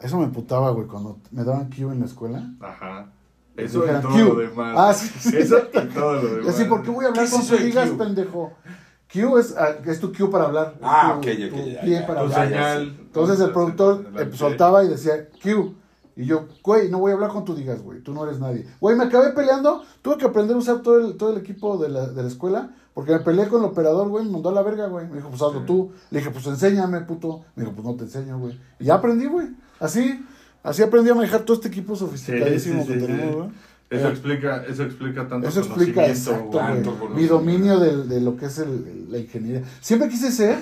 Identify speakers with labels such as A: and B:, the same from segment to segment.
A: Eso me putaba, güey, cuando me daban Q en la escuela.
B: Ajá. Eso y todo lo demás.
A: Ah, sí, sí.
B: Eso y todo lo
A: Y
B: demás.
A: así, ¿por qué voy a hablar
C: ¿Qué
A: con
C: es
A: tu
C: eso de
A: digas,
C: Q?
A: pendejo? Q es, ah, es tu Q para hablar.
C: Ah,
A: Tu-
C: ok, ok,
A: tu
C: ya,
A: pie
C: ya.
A: para
B: Tu
A: hablar.
B: señal.
A: Entonces el productor soltaba y decía, Q. Y yo, güey, no voy a hablar con tu digas, güey. Tú no eres nadie. Güey, me acabé peleando. Tuve que aprender a usar todo el, todo el equipo de la, de la escuela. Porque me peleé con el operador, güey. Me mandó a la verga, güey. Me dijo, pues hazlo tú. Le dije, pues enséñame, puto. Me dijo, pues no te enseño, güey. Y ya aprendí, güey. Así, así aprendí a manejar todo este equipo sofisticadísimo
B: Sí, sí,
A: que
B: sí,
A: tenemos,
B: sí.
A: güey.
B: Eso
A: Eh,
B: explica, eso explica tanto
A: Eso explica
B: conocimiento,
A: exacto,
C: tanto
A: Mi dominio de, de lo que es el- la ingeniería. Siempre quise ser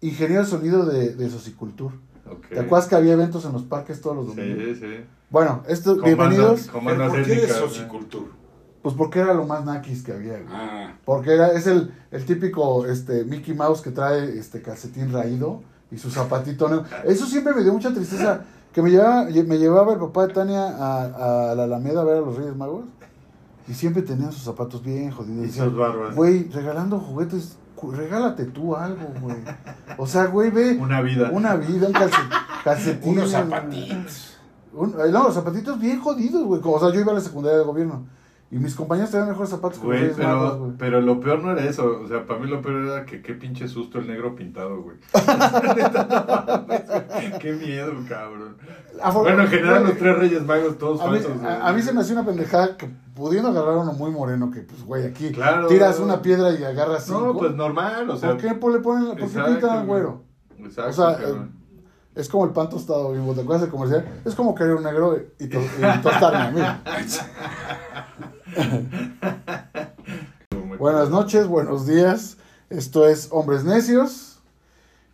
A: ingeniero de sonido de, de Socicultura.
B: Ok.
A: ¿Te acuerdas que había eventos en los parques todos los domingos?
B: Sí, sí.
A: Bueno, esto, bienvenidos.
C: ¿Pero
B: comandas
C: por qué de
B: étnicas,
C: socicultura?
A: Pues porque era lo más naquis que había, güey.
C: Ah,
A: Porque era, es el, el típico este, Mickey Mouse que trae este calcetín raído y su zapatito negro. Eso siempre me dio mucha tristeza. Que me llevaba, me llevaba el papá de Tania a, a la Alameda a ver a los Reyes Magos. Y siempre tenían sus zapatos bien jodidos.
B: Y sus barbas.
A: Güey, regalando juguetes, regálate tú algo, güey. O sea, güey, ve
B: Una vida.
A: una vida, un calce- calcetín.
C: unos zapatitos.
A: Un- eh, no, los zapatitos bien jodidos, güey. O sea, yo iba a la secundaria de gobierno. Y mis compañeros tenían mejores zapatos que los
B: Güey, pero,
A: güey.
B: pero lo peor no era eso. O sea, para mí lo peor era que qué pinche susto el negro pintado, güey. qué miedo, cabrón. Bueno, en general los tres reyes magos todos
A: A mí,
B: falsos. güey.
A: a, a mí se me hacía una pendejada que pudiendo agarrar uno muy moreno, que pues, güey, aquí
B: Claro.
A: tiras una piedra y agarras cinco.
B: No, pues normal, o sea.
A: ¿Por qué le ponen, por qué
B: exacto,
A: pintan al güero?
B: Exacto,
A: O sea,
B: cabrón.
A: Es como el pan tostado vivo, ¿te acuerdas del comercial? Es como querer un negro y, to- y tostarme a mí. Buenas noches, buenos días. Esto es Hombres Necios.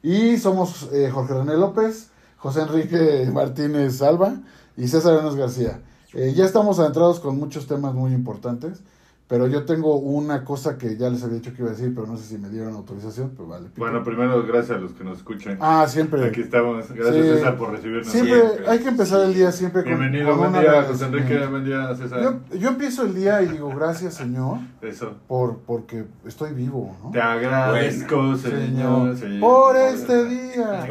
A: Y somos eh, Jorge René López, José Enrique Martínez Alba y César Hernández García. Eh, ya estamos adentrados con muchos temas muy importantes, pero yo tengo una cosa que ya les había dicho que iba a decir, pero no sé si me dieron autorización, pero vale. pico.
B: Bueno, primero, gracias a los que nos escuchan.
A: Ah, siempre.
B: Aquí estamos. Gracias,
A: Sí.
B: César, por recibirnos.
A: Siempre,
C: Siempre.
A: hay que empezar el día siempre con,
B: Bienvenido,
A: con
B: buen
A: un
B: día, José. Enrique. Buen día, César.
A: Yo, yo empiezo el día y digo, gracias Señor,
B: Eso.
A: por, porque estoy vivo, ¿no?
B: Te agradezco, señor. señor.
A: por este día.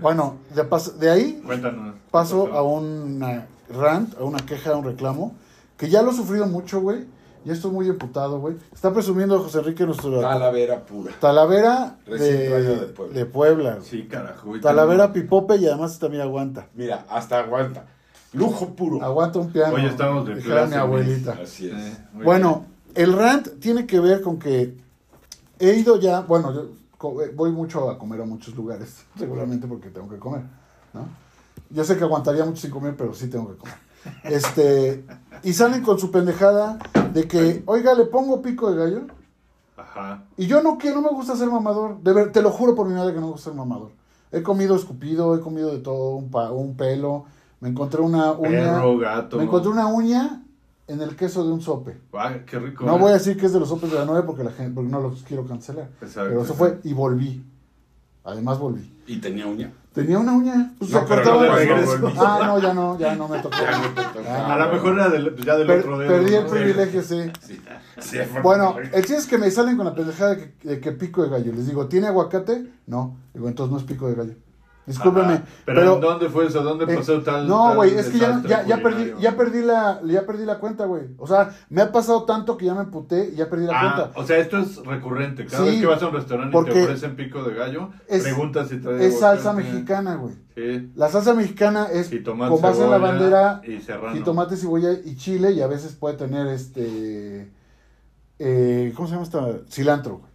A: Bueno, de, pas- de ahí
B: Cuéntanos.
A: paso a una rant, a una queja, a un reclamo, que ya lo he sufrido mucho, güey. Ya estoy muy emputado, güey. Está presumiendo José Enrique nuestro
C: Talavera pura.
A: Talavera de,
C: de Puebla.
A: de Puebla. güey.
B: Sí, carajo.
A: Talavera pipope y además también aguanta.
C: Mira, hasta aguanta. Lujo puro.
A: Aguanta un piano.
B: Oye, estamos de
A: dijera mi
B: clase,
A: abuelita.
C: Así es.
B: Eh,
A: Bueno, el rant tiene que ver con que he ido ya, bueno, yo eh, voy mucho a comer a muchos lugares, seguramente porque tengo que comer, ¿no? Yo sé que aguantaría mucho sin comer, pero sí tengo que comer. Este, y salen con su pendejada de que, oiga, le pongo pico de gallo.
B: Ajá.
A: Y yo no quiero, no me gusta ser mamador. De ver, te lo juro por mi madre que no me gusta ser mamador. He comido escupido, he comido de todo, un, pa- un pelo. Me encontré una uña.
B: Perro, gato.
A: Me encontré una uña en el queso de un sope.
B: Qué rico.
A: No
B: eh.
A: voy a decir que es de los sopes de la 9 porque, la gente, porque no los quiero cancelar.
B: Exacto.
A: Pero eso fue y volví. Además volví.
C: Y tenía uña.
A: Tenía una uña. Pues
C: No,
A: se cortaba
B: de regreso.
A: Ah, no, ya no, ya no me tocó.
C: Ya no te tocó.
A: Ah,
B: A lo mejor era del, ya del
A: Per-
B: otro dedo.
A: perdí el privilegio, sí.
C: Sí.
A: Bueno, el chiste es que me salen con la pendejada de que, de que pico de gallo. Les digo, ¿tiene aguacate? No. Digo, entonces no es pico de gallo. Discúlpeme.
B: Ajá. Pero,
A: pero,
B: ¿en ¿dónde fue eso? ¿Dónde
A: eh,
B: pasó tal?
A: no, güey, es que ya, ya, ya perdí, ya perdí la, ya perdí la cuenta, güey. O sea, me ha pasado tanto que ya me emputé y ya perdí la
B: Ah,
A: cuenta.
B: o sea, esto es recurrente. Cada
A: Sí,
B: vez que vas a un restaurante y te ofrecen pico de gallo,
A: es-
B: preguntas si trae
A: Es salsa mexicana, güey.
B: Sí.
A: La salsa mexicana es
B: Jitomate,
A: con base en la bandera,
B: y serrano.
A: jitomate, cebolla y chile y a veces puede tener este, eh, ¿cómo se llama esta? Cilantro, güey.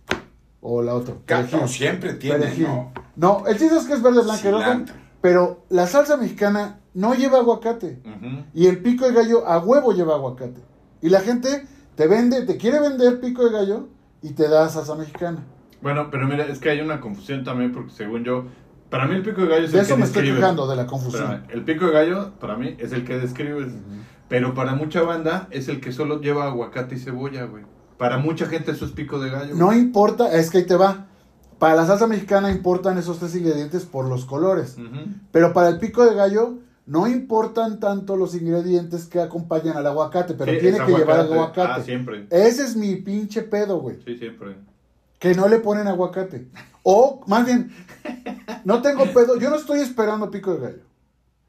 A: O la otra.
C: Ca-
A: perejil.
C: no, siempre tiene,
A: Perejil.
C: ¿no?
A: No, el chiste es que es verde, blanca y roja,
C: Cilantro.
A: pero la salsa mexicana no lleva aguacate. Y el pico de gallo a huevo lleva aguacate. Y la gente te vende, te quiere vender pico de gallo y te da salsa mexicana.
B: Bueno, pero mira, es que hay una confusión también porque según yo, para mí el pico de gallo es
A: De
B: el
A: eso
B: que
A: me estoy quejando, de la confusión.
B: Espérame, el pico de gallo, para mí, es el que describes. Pero para mucha banda es el que solo lleva aguacate y cebolla, güey. Para mucha gente eso es pico de gallo.
A: No importa, es que ahí te va. Para la salsa mexicana importan esos tres ingredientes por los colores. Pero para el pico de gallo no importan tanto los ingredientes que acompañan al aguacate, pero
B: Sí,
A: tiene que llevar
B: aguacate. Ah, siempre.
A: Ese es mi pinche pedo, güey.
B: Sí, siempre.
A: Que no le ponen aguacate. O, más bien, no tengo pedo. Yo no estoy esperando pico de gallo.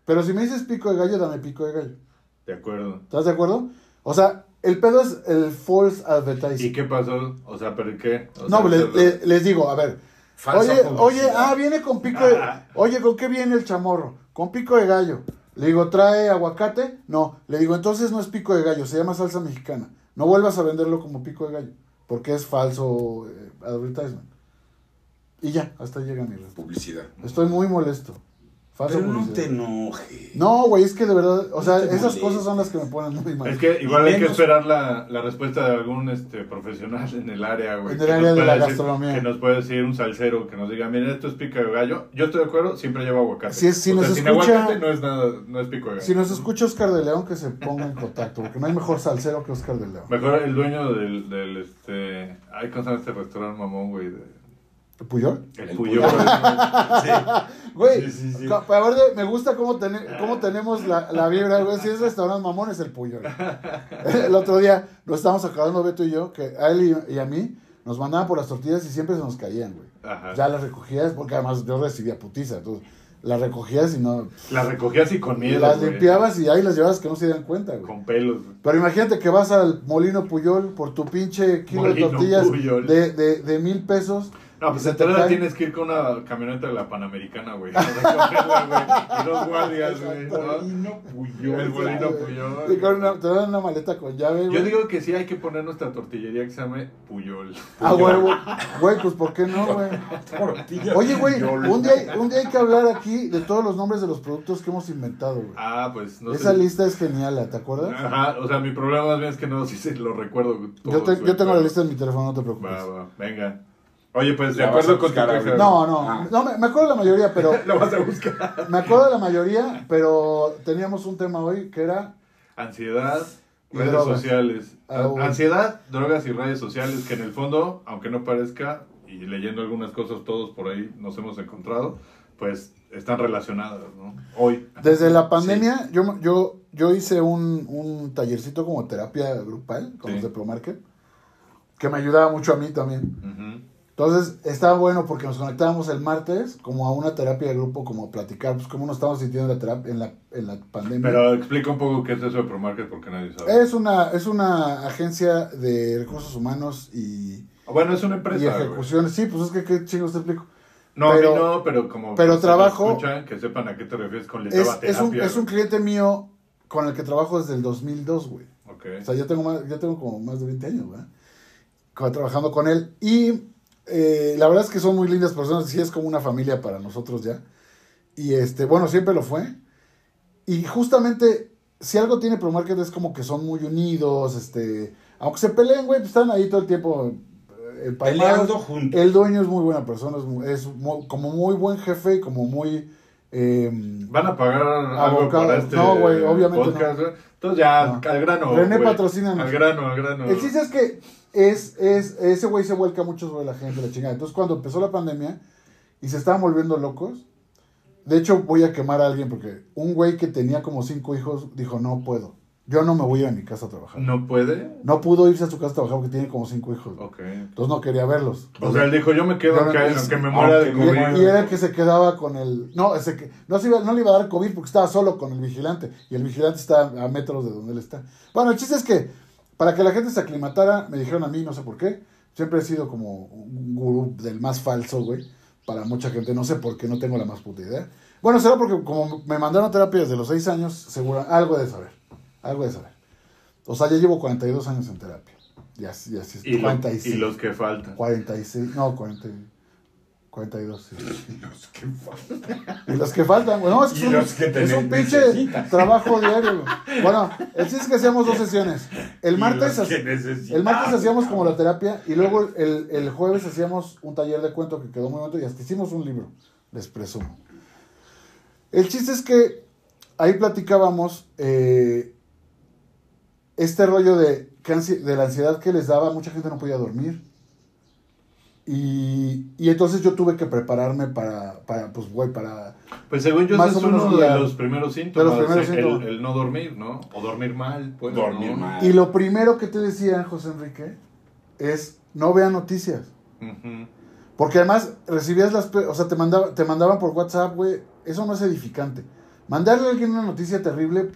A: Pero si me dices pico de gallo, dame pico de gallo.
B: De acuerdo.
A: ¿Estás de acuerdo? O sea, el pedo es el false
B: ¿Y
A: advertising.
B: qué pasó? O sea, ¿pero qué? O
A: No,
B: sea,
A: le-
B: se-
A: le- les digo, a ver.
C: Falsa
A: oye,
C: publicidad.
A: oye, ah, viene con pico de...
B: Ah.
A: Oye, ¿con qué viene el chamorro? Con pico de gallo. Le digo, ¿trae aguacate? No. Le digo, entonces no es pico de gallo, se llama salsa mexicana. No vuelvas a venderlo como pico de gallo, porque es falso eh, advertisement. Y ya, hasta llega mi respuesta.
C: Publicidad.
A: Estoy muy molesto.
C: Pero no
A: publicidad.
C: te enojes.
A: No, güey, es que de verdad, o sea,
C: No te
A: esas
C: molestes.
A: cosas son las que me ponen muy mal.
B: Es que igual
C: Y
B: hay que
C: menos-
B: esperar la, la respuesta de algún este profesional en el área, güey.
A: En el
B: que
A: área
B: nos
A: de
B: pueda
A: la
B: decir-
A: gastronomía.
B: Que nos puede decir un salsero que nos diga, miren, esto es pico de gallo. Yo estoy de acuerdo, siempre lleva aguacate.
A: Si es- si
B: O sea,
A: nos
B: sin
A: escucha-
B: aguacate no es nada, no es pico de gallo.
A: Si nos escucha Oscar de León, que se ponga en contacto, porque no hay mejor salsero que Oscar de León.
B: Mejor el dueño del, del este... Ay, ¿cómo se llama este restaurante mamón, güey? De-
A: ¿El ¿Puyol?
B: El, Puyol.
A: Güey,
C: Sí, sí, sí.
A: me gusta cómo, tene- cómo tenemos la, la vibra, güey. Si es restaurante mamón, es el Puyol. El otro día nos estábamos acabando Beto y yo, que a él y, y a mí nos mandaban por las tortillas y siempre se nos caían, güey.
B: Ajá.
A: Ya las recogías, porque además yo recibía putiza, entonces las recogías y no...
B: Las recogías y con miedo,
A: las
B: güey.
A: limpiabas y ahí las llevabas que no se dieran cuenta, güey.
B: Con pelos, güey.
A: Pero imagínate que vas al Molino Puyol por tu pinche kilo
B: Molino
A: de tortillas de, de, de mil pesos.
B: No, pues
A: cae.
B: tienes que ir con una camioneta de la Panamericana, güey. Y dos guardias, güey. ¿no?
C: Puyol.
B: El Molino
A: Y
B: Puyol.
A: con una- te dan una maleta con llave, güey.
B: Yo digo que sí hay que poner nuestra tortillería que se llame Puyol.
A: Ah, güey, güey. Güey, pues ¿por qué no, güey?
C: Tortilla
A: Oye, güey, un día, un día hay que hablar aquí de todos los nombres de los productos que hemos inventado, güey.
B: Ah, pues no
A: Esa
B: sé.
A: lista es genial, ¿te acuerdas?
B: Ajá, o sea, mi problema más bien es que no sé si lo recuerdo.
A: Yo,
B: todos,
A: te-
B: güey,
A: yo tengo la lista en mi teléfono, no te preocupes.
B: Va, va, venga. Oye, pues de acuerdo con tu.
A: No, no,
C: Ah.
A: no, me, me acuerdo de la mayoría, pero...
B: Lo vas a buscar.
A: Me acuerdo de la mayoría, pero teníamos un tema hoy que era...
B: Ansiedad,
A: Y
B: redes
A: drogas.
B: sociales. Ansiedad, drogas y redes sociales, que en el fondo, aunque no parezca, y leyendo algunas cosas todos por ahí nos hemos encontrado, pues están relacionadas, ¿no? Hoy.
A: Desde la pandemia, yo, yo, yo hice un, un tallercito como terapia grupal con
B: Sí.
A: los de ProMarket, que me ayudaba mucho a mí también. Entonces, estaba bueno porque nos conectábamos el martes como a una terapia de grupo, como a platicar, pues cómo nos estamos sintiendo en la, terapia, en la, en la pandemia.
B: Pero explica un poco qué es eso de ProMarket porque nadie sabe.
A: es, una, es una agencia de recursos humanos y,
B: Bueno, es una
A: y
B: empresa. güey.
A: ejecuciones. Sí, pues es que qué chingos te explico.
B: No,
A: Pero-
B: a mí no, pero como
A: pero
B: si
A: trabajo-
B: escuchan, que sepan a qué te refieres con les
A: Es, es, un, es un cliente mío con el que trabajo desde el 2002, güey.
B: Ok.
A: O sea, ya tengo, más, ya tengo como más de 20 años. Co- Trabajando con él. Y eh, la verdad es que son muy lindas personas. Sí, es como una familia para nosotros ya. Y este, bueno, siempre lo fue. Y justamente, si algo tiene ProMarket es como que son muy unidos, este... Aunque se peleen, güey, pues están ahí todo el tiempo eh, empalmados.
C: Peleando juntos.
A: El dueño es muy buena persona, es, es como muy buen jefe y como muy... em,
B: ¿Van a pagar algo
A: Abocado.
B: para este
A: No, güey, obviamente
B: podcast? güey? Entonces ya,
A: No.
B: al grano.
A: René,
B: güey.
A: patrocínanos.
B: Al grano, al grano.
A: El chiste es que es, es, ese güey se vuelca mucho sobre la gente, la chingada. Entonces, cuando empezó la pandemia y se estaban volviendo locos, de hecho, voy a quemar a alguien porque un güey que tenía como cinco hijos dijo: No puedo. Yo no me voy a mi casa a trabajar.
B: ¿No puede?
A: No pudo irse a su casa a trabajar porque tiene como cinco hijos.
B: Ok.
A: Entonces, no quería verlos.
B: O sea, él dijo, yo me quedo
A: Yo no-
B: aunque,
A: y-
B: aunque me muera de
A: Y,
B: COVID.
C: muera.
A: y era el que se quedaba con el. No, ese que, no, se iba, no le iba a dar COVID porque estaba solo con el vigilante. Y el vigilante está a metros de donde él está. Bueno, el chiste es que para que la gente se aclimatara, me dijeron a mí, no sé por qué. Siempre he sido como un gurú del más falso, güey. Para mucha gente, no sé por qué, no tengo la más puta idea. Bueno, será porque como me mandaron a terapia desde los 6 años, seguro, algo de saber. Algo de saber. O sea, ya llevo 42 años en terapia. Y así, y así es.
B: Y, lo-
A: 46.
B: y los que faltan.
A: 46, no, 40, 42, sí.
C: Los que faltan.
A: Y los que faltan, bueno, es, que
C: Y
A: es un-
C: los que te
A: es un pinche
C: necesitas.
A: trabajo diario. Bueno, el chiste es que hacíamos dos sesiones. El
C: Y
A: martes, el martes hacíamos como la terapia y luego el, el jueves hacíamos un taller de cuento que quedó muy bonito y hasta hicimos un libro, les presumo. El chiste es que ahí platicábamos eh, este rollo de, de la ansiedad que les daba, mucha gente no podía dormir. Y, y entonces yo tuve que prepararme para, para pues, güey, para...
B: Pues según yo,
A: Más
B: ese es
A: o menos
B: uno de los primeros síntomas.
A: primeros
B: el,
A: síntomas.
B: el no dormir, ¿no? O dormir mal. Pues,
C: Dormir
B: ¿no?
C: mal.
A: Y lo primero que te decía José Enrique es no vean noticias. Porque además recibías las... O sea, te, mandaba, te mandaban por WhatsApp, güey. Eso no es edificante. Mandarle a alguien una noticia terrible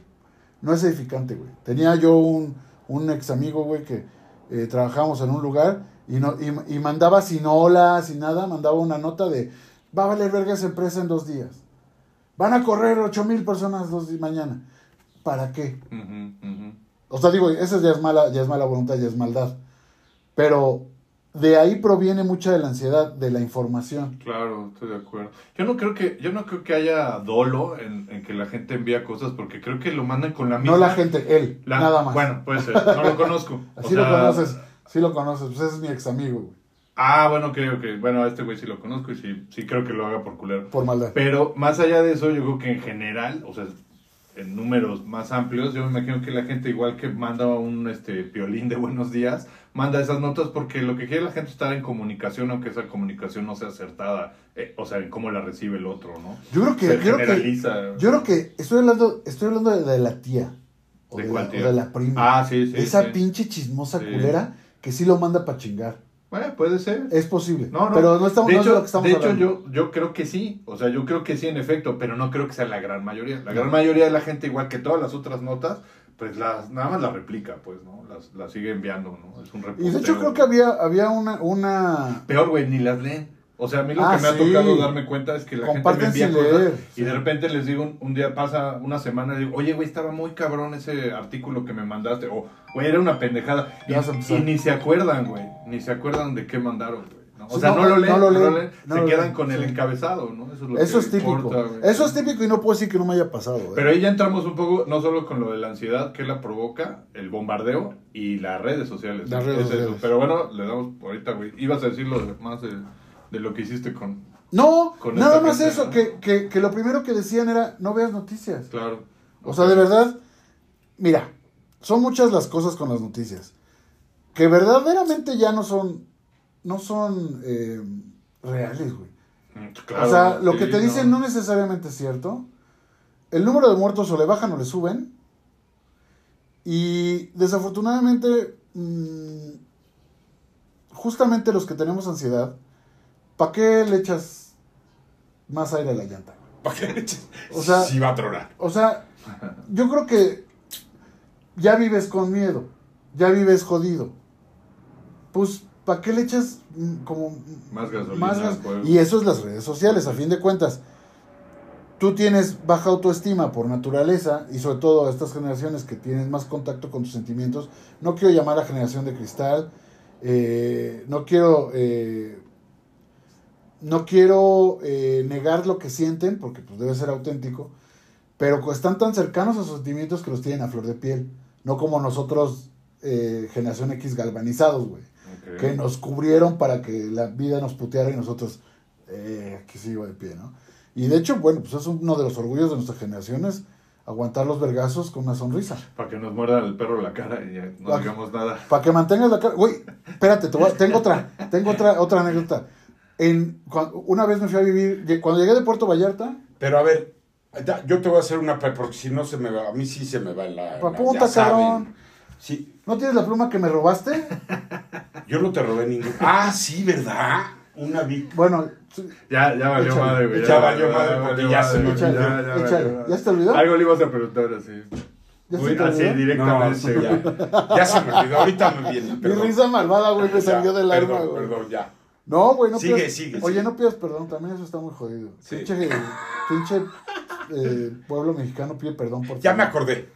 A: no es edificante, güey. Tenía yo un, un ex amigo, güey, que eh, trabajábamos en un lugar y, no, y, y mandaba sin hola, sin nada, mandaba una nota de va a valer verga esa empresa en dos días. Van a correr ocho mil personas dos di- mañana. ¿Para qué? O sea, digo, esa ya es mala, ya es mala voluntad, ya es maldad. Pero de ahí proviene mucha de la ansiedad, de la información.
B: Claro, estoy de acuerdo. Yo no creo que, yo no creo que haya dolo en, en que la gente envía cosas porque creo que lo mandan con la misma.
A: No la gente, él,
B: la-
A: nada más.
B: Bueno, puede ser. No lo conozco.
A: Así lo conoces, sí lo conoces, pues ese es mi ex amigo, güey,
B: Ah, bueno, ok, ok. Bueno, a este güey sí lo conozco y sí, sí creo que lo haga por culero.
A: por maldad.
B: Pero más allá de eso, yo creo que en general, o sea, en números más amplios, yo me imagino que la gente, igual que manda un este piolín de buenos días, manda esas notas porque lo que quiere la gente es estar en comunicación, aunque esa comunicación no sea acertada, eh, o sea, en cómo la recibe el otro, ¿no?
A: Yo creo que,
B: Se
A: yo creo que,
B: generaliza.
A: yo creo que estoy hablando, estoy hablando de, de la tía. O
B: ¿De
A: de,
B: cuál
A: la,
B: tía?
A: o de la prima.
B: Ah, sí, sí.
A: Esa
B: sí.
A: pinche chismosa
B: Sí.
A: culera que sí lo manda para chingar.
B: Bueno, puede ser.
A: Es posible.
B: No, no.
A: Pero no estamos
B: de
A: no es de
B: hecho,
A: lo que estamos
B: de hecho
A: hablando.
B: yo, yo creo que sí. O sea, yo creo que sí, en efecto, pero no creo que sea la gran mayoría. La gran mayoría de la gente, igual que todas las otras notas, pues las, nada más la replica, pues, ¿no? Las, las sigue enviando, ¿no? Es un
A: Y de hecho creo que había, había una, una
B: Peor, güey, ni las leen. O sea, a mí lo
A: Ah,
B: que me ha tocado darme cuenta es que la gente me envía cosas
A: leer,
B: y
A: sí.
B: de repente les digo, un, un día pasa una semana y digo, oye, güey, estaba muy cabrón ese artículo que me mandaste. O, güey, era una pendejada. Y ni se acuerdan, güey. Ni se acuerdan de qué mandaron, güey. ¿no? O
A: Sí,
B: sea,
A: no,
B: no, lo leen,
A: no
B: no
A: lo leen,
B: se
A: lo
B: quedan
A: leen,
B: con el encabezado, ¿no? Eso es lo
A: Eso
B: que
A: es típico.
B: importa, güey.
A: Eso es típico y no puedo decir que no me haya pasado. ¿eh?
B: Pero ahí ya entramos un poco, no solo con lo de la ansiedad que la provoca, el bombardeo y las redes sociales.
A: Las redes
B: Es eso. Pero bueno, le damos ahorita, güey. Ibas a decir lo más de, de lo que hiciste con.
A: No,
B: Con
A: nada más
B: gente,
A: eso,
B: ¿no?
A: que, que, que lo primero que decían era, no veas noticias.
B: Claro.
A: O sea, de verdad, mira, son muchas las cosas con las noticias. Que verdaderamente ya no son, no son eh, reales, güey.
B: Mm, claro,
A: o sea, lo
B: sí,
A: que te dicen no necesariamente es cierto. El número de muertos o le bajan o le suben. Y desafortunadamente, mm, justamente los que tenemos ansiedad, ¿para qué le echas más aire a la llanta?
C: ¿Para qué le eches?
A: O sea-
C: sí va a tronar.
A: O sea, yo creo que ya vives con miedo, ya vives jodido. Pues, ¿para qué le echas mm, como
B: Más gasolina
A: más gas-. Y eso es las redes sociales, a fin de cuentas. Tú tienes baja autoestima por naturaleza y sobre todo estas generaciones que tienen más contacto con tus sentimientos. No quiero llamar a generación de cristal, eh, no quiero eh, no quiero eh, negar lo que sienten porque pues debe ser auténtico, pero están tan cercanos a sus sentimientos que los tienen a flor de piel, no como nosotros eh, generación X galvanizados, güey Que nos cubrieron para que la vida nos puteara y nosotros eh, aquí sigo de pie, ¿no? Y de hecho, bueno, pues es uno de los orgullos de nuestra generación es aguantar los vergazos con una sonrisa.
B: Para que nos muerda el perro la cara y ya no
A: Pa-
B: digamos nada.
A: Para que mantengas la cara. Güey, espérate, te voy a- tengo otra, tengo otra, otra anécdota. En, una vez me fui a vivir, cuando llegué de Puerto Vallarta,
C: Pero a ver, yo te voy a hacer una, porque si no se me va, a mí sí se me va la. Saben.
A: cabrón.
C: Sí,
A: ¿no tienes la pluma que me robaste?
C: yo no te robé ningún. Ah, sí, ¿verdad? Una Vic.
A: Bueno,
B: Ya, ya valió
A: Échale.
B: madre, güey.
C: Ya valió madre porque ya se olvidó.
A: échale. ¿Ya se te olvidó?
B: Algo le ibas a preguntar así.
A: ¿ya se te
B: así,
A: olvidó?
C: No,
B: directamente.
C: sí,
B: güey.
C: ya. Ya se me olvidó. Ahorita me viene.
A: Mi
C: perdón.
A: risa malvada, güey, me
C: Ya,
A: salió del alma,
C: Perdón,
A: güey.
C: perdón, ya.
A: No, güey, no
C: Sigue,
A: pidas-
C: sigue,
A: Oye,
C: sigue.
A: no pidas perdón, también eso está muy jodido.
C: Sí.
A: Pinche, pinche eh, pueblo mexicano pide perdón por
C: Ya
A: todo.
C: me acordé.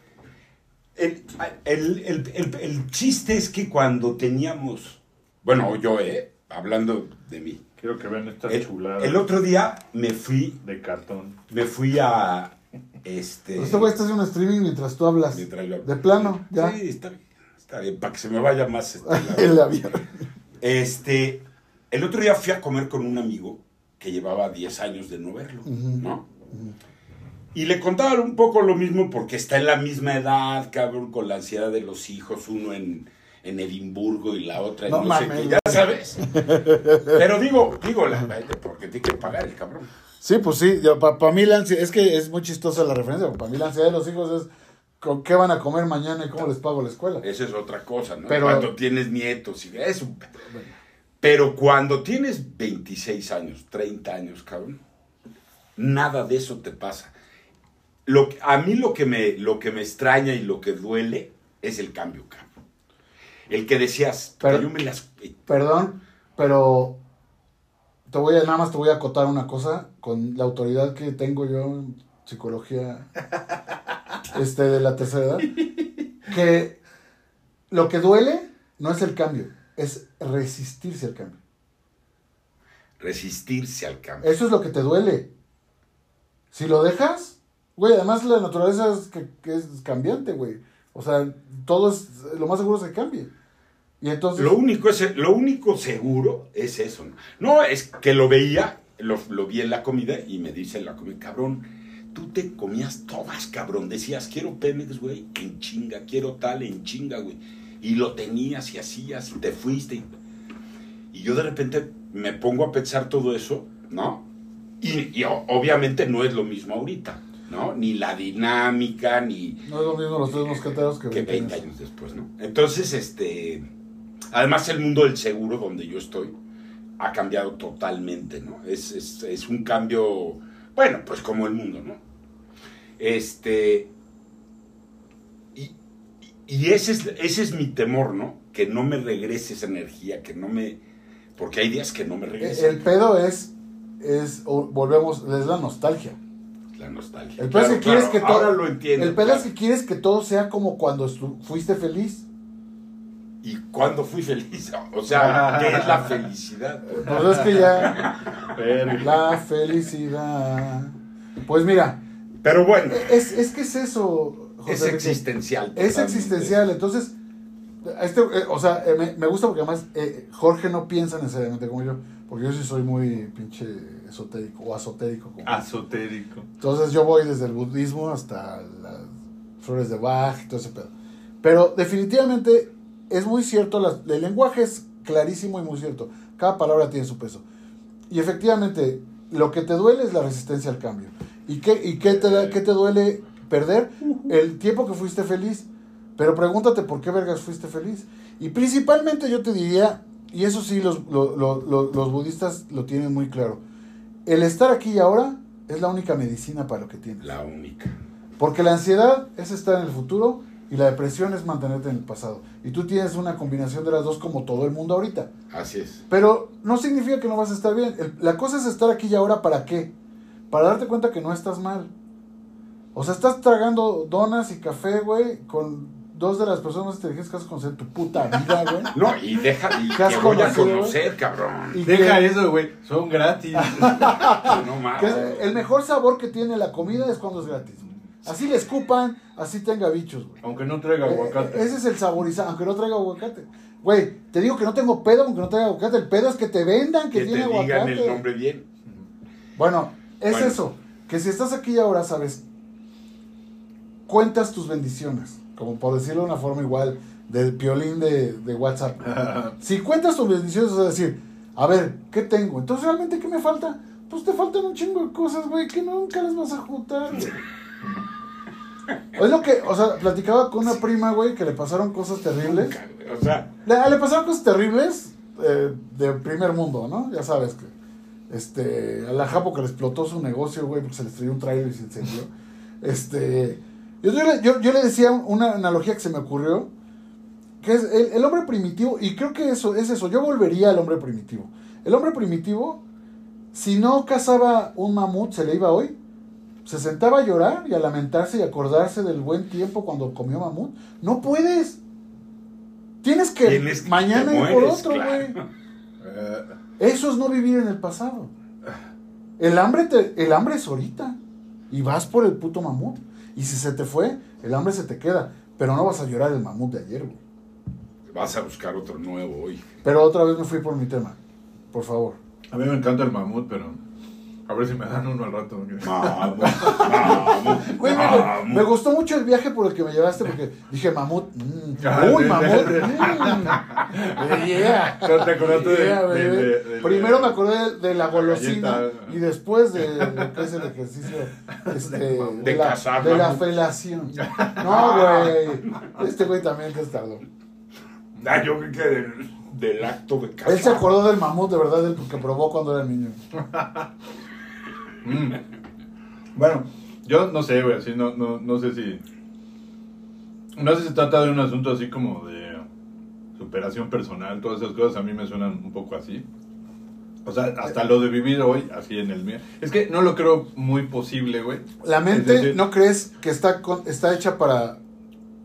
C: El, el- el- el- el chiste es que cuando teníamos. Bueno, yo, ¿eh? Hablando de mí.
B: Quiero que vean esta
C: El,
B: chulada
C: el otro día me fui.
B: de cartón.
C: Me fui a. Este.
A: Este güey está haciendo un streaming mientras tú hablas.
C: mientras yo-
A: De plano, ya.
C: Sí, está bien. Está bien, para que se me vaya más. este,
A: El avión.
C: Este, el otro día fui a comer con un amigo que llevaba 10 años de no verlo. ¿no? Y le contaba un poco lo mismo porque está en la misma edad, cabrón, con la ansiedad de los hijos, uno en, en Edimburgo y la otra en
A: No
C: no, sé qué, ya sabes. Pero digo, digo, la, porque tiene que pagar el cabrón.
A: Sí, pues sí, para mí la ansiedad, es que es muy chistosa la referencia, para mí la ansiedad de los hijos es con qué van a comer mañana y cómo les pago la escuela.
C: Esa es otra cosa, ¿no?
A: Pero-
C: cuando tienes nietos y es un... Pero cuando tienes 26 años, 30 años, cabrón, nada de eso te pasa. Lo, a mí lo que, me, lo que me extraña y lo que duele es el cambio, cabrón. El que decías,
A: Pero-
C: que yo me las...
A: Perdón, pero te voy a, nada más te voy a acotar una cosa con la autoridad que tengo yo en psicología este, de la tercera edad. Que lo que duele no es el cambio, es resistirse al cambio.
C: resistirse al cambio.
A: Eso es lo que te duele. Si lo dejas, güey, además la naturaleza es, que, es cambiante, güey. O sea, todo es, lo más seguro es que cambie. Y entonces...
C: Lo único, es, lo único seguro es eso. ¿no? No, es que lo veía, lo, lo vi en la comida y me dice la comida, cabrón, tú te comías todas, cabrón. Decías, quiero Pemex, güey, en chinga, quiero tal, en chinga, güey. Y lo tenías y hacías y te fuiste. Y, yo de repente me pongo a pensar todo eso, ¿no? Y, obviamente no es lo mismo ahorita, ¿no? Ni la dinámica, ni
A: No es lo mismo los tres mosqueteros que,
C: que
A: 20
C: 20 años después, ¿no? Entonces, este, además el mundo del seguro donde yo estoy ha cambiado totalmente, ¿no? Es, es, es un cambio, bueno, pues como el mundo, ¿no? Este, y, y ese, es, ese es mi temor, ¿no? Que no me regrese esa energía, que no me, porque hay días que no me
A: Eh,
C: regresa
A: El pedo es, es volvemos, es la nostalgia.
C: La nostalgia.
A: El pedo es que quieres que todo,
C: ahora lo entiendo.
A: el pedo
C: claro.
A: es que quieres que todo sea como cuando fuiste feliz.
C: ¿Y cuándo fui feliz? O sea, ¿qué es la felicidad?
A: Pues es que ya la felicidad. Pues mira,
C: Pero bueno,
A: es, es que es eso. José
C: es existencial.
A: Es
C: totalmente.
A: existencial, entonces, este, eh, o sea, eh, me, me gusta porque además eh, Jorge no piensa necesariamente como yo, porque yo sí soy muy pinche esotérico o asotérico. Como
B: Azotérico.
A: Entonces yo voy desde el budismo hasta las flores de Bach y todo ese pedo. Pero definitivamente es muy cierto, las- el lenguaje es clarísimo y muy cierto. Cada palabra tiene su peso. Y efectivamente, lo que te duele es la resistencia al cambio. ¿Y qué, y qué, te, da- qué te duele perder? El tiempo que fuiste feliz. Pero pregúntate por qué vergas fuiste feliz. Y principalmente yo te diría, y eso sí los, lo- lo- lo- los budistas lo tienen muy claro, el estar aquí y ahora es la única medicina para lo que tienes.
C: La única.
A: Porque la ansiedad es estar en el futuro y la depresión es mantenerte en el pasado. Y tú tienes una combinación de las dos como todo el mundo ahorita.
C: Así es.
A: Pero no significa que no vas a estar bien. El- la cosa es estar aquí y ahora para qué? Para darte cuenta que no estás mal. O sea, estás tragando donas y café, güey, con dos de las personas más inteligentes que has conocido en tu puta vida, güey.
C: No, y deja, y
A: ¿Qué has
C: que voy a conocer, cabrón.
A: Y
B: Deja
A: que-
B: eso, güey. Son gratis.
C: No mames.
A: es- el mejor sabor que tiene la comida es cuando es gratis. güey. Así le escupan, así tenga bichos, güey.
B: Aunque no traiga
A: Eh,
B: aguacate.
A: Ese es el saborizado, aunque no traiga aguacate. Güey, te digo que no tengo pedo aunque no traiga aguacate. El pedo es que te vendan que,
C: Que te
A: tiene
C: digan
A: aguacate.
C: el nombre bien.
A: Bueno, es
C: Bueno.
A: eso. Que si estás aquí ahora, sabes, cuentas tus bendiciones. Como por decirlo de una forma igual, del piolín de, de WhatsApp. Si cuentas tus bendiciones, es decir, a ver, ¿qué tengo? Entonces, ¿realmente qué me falta? Pues te faltan un chingo de cosas, güey, que nunca las vas a juntar. Es lo que, o sea, platicaba con una prima, güey, que le pasaron cosas terribles.
C: Nunca. O sea,
A: Le, le pasaron cosas terribles eh, de primer mundo, ¿no? Ya sabes que. Este, a la Japo que le explotó su negocio, güey, porque se le estrelló un trailer y se incendió. Este. Yo, yo le- yo- le decía una analogía que se me ocurrió. Que es el, el hombre primitivo, y creo que eso es eso. Yo volvería al hombre primitivo. El hombre primitivo, si no cazaba un mamut, se le iba hoy. Se sentaba a llorar y a lamentarse y acordarse del buen tiempo cuando comió mamut. No puedes. Tienes que
C: Tienes que-
A: mañana ir por otro, güey. Eso es no vivir en el pasado. El hambre, te- el hambre es ahorita. Y vas por el puto mamut. Y si se te fue, el hambre se te queda. Pero no vas a llorar el mamut de ayer, güey.
C: vas a buscar otro nuevo hoy.
A: Pero otra vez me fui por mi tema. Por favor.
B: a mí me encanta el mamut, pero. A ver si me dan uno al rato.
C: Vamos, vamos,
A: Güey, me,
C: vamos.
A: me gustó mucho el viaje por el que me llevaste porque dije mamut. mm,
B: Ah,
A: uy, mamut. mm, yeah.
B: ¿No te acordaste de-
A: Yeah,
B: de-
A: baby.
B: de- de-
A: Primero me acordé de la golosina
B: galleta.
A: y después de lo que es el ejercicio este, de, la,
C: cazar
A: de la
C: mamut.
A: felación. No, güey. Este güey también te tardó.
C: Ah, yo creo que del, del acto de cazar.
A: Él se acordó del mamut de verdad, del que probó cuando era niño.
B: Mm.
A: Bueno,
B: Yo no sé, güey, así no, no, no sé si... No sé si se trata de un asunto así como de superación personal, todas esas cosas a mí me suenan un poco así. O sea, hasta lo de vivir hoy, así en el mío. Es que no lo creo muy posible, güey.
A: ¿La mente
B: decir-
A: no crees que está, con- está hecha para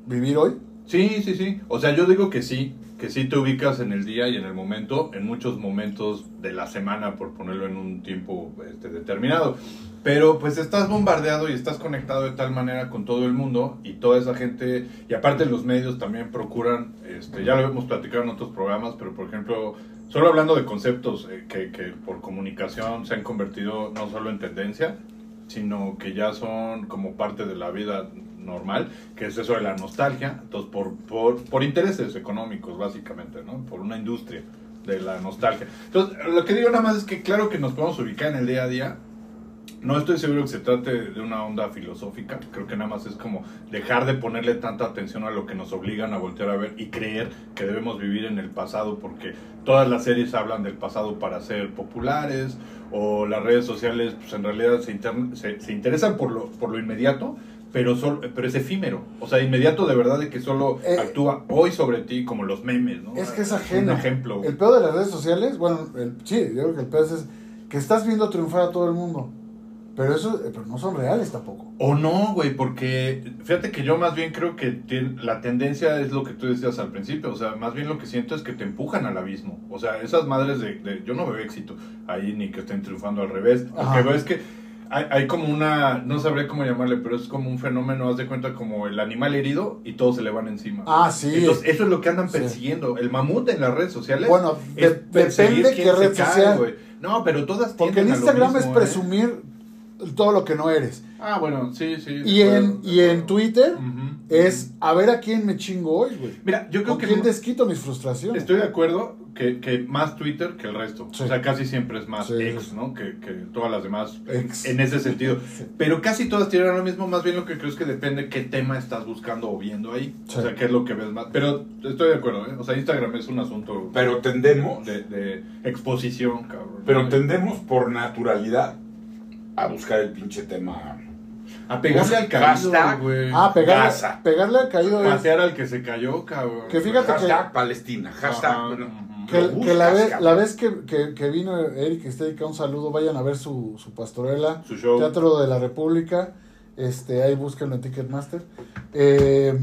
A: vivir hoy?
B: Sí, sí, sí. O sea, yo digo que sí, que sí te ubicas en el día y en el momento, en muchos momentos de la semana, por ponerlo en un tiempo este, determinado. Pero pues estás bombardeado y estás conectado de tal manera con todo el mundo y toda esa gente, y aparte los medios también procuran, este, ya lo hemos platicado en otros programas, pero por ejemplo, solo hablando de conceptos eh, que, que por comunicación se han convertido no solo en tendencia, sino que ya son como parte de la vida normal, que es eso de la nostalgia, entonces por, por, por intereses económicos básicamente, ¿no? Por una industria de la nostalgia. Entonces, lo que digo nada más es que claro que nos podemos ubicar en el día a día, no estoy seguro que se trate de una onda filosófica, creo que nada más es como dejar de ponerle tanta atención a lo que nos obligan a voltear a ver y creer que debemos vivir en el pasado porque todas las series hablan del pasado para ser populares o las redes sociales pues en realidad se, se, se interesan por lo, por lo inmediato, pero, sol- pero es efímero, o sea, inmediato de verdad de que solo
A: Eh,
B: actúa hoy sobre ti como los memes, ¿no?
A: Es que es
B: Un
A: ajeno.
B: ejemplo. güey.
A: El peor de las redes sociales, bueno, el- sí, yo creo que el peor es que estás viendo triunfar a todo el mundo. Pero eso, eh, pero no son reales tampoco.
B: O no, güey, porque fíjate que yo más bien creo que la tendencia es lo que tú decías al principio, o sea, más bien lo que siento es que te empujan al abismo. O sea, esas madres de, de- yo no veo éxito ahí ni que estén triunfando al revés. Lo que veo es que hay, hay como una, no sabré cómo llamarle, pero es como un fenómeno, haz de cuenta como el animal herido y todos se le van encima.
A: Ah, sí.
B: Entonces, eso es lo que andan
A: Sí.
B: persiguiendo. El mamut en las redes sociales.
A: Bueno, de- depende qué red social.
B: No, pero todas
A: Porque en
B: lo
A: Instagram es
B: ¿eh?
A: Todo lo que no eres.
B: Ah, bueno, sí, sí.
A: Y
B: de
A: en, y en. Twitter es a ver a quién me chingo hoy, güey.
B: Mira, yo creo
A: ¿Con
B: que
A: quién desquito mis frustraciones?
B: estoy de acuerdo que, que más Twitter que el resto.
A: Sí.
B: O sea, casi siempre es más
A: Sí.
B: ex, ¿no? Que, que todas las demás
A: Ex.
B: en ese sentido.
A: Sí.
B: Pero casi todas tienen lo mismo, más bien lo que creo es que depende qué tema estás buscando o viendo ahí.
A: Sí.
B: O sea, qué es lo que ves más. Pero estoy de acuerdo, ¿eh? O sea, Instagram es un asunto
C: Pero tendemos,
B: de, de exposición, cabrón.
C: pero tendemos por naturalidad a buscar el pinche tema.
B: A pegarle al caído, güey.
A: Ah, pegarle,
C: Gaza.
A: pegarle al caído es
B: Pasear al que se cayó, cabrón.
A: Que fíjate que-
C: hashtag Palestina, hashtag.
B: Ajá,
C: bueno,
B: ujú.
A: que,
C: lo
A: que la,
C: buscas,
A: vez,
C: cabrón.
A: la vez que, que, que vino Eric Estética, un saludo, vayan a ver su, su pastorela,
B: Su show.
A: Teatro de la República, este, ahí búsquenlo en Ticketmaster. Eh,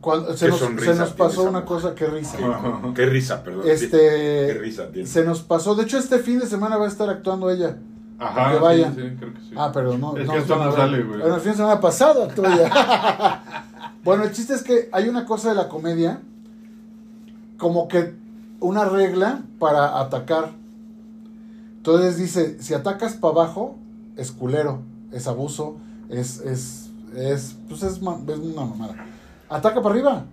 A: cuando, se,
C: Qué
A: nos,
C: sonrisa
A: se nos
C: tiene
A: pasó
C: esa
A: una
C: mujer.
A: cosa, qué risa.
C: Qué, qué risa, perdón. Qué
A: Este,
C: risa tiene.
A: se nos pasó, de hecho este fin de semana va a estar actuando ella.
B: Ajá,
A: que vayan.
B: sí, sí, creo que sí.
A: Ah, pero no.
B: Es
A: no
B: que esto
A: a
B: no sale, güey.
A: Bueno, el fin de semana pasado ella. bueno, el chiste es que hay una cosa de la comedia, como que una regla para atacar. Entonces dice, si atacas para abajo, es culero, es abuso, es, es, es, pues es, una mamada. Ataca para arriba.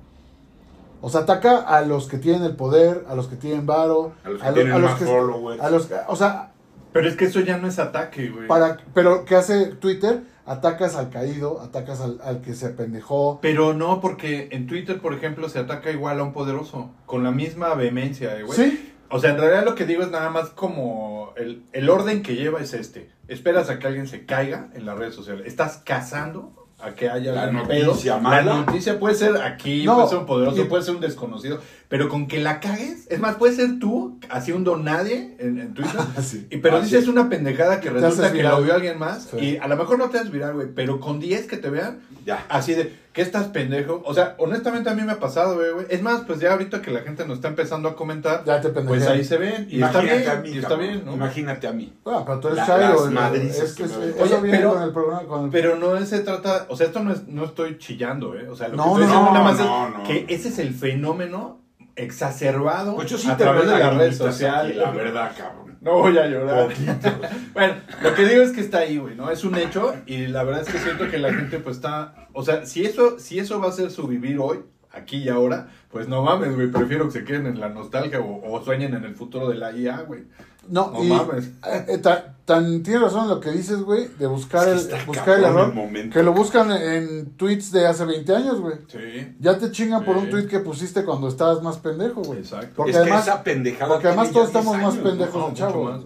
A: O sea, ataca a los que tienen el poder, a los que tienen varo,
C: A los que
A: lo-
C: tienen más
A: que-
C: followers.
A: a los que- o sea,
B: Pero es que eso ya no es ataque, güey.
A: para, pero ¿qué hace Twitter? Atacas al caído, atacas al, al que se apendejó.
B: Pero no, porque en Twitter, por ejemplo, se ataca igual a un poderoso, con la misma vehemencia, eh, güey.
A: Sí,
B: O sea, en realidad lo que digo es nada más como el, el orden que lleva es este. Esperas a que alguien se caiga en las redes sociales. Estás cazando a que haya
C: La noticia
B: pedo.
C: mala.
B: La noticia puede ser aquí,
A: No,
B: puede ser un poderoso,
A: y-
B: puede ser un desconocido. Pero con que la cagues, es más, puede ser tú, así un don nadie en, en Twitter.
A: sí.
B: Y pero
C: Ah,
B: dices
C: sí.
B: una pendejada que resulta que lo vio alguien más.
A: Sí.
B: Y a lo mejor no te haces viral, güey. Pero con 10 que te vean,
C: Ya.
B: así de, ¿qué estás pendejo? O sea, honestamente a mí me ha pasado, güey, güey. Es más, pues ya ahorita que la gente nos está empezando a comentar,
A: Ya te
B: pues ahí se ven. Y está bien,
C: a mí,
B: y está bien, ¿no?
C: Imagínate a mí.
A: Ah, pero tú eres
C: La- las madrizas
A: es que
C: que me
B: Oye,
A: viene
B: pero-
A: con el programa. Con el-
B: Pero no se trata, o sea, esto no es, no estoy chillando, ¿eh? O sea, lo
A: No,
B: que estoy
A: no,
B: diciendo nada más
C: no,
B: es
C: no.
B: que ese es el fenómeno exacerbado
C: Pues yo sí
B: a través de las redes sociales.
C: La verdad, cabrón.
B: No voy a llorar. bueno, lo que digo es que está ahí, güey, ¿no? Es un hecho y la verdad es que siento que la gente pues está, o sea, si eso, si eso va a ser su vivir hoy, aquí y ahora, pues no mames, güey, prefiero que se queden en la nostalgia o, o sueñen en el futuro de la IA, güey.
A: No,
B: No
A: y,
B: mames.
A: eh, eh, ta- tan tienes razón lo que dices, güey, de buscar
C: Es que
A: el, buscar el error.
C: el
A: que lo buscan en, tweets de hace 20 años, güey.
B: Sí,
A: Ya te chingan por un tweet que pusiste cuando estabas más pendejo, güey.
B: exacto.
A: Porque
C: es
A: además-
C: que esa pendejada.
A: Porque además
C: tiene
A: todos estamos
C: 10
A: más pendejos
B: No,
A: de
B: mucho
A: chavo.
B: más.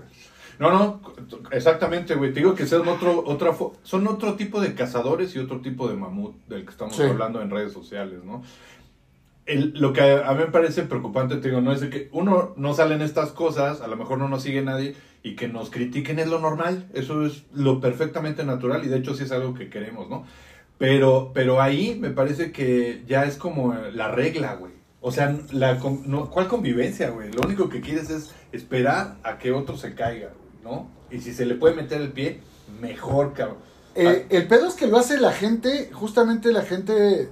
B: No, no, exactamente, güey. Te digo que son otro, otra, fo- son otro tipo de cazadores y otro tipo de mamut del que estamos
A: Sí.
B: hablando en redes sociales, ¿no? Lo que a, mí me parece preocupante, te digo, no es de que uno no salen estas cosas, a lo mejor no nos sigue nadie y que nos critiquen es lo normal, eso es lo perfectamente natural y de hecho sí es algo que queremos, ¿no? Pero, pero ahí me parece que ya es como la regla, güey. O sea, la, ¿cuál convivencia, güey? Lo único que quieres es esperar a que otro se caiga, ¿no? Y si se le puede meter el pie, mejor, cabrón.
A: Eh, el pedo es que lo hace la gente, justamente la gente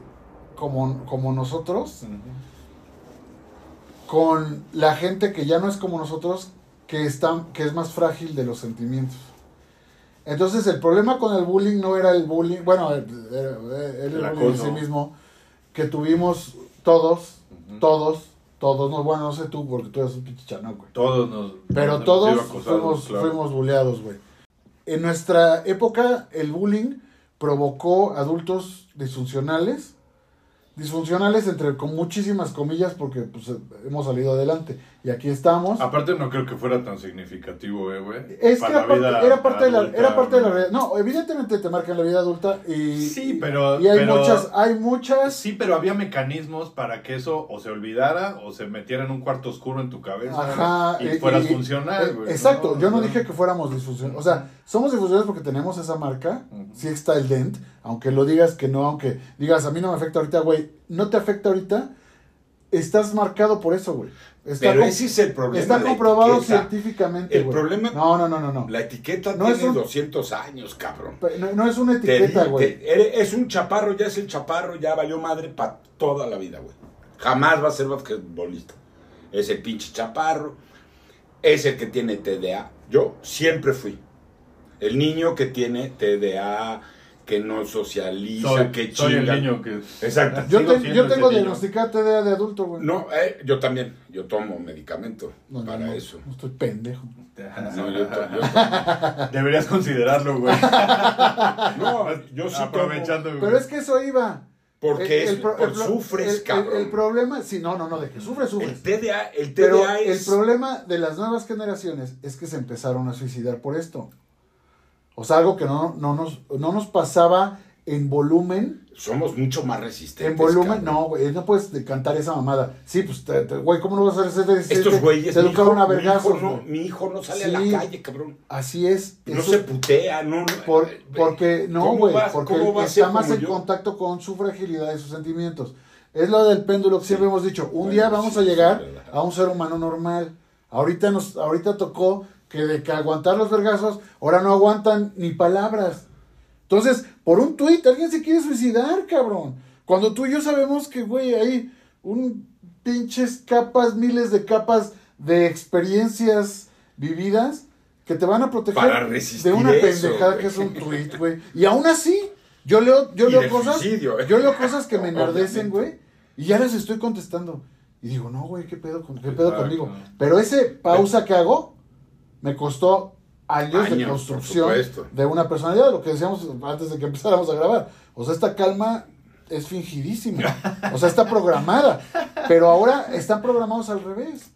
A: como, como nosotros, con la gente que ya no es como nosotros, que, está, que es más frágil de los sentimientos. Entonces el problema con el bullying no era el bullying, bueno, era, era el, bullying en sí mismo, que tuvimos todos, todos, todos, no, bueno, no sé tú, porque tú eres un pinche chano, güey.
B: Todos nos...
A: Pero
B: nos
A: todos
B: acosados,
A: fuimos,
B: claro.
A: fuimos bulleados, güey. En nuestra época, el bullying provocó adultos disfuncionales. Disfuncionales entre con muchísimas comillas porque pues, hemos salido adelante. Y aquí estamos.
B: Aparte no creo que fuera tan significativo, eh, güey.
A: es que era parte, de la, era parte de la realidad. No, evidentemente te marcan la vida adulta y,
B: Sí, pero-
A: y hay
B: pero-
A: muchas, hay muchas
B: Sí, pero había mecanismos para que eso o se olvidara o se metiera en un cuarto oscuro en tu cabeza
A: Ajá,
B: y
A: eh,
B: fueras
A: y-
B: funcional,
A: eh,
B: güey.
A: exacto, yo no dije que fuéramos disfuncionales. O sea, somos disfuncionales porque tenemos esa marca.
B: Ujú.
A: Sí está el dent. Aunque lo digas que no, aunque digas a mí no me afecta ahorita, güey. No te afecta ahorita. Estás marcado por eso, güey. Está,
C: Pero ese es el problema.
A: está comprobado
C: etiqueta.
A: científicamente,
C: El
A: güey.
C: problema-
A: No, no, no, no. No,
C: La etiqueta
A: No, es
C: tiene
A: un-
C: 200 años, cabrón.
A: No, no es una etiqueta, güey.
C: te- es un chaparro, ya es el chaparro, ya valió madre para toda la vida, güey. Jamás va a ser basquetbolista. Es el pinche chaparro, es el que tiene TDA. Yo siempre fui el niño que tiene TDA, que no socializa,
B: Soy,
C: que
B: soy el
C: chinga.
B: niño que...
C: Exacto.
A: Yo, te- yo tengo diagnosticada TDA de adulto, güey.
C: No, eh, yo también. Yo tomo medicamento
A: No,
C: para
A: no,
C: eso.
A: no estoy pendejo.
C: No, yo, to- yo tomo-
B: Deberías considerarlo, güey.
C: no, yo sí
B: Aprovechando,
C: tomo.
A: Pero es que eso iba.
C: Porque
A: El- el
C: por
A: el
C: sufres,
A: el- el-
C: cabrón.
A: El, problema, sí, no, no, no, de que sufres,
C: El
A: sufres.
C: TDA, el
A: Pero
C: TDA
A: el
C: es...
A: problema de las nuevas generaciones es que se empezaron a suicidar por esto. O sea, algo que no, no, nos, no nos pasaba en volumen.
C: Somos mucho más resistentes.
A: En volumen,
C: cabrón.
A: no, güey, no puedes de- cantar esa mamada. Sí, pues, te- te- güey, ¿cómo no vas a hacer ese
C: Estos güeyes,
A: Te
C: mi
A: educaron
C: hijo,
A: a
C: mi
A: vergazos,
C: hijo no, mi hijo no sale
A: Sí.
C: a la calle, cabrón.
A: Así es.
C: No
A: eso-
C: se putea, no.
A: por-
C: eh,
A: porque, no,
C: ¿cómo
A: güey, porque está más en
C: yo?
A: contacto con su fragilidad y sus sentimientos. Es lo del péndulo que siempre hemos dicho. Un
C: Bueno,
A: día vamos
C: sí,
A: a llegar a un ser humano normal. Ahorita nos, ahorita tocó que de que aguantar los vergazos, ahora no aguantan ni palabras. Entonces, por un tuit, alguien se quiere suicidar, cabrón. Cuando tú y yo sabemos que, güey, hay un pinches capas, miles de capas de experiencias vividas que te van a proteger de una
C: eso,
A: pendejada que es un tuit, güey. Y aún así, yo leo, yo leo cosas,
C: suicidio, ¿eh?
A: yo leo cosas que me enardecen, güey, y ya las estoy contestando. Y digo, no, güey, ¿qué pedo, con- qué pedo conmigo? Pero ese pausa que hago me costó años, de
C: Años,
A: construcción de una personalidad, lo que decíamos antes de que empezáramos a grabar. O sea, esta calma es fingidísima. O sea, está programada. Pero ahora están programados al revés.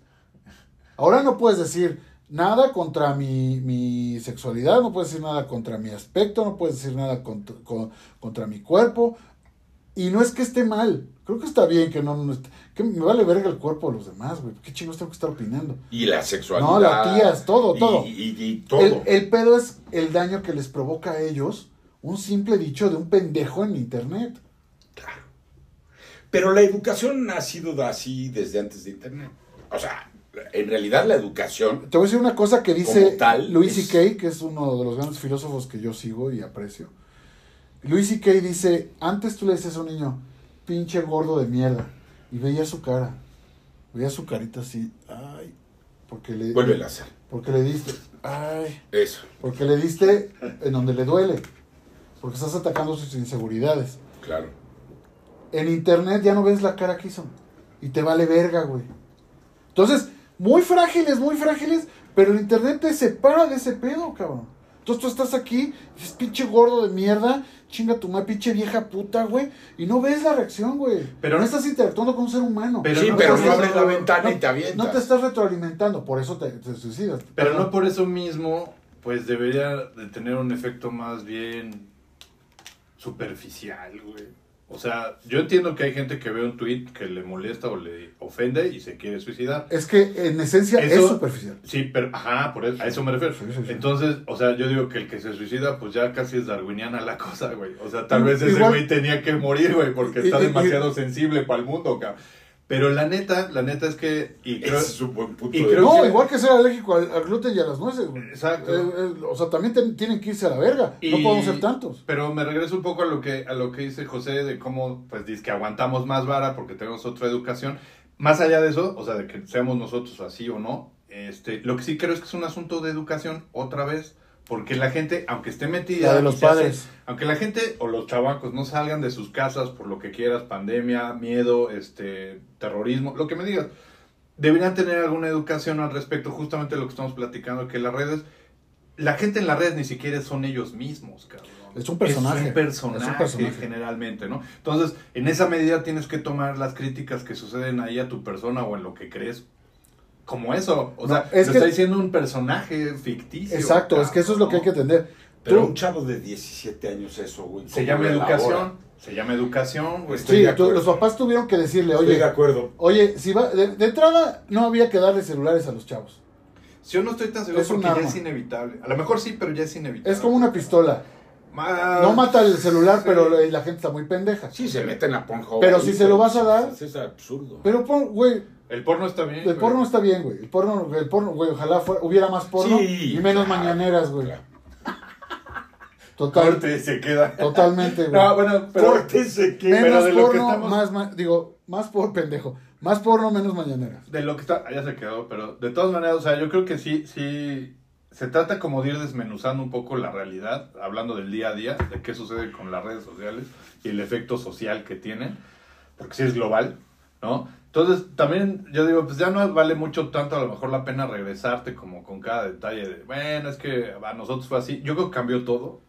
A: Ahora no puedes decir nada contra mi, mi sexualidad, no puedes decir nada contra mi aspecto, no puedes decir nada contra, con- contra mi cuerpo. Y no es que esté mal. Creo que está bien que no, no esté- que me vale verga el cuerpo de los demás, güey. ¿Qué chingos tengo que estar opinando?
C: Y la sexualidad.
A: No, las tías, todo, todo.
C: Y, y todo.
A: El, el pedo es el daño que les provoca a ellos un simple dicho de un pendejo en internet.
C: Claro. Pero la educación ha sido así desde antes de Internet. O sea, en realidad la educación.
A: Te voy a decir una cosa que dice
C: tal,
A: Louis
C: es-
A: C.K., que es uno de los grandes filósofos que yo sigo y aprecio. Louis C.K. dice, antes tú le decías a un niño, pinche gordo de mierda, y veía su cara, veía su carita así, ay, porque le,
C: Vuelve a hacer.
A: porque le diste, ay,
C: Eso.
A: porque le diste en donde le duele, porque estás atacando sus inseguridades.
C: Claro.
A: En internet ya no ves la cara que hizo. Y te vale verga, güey. Entonces, muy frágiles, muy frágiles, pero el internet te separa de ese pedo, cabrón. Entonces tú estás aquí, dices, pinche gordo de mierda, chinga tu madre, pinche vieja puta, güey. Y no ves la reacción, güey.
B: Pero-
A: no estás interactuando con un ser humano.
B: Pero
C: sí,
B: no
C: pero no abres la ventana y te avientas.
A: No te estás retroalimentando, por eso te, te suicidas.
B: Pero no por eso mismo, pues debería de tener un efecto más bien superficial, güey. O sea, yo entiendo que hay gente que ve un tweet que le molesta o le ofende y se quiere suicidar.
A: Es que en esencia
B: Eso-
A: es superficial.
B: Sí, pero, ajá, por eso, a eso me refiero.
A: Sí, sí, sí.
B: Entonces, o sea, yo digo que el que se suicida, pues ya casi es darwiniana la cosa, güey. O sea, tal vez ese
A: igual-
B: güey tenía que morir, güey, porque
A: Y-
B: está
A: y-
B: demasiado sensible para el mundo, cabrón. Pero la neta, la neta es que, y creo,
C: Ese es un buen punto
B: y
C: de
B: creo
A: No,
B: que-
A: igual que ser alérgico al, al gluten y a las nueces, güey.
B: Exacto.
A: Eh, eh, o sea, también ten- tienen que irse a la verga. No podemos ser tantos.
B: Pero me regreso un poco a lo que a lo que dice José de cómo pues dice que aguantamos más vara porque tenemos otra educación. Más allá de eso, o sea, de que seamos nosotros así o no, este, lo que sí creo es que es un asunto de educación otra vez, porque la gente, aunque esté metida,
A: La de los
B: hace-
A: padres.
B: aunque la gente o los chavacos no salgan de sus casas por lo que quieras, pandemia, miedo, este, terrorismo, lo que me digas, deberían tener alguna educación al respecto, justamente lo que estamos platicando, que las redes, la gente en las redes ni siquiera son ellos mismos, cabrón.
A: Es un personaje.
B: Es un personaje,
A: Es un personaje.
B: generalmente, ¿no? Entonces, en esa medida tienes que tomar las críticas que suceden ahí a tu persona o en lo que crees como eso. O
A: No,
B: sea,
A: es
B: lo
A: que-
B: está diciendo un personaje ficticio.
A: Exacto, es que eso es lo que hay que entender.
C: Pero
A: Tú-
C: un chavo de 17 años eso, güey.
B: Se
C: ¿cómo
B: llama
C: elabora?
B: educación. Se llama educación, güey.
C: Estoy
A: sí, tú- los papás tuvieron que decirle,
C: Estoy
A: oye,
C: de acuerdo.
A: oye, si va, de, de entrada no había que darle celulares a los chavos.
B: Yo no estoy tan seguro
A: Es
B: porque ya es inevitable. A lo mejor sí, pero ya es inevitable.
A: Es como una pistola. No mata el celular,
B: sí.
A: pero la gente está muy pendeja.
C: Sí, se meten a Pornhub.
A: Pero si se lo vas a dar-
C: es absurdo.
A: Pero, pon- güey,
B: El porno está bien.
A: el
B: güey.
A: porno está bien, güey. El porno, el porno, güey, ojalá fuera- hubiera más porno
C: Sí,
A: y menos
C: claro,
A: mañaneras, güey.
C: claro.
A: Total,
B: Corte, se queda.
A: totalmente, güey.
B: No, bueno, pero...
C: Córtese que...
B: pero
A: menos
B: de lo que
A: porno,
B: estamos-
A: más, ma- digo, más por pendejo. Más porno, menos mañaneras.
B: De lo que está, ya se quedó, pero de todas maneras, o sea, yo creo que sí, sí, se trata como de ir desmenuzando un poco la realidad, hablando del día a día, de qué sucede con las redes sociales y el efecto social que tienen, porque sí es global, ¿no? Entonces, también yo digo, pues ya no vale mucho tanto a lo mejor la pena regresarte como con cada detalle de, bueno, es que a nosotros fue así. Yo creo que cambió todo,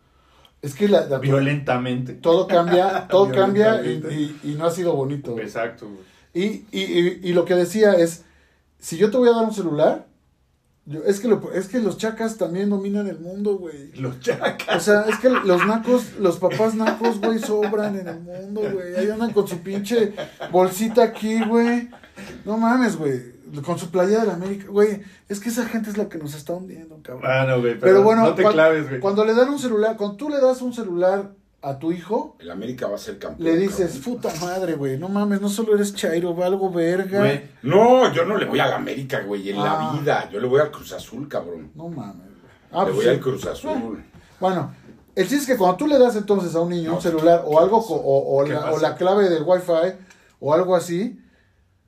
A: Es que la, la-
B: violentamente.
A: todo cambia, todo cambia y,
B: Violentamente.
A: y- y no ha sido bonito.
B: Exacto, güey.
A: Y, y, y, y lo que decía es, si yo te voy a dar un celular, yo- es, que lo- es que los chacas también dominan el mundo, güey.
B: Los chacas.
A: O sea, es que los nacos, los papás nacos, güey, sobran en el mundo, güey. Ahí andan con su pinche bolsita aquí, güey. No mames, güey. Con su playa de la América, güey. Es que esa gente es la que nos está hundiendo, cabrón.
B: Ah, no, güey, pero,
A: Pero bueno,
B: no te
A: cuan-
B: claves, güey.
A: Cuando le dan un celular, cuando tú le das un celular a tu hijo,
C: El América va a ser campeón.
A: le dices,
C: cabrón.
A: puta madre, güey, no mames, no solo eres chairo, valgo verga.
B: Güey,
C: No, yo no le voy a la América, güey, en
A: Ah.
C: la vida. Yo le voy al Cruz Azul, cabrón.
A: No mames, güey. Ah,
C: le
A: pues
C: voy
A: sí.
C: al Cruz Azul.
A: Bueno, el chiste es que cuando tú le das entonces a un niño
C: No,
A: un celular o algo o, o
B: ¿Qué
A: la, o la clave del wifi o algo así,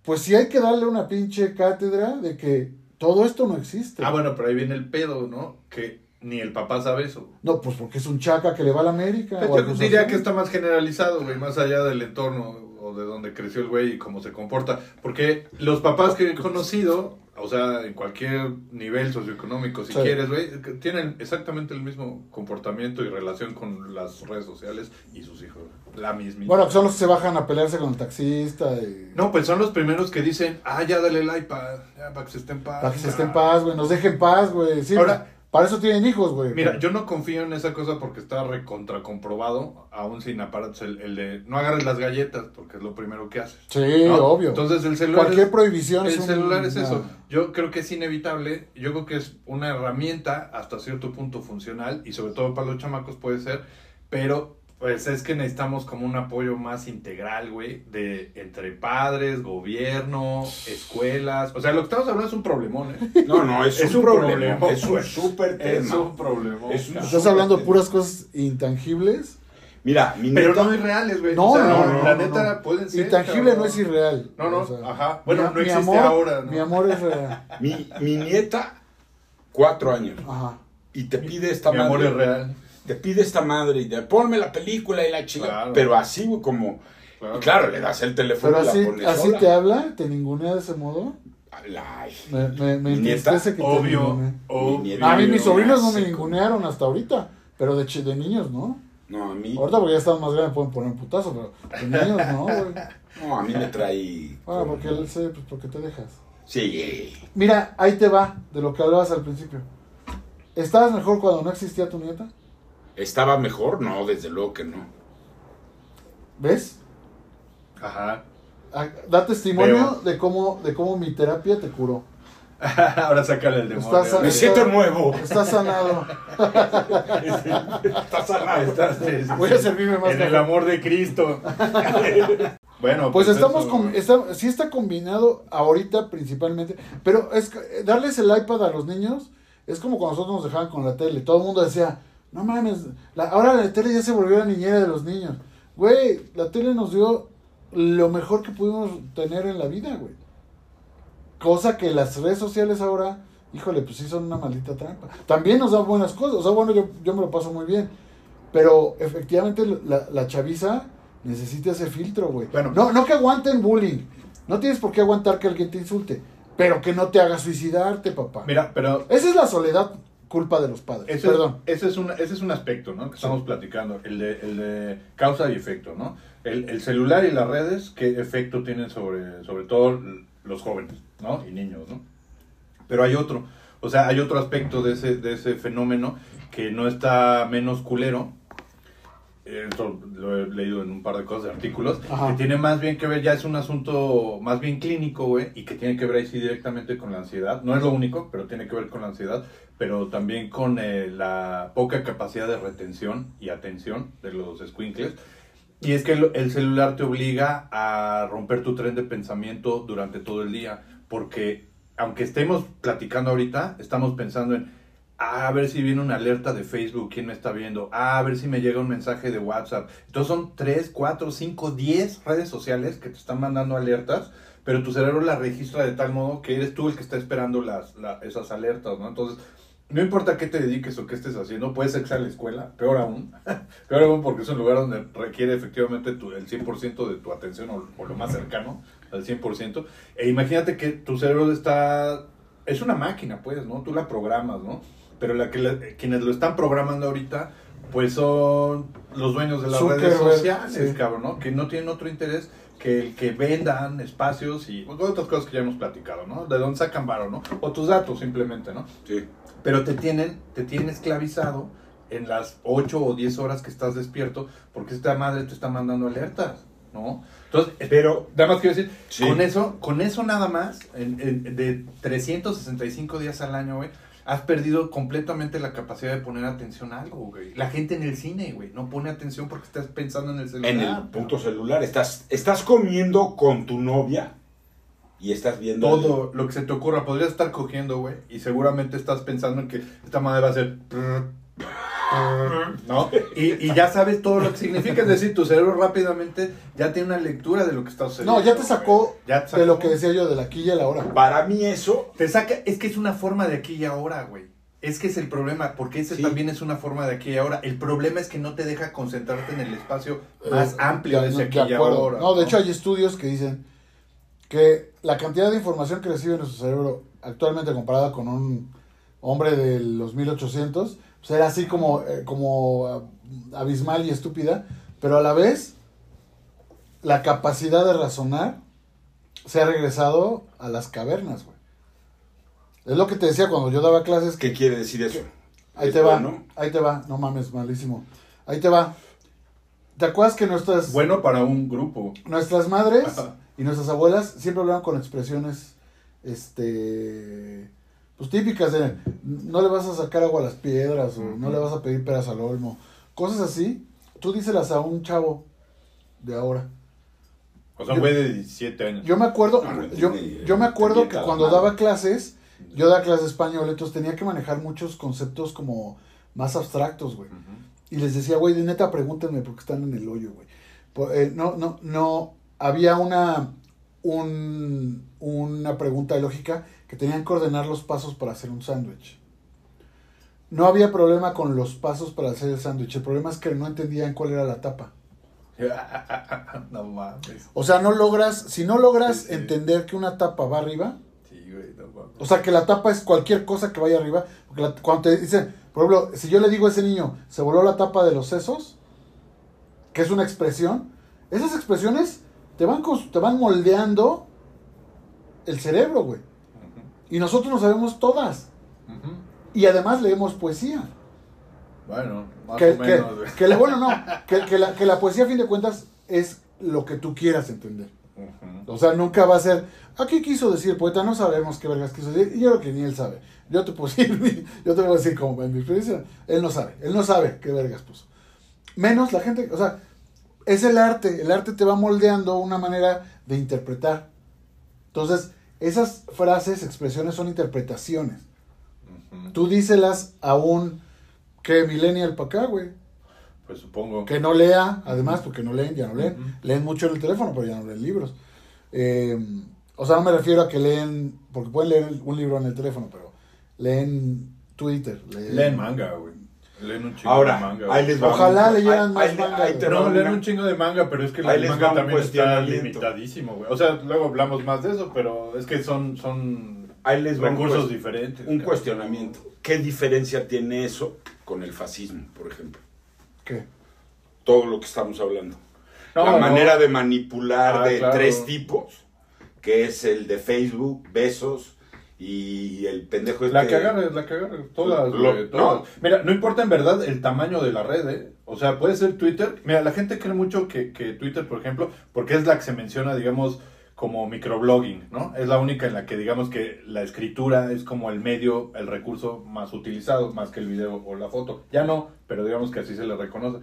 A: pues sí hay que darle una pinche cátedra de que todo esto no existe.
B: Ah, bueno, pero ahí viene el pedo, ¿no? Que ni el papá sabe eso.
A: No, pues porque es un chaca que le va a la América. al
B: Yo diría
A: Azul.
B: que está más generalizado, güey, más allá del entorno o de donde creció el güey y cómo se comporta. Porque los papás que he conocido, o sea, en cualquier nivel socioeconómico, si
A: Sí.
B: quieres, güey, tienen exactamente el mismo comportamiento y relación con las redes sociales y sus hijos. La misma.
A: Bueno, que son los que se bajan a pelearse con el taxista y...
B: No, pues son los primeros que dicen, ah, ya dale el iPad, ya para que se esté en paz.
A: Para que se esté en paz, güey, nos dejen paz, güey. Sí,
B: Ahora-
A: pues, para eso tienen hijos, güey.
B: Mira, yo no confío en esa cosa porque está recontra comprobado, aún sin aparatos, el, el de no agarres las galletas, porque es lo primero que haces.
A: Sí,
B: ¿no?
A: obvio.
B: Entonces el celular
A: Cualquier
B: es,
A: prohibición
B: el
A: es un-
B: celular es eso. Yo creo que es inevitable, yo creo que es una herramienta hasta cierto punto funcional y sobre todo para los chamacos puede ser, pero pues es que necesitamos como un apoyo más integral, güey, de entre padres, gobierno, escuelas, o sea, lo que estamos hablando es un problemón, ¿eh?
C: No, no, es,
B: Es
C: un,
B: un
C: problema.
B: problemón,
C: Es un súper
B: Es
C: tema.
B: un problemón.
C: Es un.
A: Estás hablando de puras cosas intangibles.
C: Mira, mi
B: Pero
C: neta-
B: no irreales, güey.
A: No,
B: O sea,
A: no,
C: no,
B: la neta
A: no.
B: pueden ser.
A: Intangible
B: cabrón.
A: no es irreal.
B: No, no,
A: O sea,
B: ajá. Bueno,
A: mi-
B: no
A: mi
B: existe
A: amor-
B: ahora, ¿no?
A: Mi amor es real.
C: mi, mi nieta, cuatro años,
A: Ajá.
C: y te pide esta
B: Mi amor
C: madre.
B: es real.
C: Te pide esta madre y de ponme la película y la chica.
B: Claro.
C: Pero así, güey, como.
B: Claro.
C: Y claro, le das el teléfono
A: Pero
C: y la
A: así,
C: pones
A: así
C: sola.
A: te habla, te ningunea de ese modo.
C: Ay,
A: Me, me, me
C: Mi nieta,
A: que
B: Obvio,
A: A mí mis sobrinos no me ningunearon hasta ahorita, pero de, chi- de niños no.
C: No, a mí,
A: Ahorita porque ya están más grandes pueden poner un putazo, pero de niños no, güey.
C: no, a mí me trae...
A: Bueno,
C: con-
A: porque él sé, pues porque te dejas.
C: Sí,
A: Mira, ahí te va, de lo que hablabas al principio. ¿Estabas mejor cuando no existía tu nieta?
C: ¿Estaba mejor? No, desde luego que no.
A: ¿Ves?
B: Ajá.
A: Ah, Da testimonio
B: Veo.
A: de cómo, de cómo mi terapia te curó.
B: Ahora sácale el demonio.
C: Me siento nuevo.
A: Estás sanado.
C: Está sanado.
B: Estás,
A: Voy a servirme más
B: En el amor de Cristo. bueno,
A: Pues estamos
B: eso-
A: con, está, sí está combinado ahorita principalmente, pero es que, darles el iPad a los niños es como cuando nosotros nos dejaban con la tele. Todo el mundo decía, no mames, la, ahora la tele ya se volvió la niñera de los niños. Güey, la tele nos dio lo mejor que pudimos tener en la vida, güey. Cosa que las redes sociales ahora, híjole, pues sí son una maldita trampa. También nos dan buenas cosas, o sea, bueno, yo, yo me lo paso muy bien. Pero efectivamente la, la chaviza necesita ese filtro, güey.
B: Bueno.
A: no, no que aguanten bullying. No tienes por qué aguantar que alguien te insulte. Pero que no te haga suicidarte, papá.
B: Mira, pero
A: Esa es la soledad culpa de los padres.
B: Ese,
A: Perdón.
B: Ese es, un, ese es un aspecto, ¿no? Que estamos platicando, el de, el de causa y efecto, ¿no? El, el celular y las redes, ¿qué efecto tienen sobre, sobre todo los jóvenes, ¿no? Y niños, ¿no? Pero hay otro, o sea, hay otro aspecto de ese, de ese fenómeno que no está menos culero. Esto lo he leído en un par de cosas, de artículos,
A: Ajá.
B: que tiene más bien que ver, ya es un asunto más bien clínico, güey, y que tiene que ver ahí sí directamente con la ansiedad. No es lo único, pero tiene que ver con la ansiedad, pero también con eh, la poca capacidad de retención y atención de los squinkles. Y es que el, el celular te obliga a romper tu tren de pensamiento durante todo el día, porque aunque estemos platicando ahorita, estamos pensando en, ah, a ver si viene una alerta de Facebook, quién me está viendo, ah, a ver si me llega un mensaje de WhatsApp. Entonces son 3, 4, 5, 10 redes sociales que te están mandando alertas, pero tu cerebro las registra de tal modo que eres tú el que está esperando las, la- esas alertas, ¿no? Entonces, no importa qué te dediques o qué estés haciendo, puede ser que sea la escuela, peor aún, peor aún porque es un lugar donde requiere efectivamente tu, el 100% de tu atención o, o lo más cercano al 100%. E imagínate que tu cerebro está, es una máquina, pues, ¿no? Tú la programas, ¿no? Pero la que la- quienes lo están programando ahorita, pues son los dueños de las redes sociales,
A: sí.
B: cabrón, ¿no? Que no tienen otro interés que el que vendan espacios y otras cosas que ya hemos platicado, ¿no? De dónde sacan varo, ¿no? O tus datos simplemente, ¿no?
C: Sí.
B: pero te tienen, te tienen esclavizado en las 8 o 10 horas que estás despierto, porque esta madre te está mandando alertas, ¿no? Entonces,
C: Pero,
B: nada más quiero decir,
C: Sí.
B: con eso, con eso nada más, en- en- de 365 días al año, güey, has perdido completamente la capacidad de poner atención a algo, güey. La gente en el cine, güey, no pone atención porque estás pensando en el celular.
C: en el punto celular, estás, estás comiendo con tu novia y estás viendo...
B: Todo lo que se te ocurra, podrías estar cogiendo, güey, y seguramente estás pensando en que esta madre va a ser... ¿No? Y, y ya sabes todo lo que significa, es decir, tu cerebro rápidamente ya tiene una lectura de lo que está sucediendo.
A: No, ya te sacó
B: güey. Ya te
A: de lo que decía yo, de la aquí y la hora.
C: Para mí eso,
B: Te saca, es que es una forma de aquí y ahora, güey. Es que es el problema, porque ese
C: Sí.
B: también es una forma de aquí y ahora. El problema es que no te deja concentrarte en el espacio más
A: Eh,
B: amplio
A: ya,
B: de ese
A: no,
B: aquí
A: de
B: y
A: acuerdo.
B: ahora.
A: No, de hecho hay estudios que dicen que la cantidad de información que recibe nuestro cerebro actualmente comparada con un hombre de los 1800, pues era así como, eh, como ah, abismal y estúpida, pero a la vez la capacidad de razonar se ha regresado a las cavernas, güey. Es lo que te decía cuando yo daba clases
C: ¿qué quiere decir eso?
A: Ahí
C: ¿Es
A: te va,
C: bueno?
A: ahí te va, no mames, malísimo. Ahí te va. ¿Te acuerdas que nuestras,
B: Bueno para un grupo.
A: nuestras madres y nuestras abuelas siempre hablaban con expresiones, este, pues típicas de, no le vas a sacar agua a las piedras o no le vas a pedir peras al olmo, cosas así. Tú díselas a un chavo de ahora.
B: O sea, un güey de 17 años.
A: Yo me acuerdo,
C: No, no
A: yo, me acuerdo que cuando daba clases, yo daba clases de español, entonces tenía que manejar muchos conceptos como más abstractos, güey. Y les decía, güey, de neta, pregúntenme porque están en el hoyo, güey. Eh, no, no, no, había una, un- una pregunta lógica que tenían que ordenar los pasos para hacer un sándwich. No había problema con los pasos para hacer el sándwich, el problema es que no entendían cuál era la tapa.
B: no mames.
A: O sea, no logras, si no logras
B: Sí, sí.
A: entender que una tapa va arriba,
B: Sí,
A: O sea, que la tapa es cualquier cosa que vaya arriba. Porque la- cuando te dicen, por ejemplo, si yo le digo a ese niño, se voló la tapa de los sesos, que es una expresión, esas expresiones te van, te van moldeando el cerebro, güey. Y nosotros no sabemos todas.
B: Ujú.
A: Y además leemos poesía.
B: Bueno, más
A: Que,
B: o menos,
A: que, que la, bueno, no, que, que la, que la poesía, a fin de cuentas, es lo que tú quieras entender.
B: Ujú.
A: O sea, nunca va a ser. ¿Aquí quiso decir poeta? No sabemos qué vergas quiso decir. Y yo creo que ni él sabe. Yo te puedo decir, yo te voy a decir como en mi experiencia. Él no sabe. Él no sabe qué vergas puso. Menos la gente. O sea, es el arte. El arte te va moldeando una manera de interpretar. Entonces, esas frases, expresiones son interpretaciones.
B: Ujú.
A: Tú díselas a un. que millennial para acá, güey.
B: Pues supongo.
A: Que no lea, además, porque no leen, ya no leen. Leen mucho en el teléfono, pero ya no leen libros. Eh, o sea, no me refiero a que leen, porque pueden leer un libro en el teléfono, pero leen Twitter. Leen,
B: Leen manga, güey. Leen un chingo
C: Ahora,
B: de manga.
C: ahí les va.
A: Ojalá
C: un-
A: leyeran más manga,
C: ahí te
B: No, leen un chingo de manga, pero es que el manga también está limitadísimo, güey. O sea, luego hablamos más de eso, pero es que son, son
C: Ahí les va
B: recursos diferentes.
C: Un cuestionamiento. ¿Qué diferencia tiene eso con el fascismo, por ejemplo?
A: ¿Qué?
C: Todo lo que estamos hablando.
B: No,
C: la
B: no.
C: manera de manipular
B: Ah,
C: de
B: claro.
C: tres tipos, que es el de Facebook, besos y el pendejo este.
B: La que agarres, la que agarres, todas,
C: Lo-
B: güey, todas.
C: no.
B: Mira, no importa en verdad el tamaño de la red, ¿eh? O sea, puede ser Twitter. Mira, la gente cree mucho que, que Twitter, por ejemplo, porque es la que se menciona, digamos, como microblogging, ¿no? Es la única en la que, digamos, que la escritura es como el medio, el recurso más utilizado, más que el video o la foto. Ya no, pero digamos que así se le reconoce.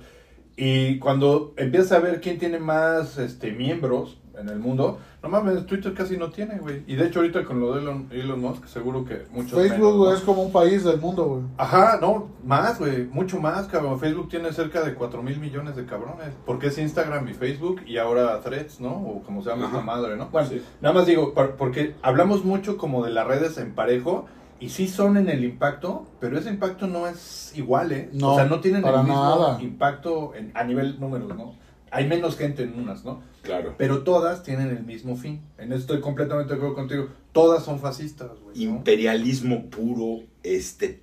B: Y cuando empiezas a ver quién tiene más este, miembros en el mundo, no mames, Twitter casi no tiene, güey. Y de hecho ahorita con lo de Elon, Elon Musk, seguro que mucho
A: Facebook
B: menos, ¿no?
A: es como un país del mundo, güey.
B: Ajá, no, más, güey, mucho más, cabrón. Facebook tiene cerca de 4 mil millones de cabrones. Porque es Instagram y Facebook y ahora Threads, ¿no? O como se llama esta madre, ¿no? Bueno,
C: Sí.
B: nada más digo, por- porque hablamos mucho como de las redes en parejo y sí son en el impacto, pero ese impacto no es igual, ¿eh?
A: No,
B: o sea, no tienen el mismo
A: nada.
B: impacto en- a nivel números, ¿no? Hay menos gente en unas, ¿no?
C: Claro.
B: Pero todas tienen el mismo fin. En eso estoy completamente de acuerdo contigo. Todas son fascistas, güey. ¿no?
C: Imperialismo puro, este.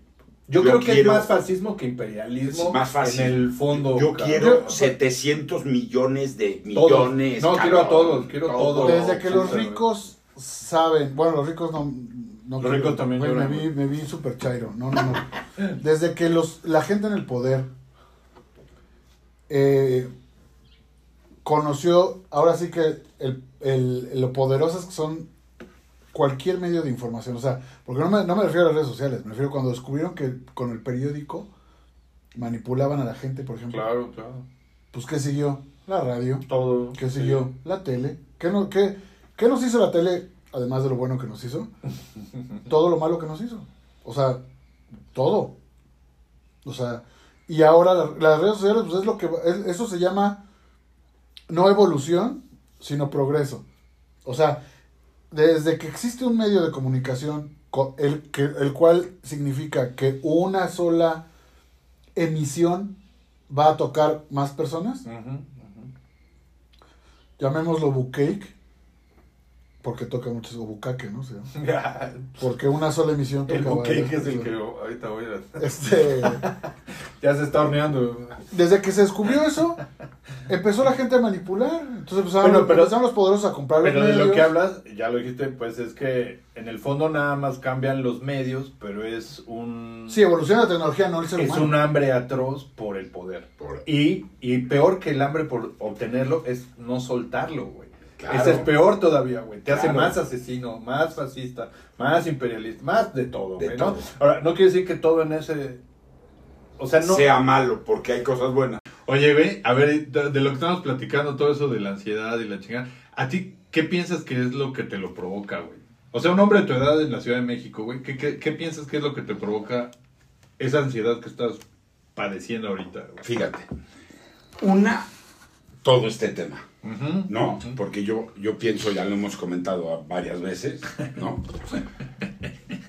B: Yo,
C: Yo
B: creo que es más fascismo que imperialismo
C: Es más fácil.
B: en el fondo.
C: Yo
B: cabrón.
C: quiero
A: Yo-
C: 700 millones de
B: Todos.
C: millones.
B: No, quiero a todos, quiero todos.
A: Desde que los ricos saben, bueno, los ricos no... no
B: Los ricos también
A: güey, me vi, me vi súper chairo. No, no, no. Desde que los, la gente en el poder eh, conoció, ahora sí que el, el- lo poderosas que son cualquier medio de información. O sea, porque no me, no me refiero a las redes sociales, me refiero cuando descubrieron que con el periódico manipulaban a la gente, por ejemplo.
B: Claro, claro.
A: Pues, ¿qué siguió? La radio.
B: Todo.
A: ¿Qué siguió? La tele. ¿Qué, no, qué, qué nos hizo la tele, además de lo bueno que nos hizo? Todo lo malo que nos hizo. O sea, todo. O sea, y ahora la- las redes sociales, pues es lo que... es- eso se llama no evolución, sino progreso. O sea, desde que existe un medio de comunicación, co- el, que, el cual significa que una sola emisión va a tocar más personas, llamémoslo bucake, porque toca mucho o bucaque, ¿no? Sea, porque una sola emisión toca
B: el bouquet que
A: varias
B: es el que ahorita voy a...
A: Este,
B: Ya se está horneando.
A: desde que se descubrió eso, empezó la gente a manipular. Entonces empezaron,
B: Bueno, pero-
A: empezaron los poderosos a comprar los
B: Pero de lo
A: medios.
B: que hablas, ya lo dijiste, pues es que en el fondo nada más cambian los medios, pero es un...
A: Sí, evoluciona la tecnología, no el ser
B: es
A: humano.
B: un hambre atroz por el poder.
C: Por-
B: Y, y peor que el hambre por obtenerlo es no soltarlo, güey.
C: Claro.
B: Ese es peor todavía, güey. Te hace más asesino, más fascista, más imperialista, más de todo,
C: De
B: güey, ¿no? Ahora, no quiere decir que todo en ese... O sea, no...
C: Sea malo, porque hay cosas buenas.
B: Oye, güey, a ver, de, lo que estamos platicando, todo eso de la ansiedad y la chingada, ¿a ti qué piensas que es lo que te lo provoca, güey? O sea, un hombre de tu edad en la Ciudad de México, güey, ¿qué, qué, qué piensas que es lo que te provoca esa ansiedad que estás padeciendo ahorita, güey?
C: Fíjate. Una, todo este tema. ¿No? Porque yo, yo pienso, ya lo hemos comentado varias veces, ¿no?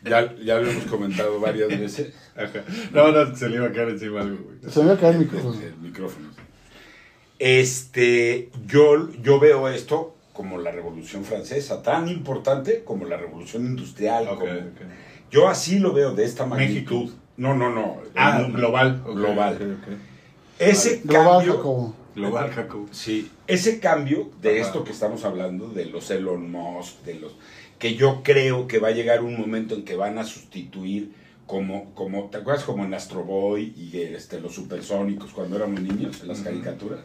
C: Ya, ya lo hemos comentado varias veces.
B: Ajá. No, no, se le iba a caer encima algo, güey.
A: Se me va a caer el micrófono.
C: El micrófono. Este, yo, yo veo esto como la Revolución Francesa, tan importante como la Revolución Industrial. Como-. Yo así lo veo de esta magnitud.
B: México.
C: No, no, no.
B: Ah, global. ok,
C: Global.
B: ok, ok.
C: Ese
A: Global,
C: cambio,
A: Jacobo.
B: Global, Jacob.
C: sí, ese cambio de
B: Ajá.
C: esto que estamos hablando, de los Elon Musk, de los que yo creo que va a llegar un momento en que van a sustituir como, como ¿te acuerdas como en Astro Boy y este, los supersónicos cuando éramos niños, en las caricaturas?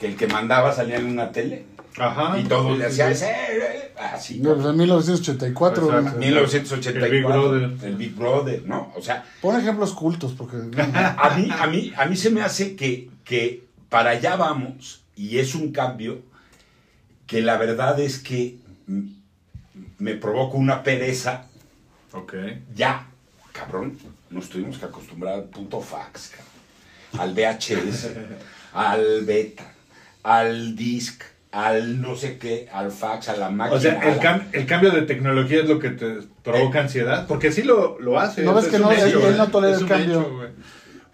C: Que el que mandaba salía en una tele
B: Ajá.
C: y todo
B: Sí,
C: le hacía
B: sí.
C: "Eh, eh", así.
A: No, pues en 1984.
B: Exacto.
A: güey.
C: 1984.
B: El Big Brother.
C: El Big Brother, ¿no? O sea,
A: Pon ejemplos cultos, porque.
C: a mí, a mí, a mí se me hace que, que para allá vamos y es un cambio que la verdad es que me provoca una pereza.
B: Ok.
C: Ya, cabrón, nos tuvimos que acostumbrar al punto fax, cabrón, al VHS, al beta, al disc, al no sé qué, al fax, a la máquina.
B: O sea, el, cam- el cambio de tecnología es lo que te provoca ansiedad, porque sí lo, lo hace.
A: ¿No ves que no? Él- no
B: ¿eh?
A: tolera
B: Es
A: el
B: un
A: cambio.
B: hecho, güey.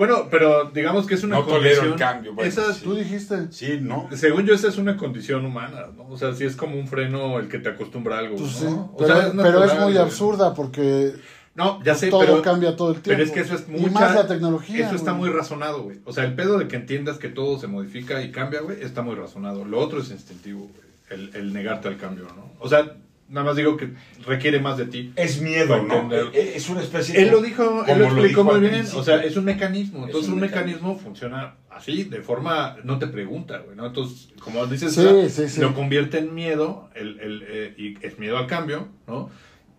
B: Bueno, pero digamos que es una
C: No tolero el
B: condición-
C: cambio, bueno,
B: esa-
C: sí.
A: Tú dijiste.
C: Sí, ¿no?
B: Según yo, esa es una condición humana, ¿no? O sea, sí es como un freno el que te acostumbra a algo,
A: Pues sí.
B: ¿no? O
A: Pero,
B: sea,
A: pero es muy absurda porque
B: No, ya sé,
A: todo
B: pero...
A: cambia todo el tiempo.
B: Pero es que eso es mucha...
A: Y más la tecnología.
B: Eso está
A: güey.
B: muy razonado, güey. O sea, el pedo de que entiendas que todo se modifica y cambia, güey, está muy razonado. Lo otro es instintivo, güey. El, el negarte al cambio, ¿no? O sea, nada más digo que requiere más de ti.
C: Es miedo, ¿no? Eh, Es una especie
B: Él
C: de-
B: lo dijo, él lo explicó muy bien. O sea, es un mecanismo.
C: Es
B: Entonces,
C: un
B: un,
C: mecanismo.
B: mecanismo funciona así, de forma. No te pregunta, güey, ¿no? Entonces, como dices,
A: Sí,
B: ¿verdad?
A: sí, sí.
B: lo convierte en miedo, el, el, eh, y es miedo al cambio, ¿no?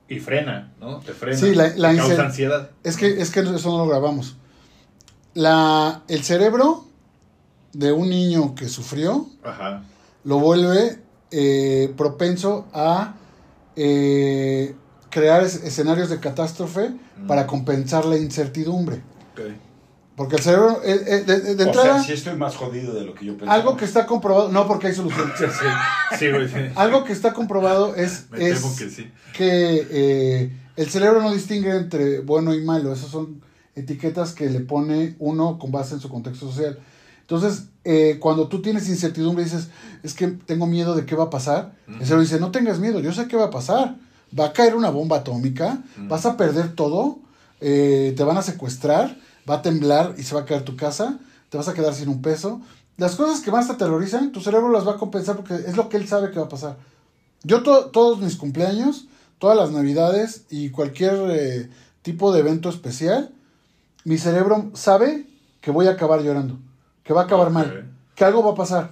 B: Y frena, ¿no? Te frena.
A: Sí, la-
B: causa ansiedad.
A: Es que, es que eso no lo grabamos. La, el cerebro de un niño que sufrió
B: Ajá.
A: lo vuelve eh, propenso a eh, crear es- escenarios de catástrofe
B: Mm.
A: para compensar la incertidumbre.
B: Ok.
A: Porque el cerebro, eh, eh, de, de- de
C: O
A: entrada,
C: sea, sí estoy más jodido de lo que yo pensaba.
A: algo que está comprobado, no porque hay solución,
B: Sí, sí, güey, sí.
A: algo que está comprobado es,
B: Me
A: es
B: temo que sí.
A: que eh, el cerebro no distingue entre bueno y malo. Esas son etiquetas que le pone uno con base en su contexto social. Entonces, eh, cuando tú tienes incertidumbre y dices, es que tengo miedo de qué va a pasar, el
B: Ujú.
A: cerebro dice, no tengas miedo, yo sé qué va a pasar. Va a caer una bomba atómica, vas a perder todo, eh, te van a secuestrar, va a temblar y se va a caer tu casa, te vas a quedar sin un peso. Las cosas que más te aterrorizan, tu cerebro las va a compensar porque es lo que él sabe que va a pasar. Yo to- todos mis cumpleaños, todas las navidades y cualquier eh, tipo de evento especial, mi cerebro sabe que voy a acabar llorando, que va a acabar mal, que algo va a pasar.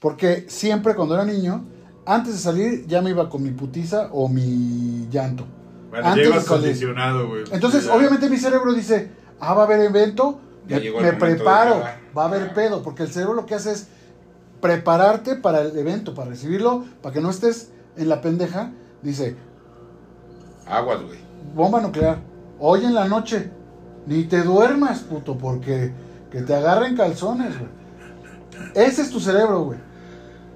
A: Porque siempre cuando era niño, antes de salir ya me iba con mi putiza o mi llanto.
B: Bueno,
A: Antes salir.
B: condicionado, güey.
A: Entonces,
B: Ya.
A: obviamente mi cerebro dice, ah, va a haber evento,
C: Ya
A: me, me preparo, va a haber pedo, porque el cerebro lo que hace es prepararte para el evento, para recibirlo, para que no estés en la pendeja. Dice,
C: Aguas, güey.
A: bomba nuclear, hoy en la noche, ni te duermas, puto, porque que te agarren calzones, güey. Ese es tu cerebro, güey.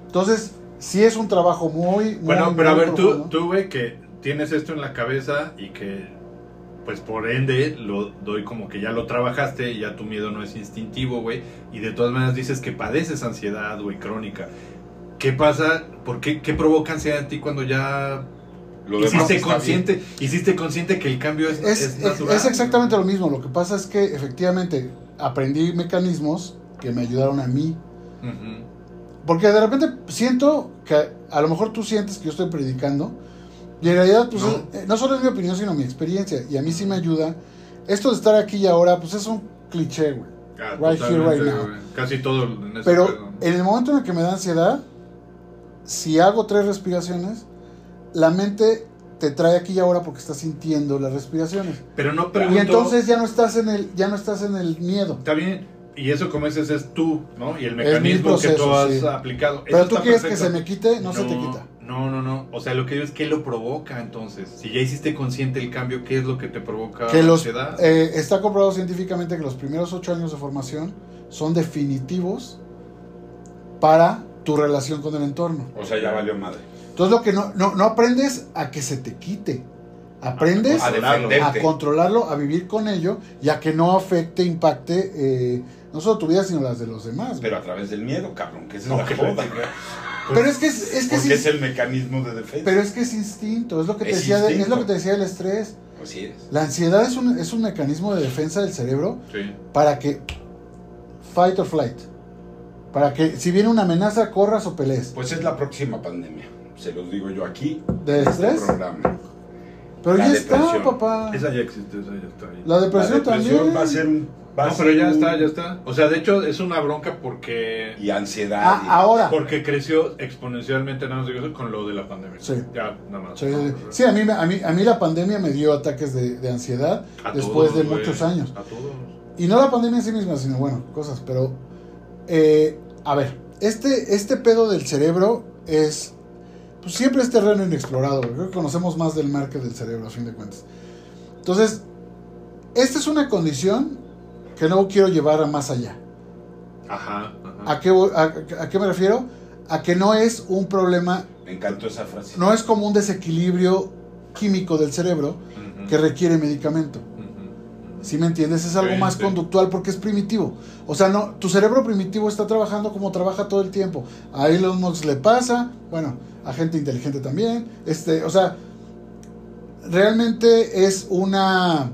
A: Entonces, sí es un trabajo muy, muy
B: Bueno, pero a ver, tú,
A: profundo.
B: tú, güey, que tienes esto en la cabeza y que, pues por ende, lo doy como que ya lo trabajaste y ya tu miedo no es instintivo, güey. Y de todas maneras dices que padeces ansiedad, güey, crónica. ¿Qué pasa? ¿Por qué, qué provoca ansiedad en ti cuando ya
C: Lo
B: hiciste consciente, hiciste consciente que el cambio es,
A: Es,
B: es
A: es-
B: natural?
A: es exactamente lo mismo. Lo que pasa es que efectivamente aprendí mecanismos que me ayudaron a mí. Porque de repente siento que a lo mejor tú sientes que yo estoy predicando. Y en realidad, pues,
B: No.
A: eh, no solo es mi opinión, sino mi experiencia. Y a mí sí me ayuda. Esto de estar aquí y ahora, pues es un cliché, güey.
B: Ah,
A: Right here, right now.
B: güey. Casi todo en ese
A: Pero
B: pedo.
A: en el momento en el que me da ansiedad, si hago tres respiraciones, la mente te trae aquí y ahora porque estás sintiendo las respiraciones.
B: Pero no pregunto...
A: Y entonces ya no estás en el, ya no estás en el miedo.
B: Está bien. Y eso, como dices, es tú, ¿no? Y el mecanismo que tú has
A: sí.
B: aplicado.
A: Pero
B: Eso
A: tú quieres que se me quite, no, se te quita.
B: No, no, no. O sea, lo que digo es que lo provoca entonces. Si ya hiciste consciente el cambio, ¿qué es lo que te provoca
A: Que los,
B: ansiedad?
A: eh, está comprobado científicamente que los primeros ocho años de formación son definitivos para tu relación con el entorno.
C: O sea, ya valió madre.
A: Entonces lo que no, no, no aprendes a que se te quite. Aprendes
C: A
A: controlarlo, a vivir con ello y a que no afecte, impacte eh, no solo tu vida, sino las de los demás. güey.
C: Pero a través del miedo, cabrón, que esa
B: No,
C: es
B: que
C: la joda.
B: chingada.
A: Pero es que es, es que
C: Porque
A: sí-
C: es el mecanismo de defensa.
A: pero es que es instinto, es lo que te
C: Es
A: decía, de- es lo que te decía del estrés.
C: Así es.
A: La ansiedad es un, es un mecanismo de defensa del cerebro
B: Sí.
A: para que fight or flight. Para que si viene una amenaza corras o pelees.
C: Pues es la próxima pandemia. Se los digo yo aquí.
A: ¿De
C: este
A: estrés?
C: programa.
A: Pero
C: la
A: ya está, papá.
B: Esa ya existe, esa ya está ahí.
A: La depresión,
C: la depresión
A: también.
C: va a ser un. va
B: No, pero ya
C: un-
B: está, ya está. O sea, de hecho es una bronca porque
C: Y ansiedad.
A: Ah,
C: y-
A: ahora.
B: porque creció exponencialmente nada más digo eso, con lo de la pandemia.
A: Sí.
B: Ya, nada más.
A: Sí, sí, sí, a mí, a, mí, a mí la pandemia me dio ataques de, de ansiedad
B: A
A: después
B: todos,
A: de
B: güey.
A: muchos años.
B: A todos.
A: Y no la pandemia en sí misma, sino bueno, cosas. Pero, eh, a ver, este, este pedo del cerebro es. Pues siempre es terreno inexplorado. Creo que conocemos más del mar que del cerebro, a fin de cuentas. Entonces, esta es una condición que no quiero llevar a más allá.
B: Ajá, ajá.
A: ¿A qué, a, a qué me refiero? A que no es un problema,
C: Me encantó esa frase.
A: no es como un desequilibrio químico del cerebro que requiere medicamento. ¿Sí me entiendes? Es algo
B: Sí,
A: más
B: sí.
A: conductual porque es primitivo. O sea, no, tu cerebro primitivo está trabajando como trabaja todo el tiempo. A Elon Musk le pasa, bueno, a gente inteligente también. Este, o sea, realmente es una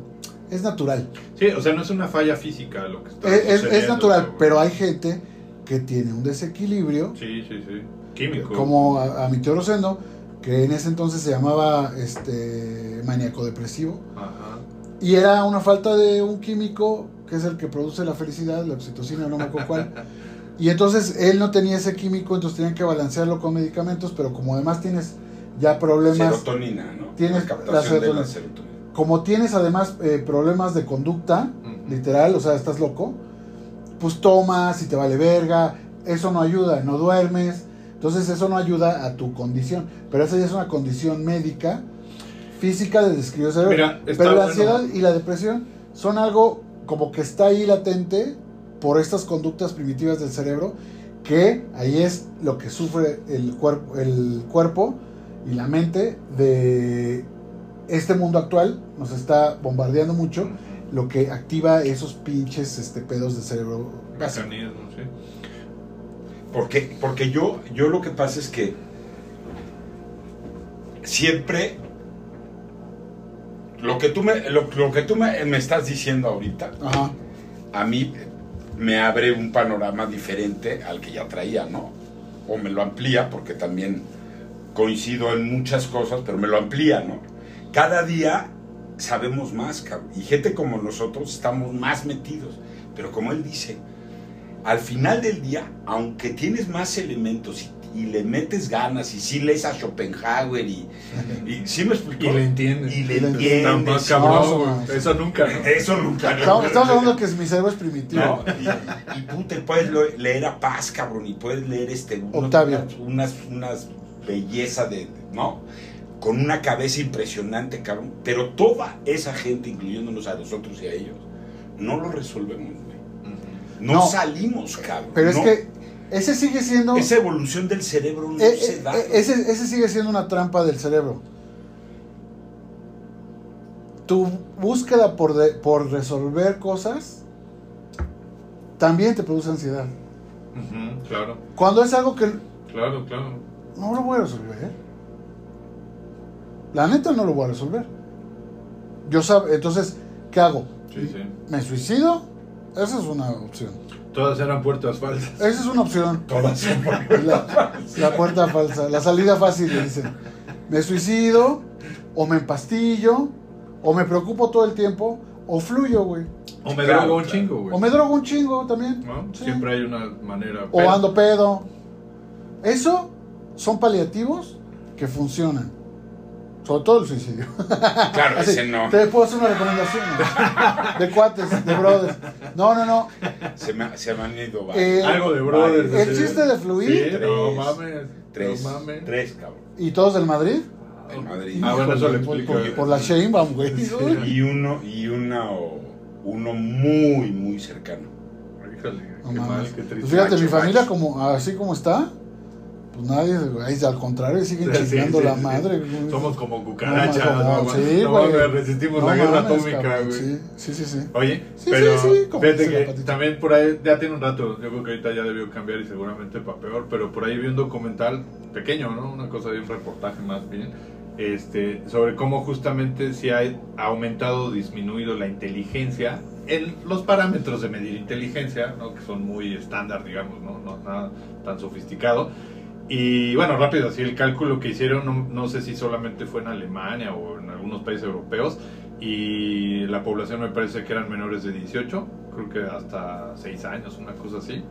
A: es natural.
B: Sí, o sea, no es una falla física lo que está
A: Es, es- es natural, pero hay gente que tiene un desequilibrio,
B: Sí, sí, sí. Químico.
A: como a, a mi tío Rosendo, que en ese entonces se llamaba este maníaco depresivo.
B: Ajá.
A: Y era una falta de un químico que es el que produce la felicidad, la oxitocina, no me acuerdo cuál. Y entonces él no tenía ese químico, entonces tenían que balancearlo con medicamentos, pero como además tienes ya problemas,
C: Serotonina, ¿no?
A: Tienes
C: la
A: serotonina.
C: la serotonina.
A: como tienes además eh, problemas de conducta, literal, o sea, estás loco, pues tomas y te vale verga, eso no ayuda, no duermes, entonces eso no ayuda a tu condición, pero esa ya es una condición médica, física de describir cerebro.
B: Mira,
A: pero la
B: bueno.
A: ansiedad y la depresión son algo como que está ahí latente por estas conductas primitivas del cerebro, que ahí es lo que sufre el, cuerpo el cuerpo y la mente de este mundo actual, nos está bombardeando mucho lo que activa esos pinches este, pedos de cerebro.
B: Mecanismo, sí.
C: Porque, porque yo, yo lo que pasa es que siempre lo que tú me, lo, lo que tú me, me estás diciendo ahorita,
A: Ajá.
C: a mí me abre un panorama diferente al que ya traía, ¿no? O me lo amplía, porque también coincido en muchas cosas, pero me lo amplía, ¿no? Cada día sabemos más, y gente como nosotros estamos más metidos. Pero como él dice, al final del día, aunque tienes más elementos y, y le metes ganas y sí lees a Schopenhauer y, y sí me explicó.
B: Y le entiendes.
C: Y le entiendes.
B: Está más cabrón,
A: No,
B: Eso nunca, ¿no?
C: Eso nunca. ¿no?
A: Estamos, estamos hablando que mi cerebro es primitivo.
C: No, y, y tú te puedes leer a Paz, cabrón, y puedes leer este
A: Octavio.
C: unas unas belleza de, ¿no? Con una cabeza impresionante, cabrón. Pero toda esa gente, incluyéndonos a nosotros y a ellos, no lo resolvemos, güey. No,
A: No.
C: salimos, cabrón.
A: Pero es
C: No.
A: que ese sigue siendo...
C: esa evolución del cerebro no
A: eh,
C: se
A: eh,
C: da.
A: eh, ese, ese sigue siendo una trampa del cerebro. Tu búsqueda por, de- por resolver cosas también te produce ansiedad.
B: Claro,
A: Cuando es algo que
B: claro, claro.
A: no lo voy a resolver. La neta no lo voy a resolver. Yo sab entonces, ¿qué hago?
B: Sí, sí.
A: ¿Me suicido? Esa es una opción.
B: Todas eran puertas falsas.
A: Esa es una opción.
C: Todas son
A: La, la puerta falsa, la salida fácil, le dicen. Me suicido, o me empastillo, o me preocupo todo el tiempo, o fluyo, güey.
B: O me
C: Claro,
B: drogo un
C: claro.
B: chingo, güey.
A: O me drogo un chingo también.
B: ¿No?
A: Sí.
B: Siempre hay una manera.
A: O ando pedo. Eso son paliativos que funcionan. Sobre todo el suicidio.
C: Claro,
A: Así,
C: ese no.
A: Te puedo hacer una recomendación. De cuates, de brothers. No, no, no.
C: Se me, se me han ido
A: Eh.
B: Algo de brothers.
A: el
B: sí.
A: chiste de fluir.
B: Sí, no
C: Tres.
B: mames.
C: Tres.
B: No mames.
C: Tres, cabrón.
A: ¿Y todos del Madrid?
C: En Madrid.
B: Ah, bueno, eso le
A: Por-
B: explica.
A: Por, por la Sheinbaum, güey.
C: Y uno, y una, o- uno muy, muy cercano.
B: Híjole, qué mal, qué
A: Pues fíjate, mi familia
C: macho.
A: como así como está, Pues nadie, güey, al contrario, siguen
B: Sí,
A: chingando
B: sí,
A: la
B: sí.
A: madre. güey.
B: Somos como cucarachas, ¿no?
A: sí,
B: No
A: güey.
B: resistimos la guerra
A: mames,
B: atómica,
A: cabrón,
B: güey.
A: Sí, sí, sí. sí.
B: Oye,
A: Sí,
B: pero fíjate que también por ahí, ya tiene un rato, yo creo que ahorita ya debió cambiar y seguramente para peor, pero por ahí vi un documental pequeño, ¿no? Una cosa de un reportaje más bien, este, sobre cómo justamente se ha aumentado o disminuido la inteligencia en los parámetros de medir inteligencia, ¿no? Que son muy estándar, digamos, ¿no? No nada tan sofisticado. Y bueno, rápido, así el cálculo que hicieron, no, no sé si solamente fue en Alemania o en algunos países europeos, y la población me parece que eran menores de 18, creo que hasta 6 años, una cosa así.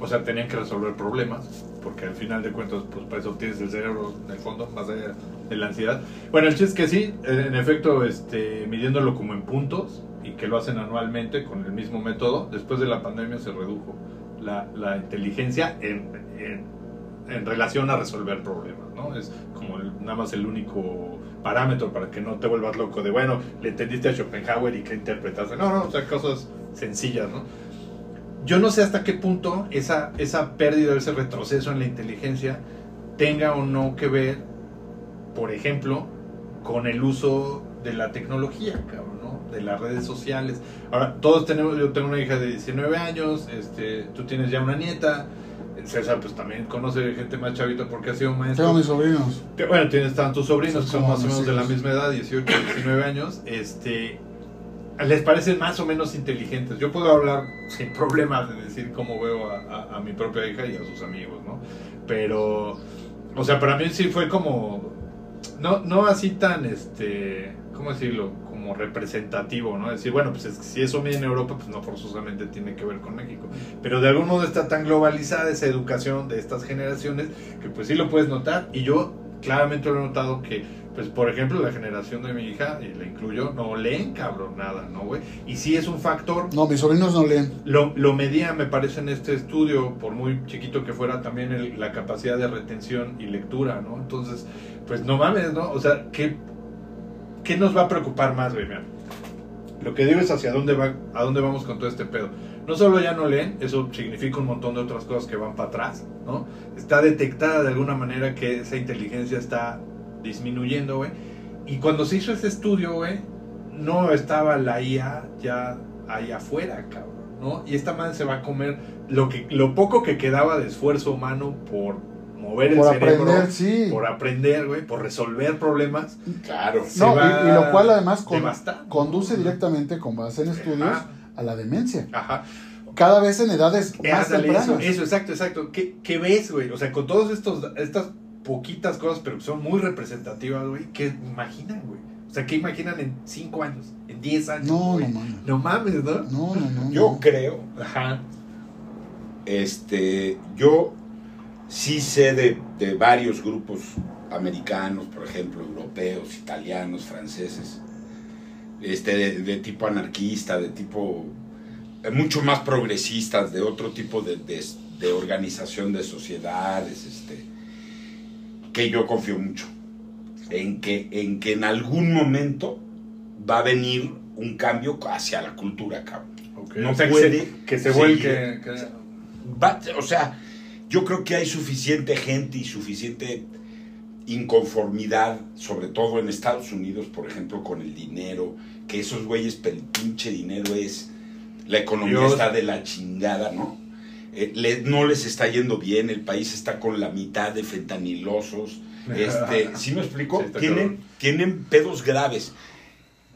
B: O sea, tenían que resolver problemas, porque al final de cuentas, pues para eso tienes el cerebro en el fondo, más allá de la ansiedad. Bueno, el chiste es que sí, en efecto, este, midiéndolo como en puntos, y que lo hacen anualmente con el mismo método, después de la pandemia se redujo la, la inteligencia en, en, en relación a resolver problemas, ¿no? Es como el- nada más el único parámetro para que no te vuelvas loco de, bueno, le entendiste a Schopenhauer y que interpretaste. No, no, o sea, cosas sencillas, ¿no? Yo no sé hasta qué punto esa, esa pérdida, ese retroceso en la inteligencia tenga o no que ver, por ejemplo, con el uso de la tecnología, cabrón, ¿no? De las redes sociales. Ahora, todos tenemos, yo tengo una hija de 19 años, este, tú tienes ya una nieta, César pues también conoce gente más chavita porque ha sido maestro.
A: Tengo mis sobrinos.
B: Bueno, tienes tantos sobrinos que son más o menos de la misma edad, 18, 19 años, este, les parecen más o menos inteligentes. Yo puedo hablar sin problemas de decir cómo veo a, a- a mi propia hija y a sus amigos, ¿no? Pero, o sea, para mí sí fue como, no, no así tan, este, ¿cómo decirlo? Como representativo, ¿no? Decir, bueno, pues es que si eso viene en Europa, pues no forzosamente tiene que ver con México. Pero de algún modo está tan globalizada esa educación de estas generaciones que pues sí lo puedes notar. Y yo claramente lo he notado que, pues por ejemplo, la generación de mi hija, y la incluyo, no leen cabrón nada, ¿no, güey? Y sí es un factor
A: No, mis sobrinos no leen.
B: lo, lo medía, me parece, en este estudio, por muy chiquito que fuera, también el- la capacidad de retención y lectura, ¿no? Entonces, pues no mames, ¿no? O sea, ¿qué, qué nos va a preocupar más, güey? Lo que digo es hacia dónde, va, a dónde vamos con todo este pedo. No solo ya no leen, eso significa un montón de otras cosas que van para atrás, ¿no? Está detectada de alguna manera que esa inteligencia está disminuyendo, güey. Y cuando se hizo ese estudio, güey, no estaba la IA ya ahí afuera, cabrón, ¿no? Y esta madre se va a comer lo, que, lo poco que quedaba de esfuerzo humano por mover
A: Por
B: el cerebro,
A: aprender, sí.
B: por aprender, güey, por resolver problemas.
C: Claro.
A: No, y, y lo cual además con- conduce directamente, con base en estudios,
B: Ajá.
A: a la demencia.
B: Ajá.
A: Cada vez en edades más
B: Ándale, eso,
A: tempranas.
B: eso, exacto, exacto. ¿Qué, qué ves, güey? O sea, con todas estas poquitas cosas, pero que son muy representativas, güey, ¿qué imaginan, güey? O sea, ¿qué imaginan en 5 años? ¿En 10 años?
A: No,
B: güey?
A: no mames.
B: No mames, ¿no?
A: No, no, no.
C: Yo
A: no.
C: creo,
B: Ajá.
C: este, yo sí sé de, de varios grupos americanos, por ejemplo, europeos, italianos, franceses, este, de, de tipo anarquista, de tipo eh, mucho más progresistas, de otro tipo de, de- de organización de sociedades, este, que yo confío mucho en que, en que en algún momento va a venir un cambio hacia la cultura, cabrón.
B: Ok.
C: No
B: o sea,
C: puede
B: que se, que se vuelque. que-
C: Va- o sea, yo creo que hay suficiente gente y suficiente inconformidad, sobre todo en Estados Unidos, por ejemplo, con el dinero, que esos güeyes, el pinche dinero es, la economía
B: Dios.
C: está de la chingada, ¿no? Eh, le- no les está yendo bien, el país está con la mitad de fentanilosos, este, ¿sí me explico?
B: Sí,
C: tienen, pedos graves.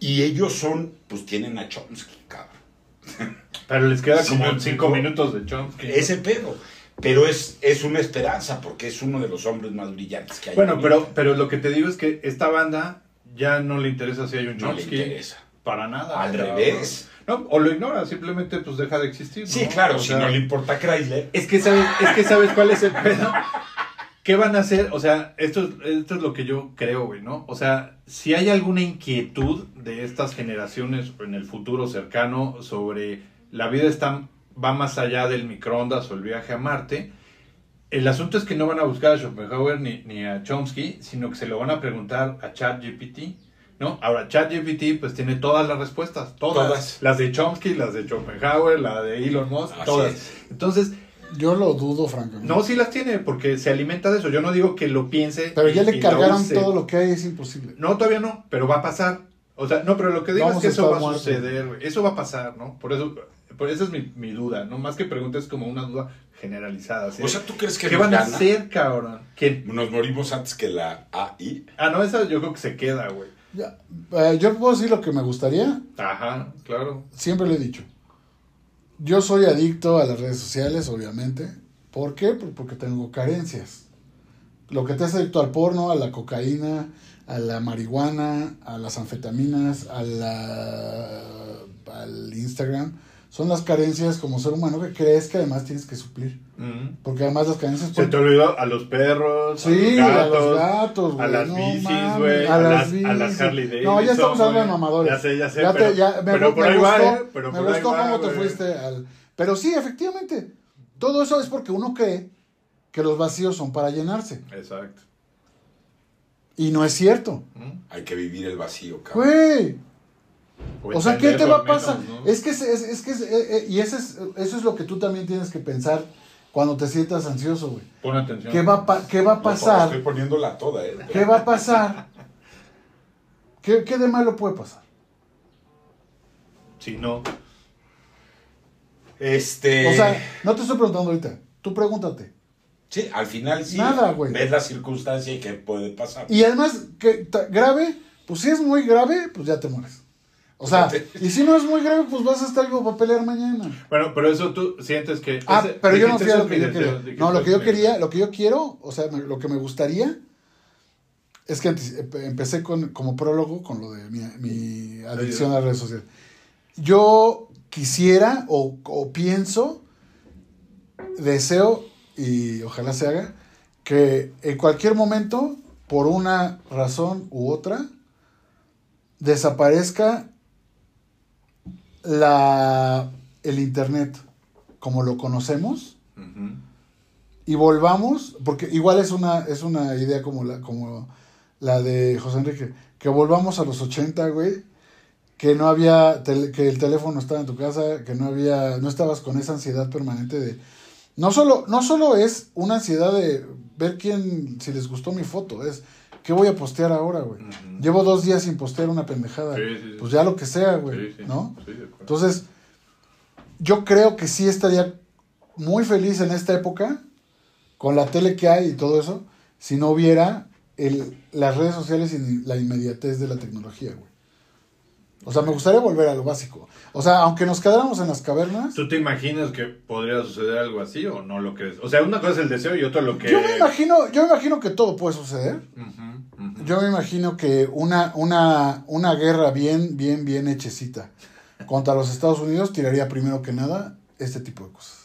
C: Y ellos son, pues tienen a Chomsky, cabrón.
B: Pero les queda como
C: me
B: 5
C: explicó.
B: minutos de Chomsky.
C: Ese pedo. Pero es, es una esperanza porque es uno de los hombres más brillantes que hay.
B: Bueno, pero, pero lo que te digo es que esta banda ya no le interesa si hay un
C: no le
B: Chomsky.
C: interesa.
B: Para nada.
C: Al revés.
B: No, o lo ignora, simplemente pues deja de existir.
C: Sí,
B: ¿no?
C: claro,
B: O
C: si
B: sea,
C: no le importa Chrysler.
B: Es que sabes, es que sabes cuál es el pedo. ¿Qué van a hacer? O sea, esto, es- esto es lo que yo creo, güey, ¿no? O sea, si hay alguna inquietud de estas generaciones en el futuro cercano sobre la vida está, va más allá del microondas o el viaje a Marte, el asunto es que no van a buscar a Schopenhauer ni, ni a Chomsky, sino que se lo van a preguntar a ChatGPT, ¿no? Ahora, ChatGPT pues tiene todas las respuestas, todas.
C: Todas.
B: Las de Chomsky, las de Schopenhauer, la de Elon Musk,
C: Así
B: todas.
C: es.
B: Entonces,
A: Yo lo dudo, francamente.
B: No, sí las tiene, porque se alimenta de eso. Yo no digo que lo piense.
A: Pero ya
B: y
A: le cargaron todo lo que hay, es imposible.
B: No, todavía no, pero va a pasar. O sea, no, pero lo que digo
A: Vamos
B: es que eso va a suceder. Eso va a pasar, ¿no? Por eso, por esa es mi, mi duda, ¿no? Más que preguntas, es como una duda generalizada. ¿sí?
C: O sea, ¿tú crees que
B: ¿Qué van a
C: gana?
B: hacer, cabrón? ¿Quién?
C: Nos morimos antes que la AI.
B: Ah, no, esa yo creo que se queda, güey.
A: Ya, eh, yo puedo decir lo que me gustaría,
B: Ajá, claro.
A: siempre lo he dicho. Yo soy adicto a las redes sociales, obviamente. ¿Por qué? Porque tengo carencias. Lo que te hace adicto al porno, a la cocaína, a la marihuana, a las anfetaminas, a la, al Instagram, son las carencias como ser humano que crees que además tienes que suplir.
B: Ujú.
A: Porque además las carencias...
B: Se te olvidó a los perros,
A: Sí,
B: a
A: a
B: los gatos, a las
A: no
B: bicis, güey,
A: A,
B: a,
A: las
B: a las Harley Davidson.
A: No, ya estamos hablando de mamadores.
B: Ya sé, ya sé,
A: Ya te-
B: pero,
A: ya- me,
B: pero
A: me
B: por ahí
A: gustó,
B: va, ¿eh? Pero
A: me
B: por ahí
A: gustó
B: va,
A: cómo te fuiste al... Pero sí, efectivamente, todo eso es porque uno cree que los vacíos son para llenarse.
B: Exacto.
A: Y no es cierto.
B: ¿Mm?
C: Hay que vivir el vacío, cabrón.
A: Güey. O sea, ¿qué te va a
B: menos,
A: pasar?
B: ¿no?
A: Es que, es, es- que es- eh, eh, y ese es, eso es lo que tú también tienes que pensar cuando te sientas ansioso, güey.
B: Pon atención.
A: ¿Qué va, a pa- ¿Qué va a pasar?
C: Estoy poniéndola toda, ¿eh?
A: ¿Qué va a pasar? ¿Qué, qué de malo puede pasar?
B: Si no.
C: Este.
A: O sea, no te estoy preguntando ahorita. Tú pregúntate.
C: sí, al final sí.
A: Nada, güey.
C: Ves la circunstancia y qué puede pasar.
A: Y además, que grave, pues si es muy grave, pues ya te mueres. O sea, y si no es muy grave, pues vas a estar algo para pelear mañana.
B: Bueno, pero eso tú sientes que.
A: Ah,
B: ese-
A: pero yo no fui a lo que yo quería. No, lo que yo quería, lo que yo quiero, o sea, lo que me gustaría es que empe- empecé con, como prólogo con lo de mi, mi adicción a las redes sociales. Yo quisiera o, o pienso, deseo y ojalá se haga, que en cualquier momento, por una razón u otra, desaparezca la, el Internet como lo conocemos y volvamos, porque igual es una, es una idea como la, como la de José Enrique, que volvamos a los 80, güey, que no había, que el teléfono estaba en tu casa, que no había, no estabas con esa ansiedad permanente de, no solo, no solo es una ansiedad de ver quién, si les gustó mi foto, es, ¿qué voy a postear ahora, güey? Llevo dos días sin postear una pendejada,
B: Sí, sí, sí.
A: pues ya lo que sea, güey. ¿no? Entonces, yo creo que sí estaría muy feliz en esta época, con la tele que hay y todo eso, si no hubiera el, las redes sociales y la inmediatez de la tecnología, güey. O sea, me gustaría volver a lo básico. O sea, aunque nos quedáramos en las cavernas,
B: ¿Tú te imaginas que podría suceder algo así o no lo crees? O sea, una cosa es el deseo y otra lo que.
A: yo me imagino, yo me imagino que todo puede suceder.
B: Ujú.
A: Yo me imagino que una, una, una guerra bien, bien, bien hechecita contra los Estados Unidos tiraría primero que nada este tipo de cosas.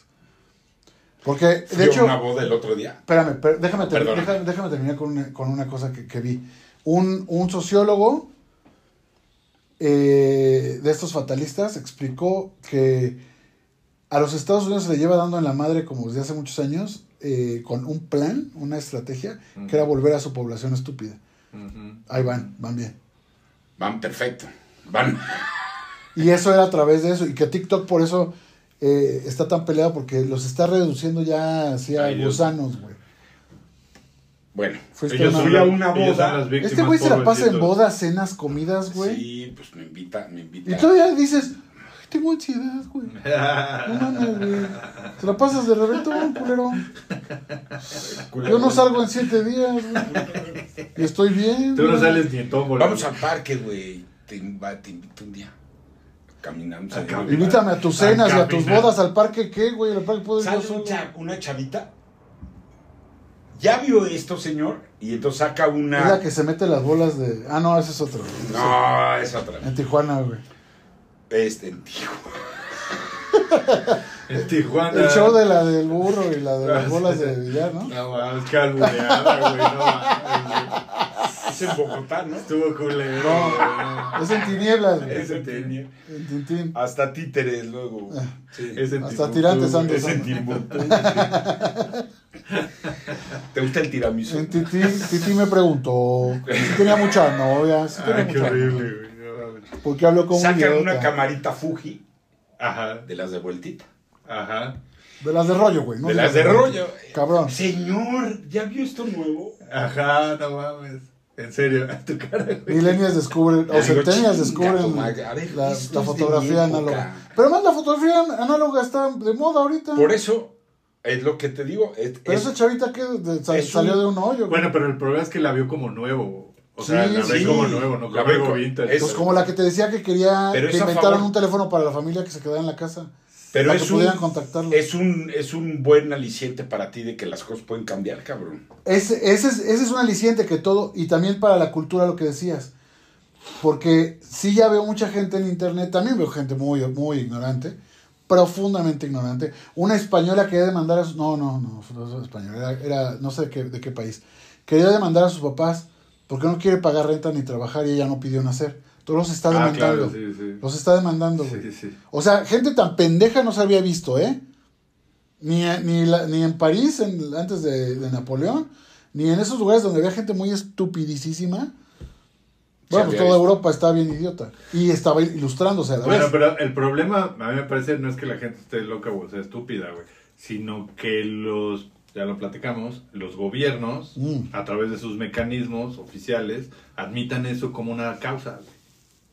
A: Porque, de
C: Fui
A: hecho,
C: una boda el otro día.
A: espérame, per- déjame, ter-
C: Perdona.
A: déjame, déjame terminar con una, con una cosa que, que vi. Un, un sociólogo eh, de estos fatalistas explicó que a los Estados Unidos se le lleva dando en la madre como desde hace muchos años eh, con un plan, una estrategia, que era volver a su población estúpida. Ahí van, van bien.
C: Van perfecto. Van.
A: Y eso era a través de eso. Y que TikTok por eso eh, está tan peleado porque los está reduciendo ya hacia
B: Ay,
A: gusanos, güey.
C: Bueno.
A: Fuiste
C: fui a una boda.
A: Este güey se la pasa en bodas, cenas, comidas, güey.
C: Sí, pues me invita, me invita.
A: Y todavía dices, "Ay, tengo ansiedad, güey. No mames, güey. Te la pasas de reventón, culero. Yo no salgo en siete días, güey. Y estoy bien.
B: Tú no
A: güey.
B: sales ni en tómbola.
C: Vamos al parque, güey. Te, invito un día. Caminamos.
B: A
C: ahí.
B: caminar.
A: Invítame a tus
B: A
A: cenas y a tus
B: caminar.
A: bodas al parque, ¿qué, güey? Al parque puedo ir yo
C: Sale
A: solo.
C: un cha- una chavita. Ya vio esto, señor. Y entonces saca
A: Es la
C: una.
A: que se mete las bolas de. Ah, no, ese es otro.
C: No, es otra.
A: En Tijuana, güey.
C: Este, tío.
B: En Tijuana.
A: El show de la del burro y la de las bolas de billar, ¿no?
B: No mames, qué albureada, güey. No mames.
C: Es en Bogotá, ¿no?
B: Estuvo culero.
A: No. Es en tinieblas, güey.
C: Es en Tinía.
A: En Tintín.
C: Hasta títeres luego.
A: Ah.
C: Sí.
B: Es en
A: Hasta
B: Timbuktu,
A: tirantes
B: güey.
A: andan.
C: Es en Timbuktu. ¿Te gusta el tiramisú?
A: En Tití, Tití me preguntó si tenía muchas novias. Si tenía
B: Ay, qué
A: muchas
B: horrible,
A: novias.
B: güey. No mames.
A: ¿Por qué habló como un
C: Sacan
A: idiota?
C: una camarita Fuji
B: Ajá.
C: de las de vueltita.
B: Ajá.
A: De las de rollo, güey. no
C: de las de rollo.
A: Cabrón.
C: Señor, ¿ya vio esto nuevo?
B: Ajá, no mames. En serio, tu cara, güey.
A: Milenias descubren, o centenias descubren
C: a ver,
A: la, la fotografía análoga. Pero más la fotografía análoga está de moda ahorita.
C: Por eso, es lo que te digo. es-
A: Pero
C: es-
A: esa chavita que de- sa-
C: es
A: salió
C: un-
A: de un hoyo. güey.
B: Bueno, pero el problema es que la vio como nuevo. O sea,
A: Sí,
B: la ve
A: sí.
B: como nuevo, no
C: La ve
B: vintage.
C: es-
A: Pues como la que te decía que quería
C: Pero
A: que inventaran
C: favor.
A: un teléfono para la familia que se quedara en la casa.
C: pero
A: para
C: es
A: que
C: un,
A: pudieran contactarlo.
C: es, un, es un buen aliciente para ti de que las cosas pueden cambiar, cabrón.
A: Ese, ese, es, ese es un aliciente que todo, y también para la cultura lo que decías. Porque sí ya veo mucha gente en internet, también veo gente muy, muy ignorante, profundamente ignorante. Una española quería demandar a sus... No, no, no, no es española, era, era no sé de qué, de qué país. Quería demandar a sus papás porque no quiere pagar renta ni trabajar y ella no pidió nacer. Entonces los está
B: Ah,
A: demandando.
B: claro, sí, sí.
A: Los está demandando, güey.
B: Sí, sí.
A: O sea, gente tan pendeja no se había visto, ¿eh? Ni, ni, la- ni en París, en- antes de, de Napoleón, ni en esos lugares donde había gente muy estupidísima. Bueno, pues toda
C: visto.
A: Europa estaba bien idiota. Y estaba ilustrándose a la
B: Bueno,
A: vez.
B: pero el problema, a mí me parece, no es que la gente esté loca o sea estúpida, güey, sino que los, ya lo platicamos, los gobiernos,
A: Mm.
B: a través de sus mecanismos oficiales, admitan eso como una causa.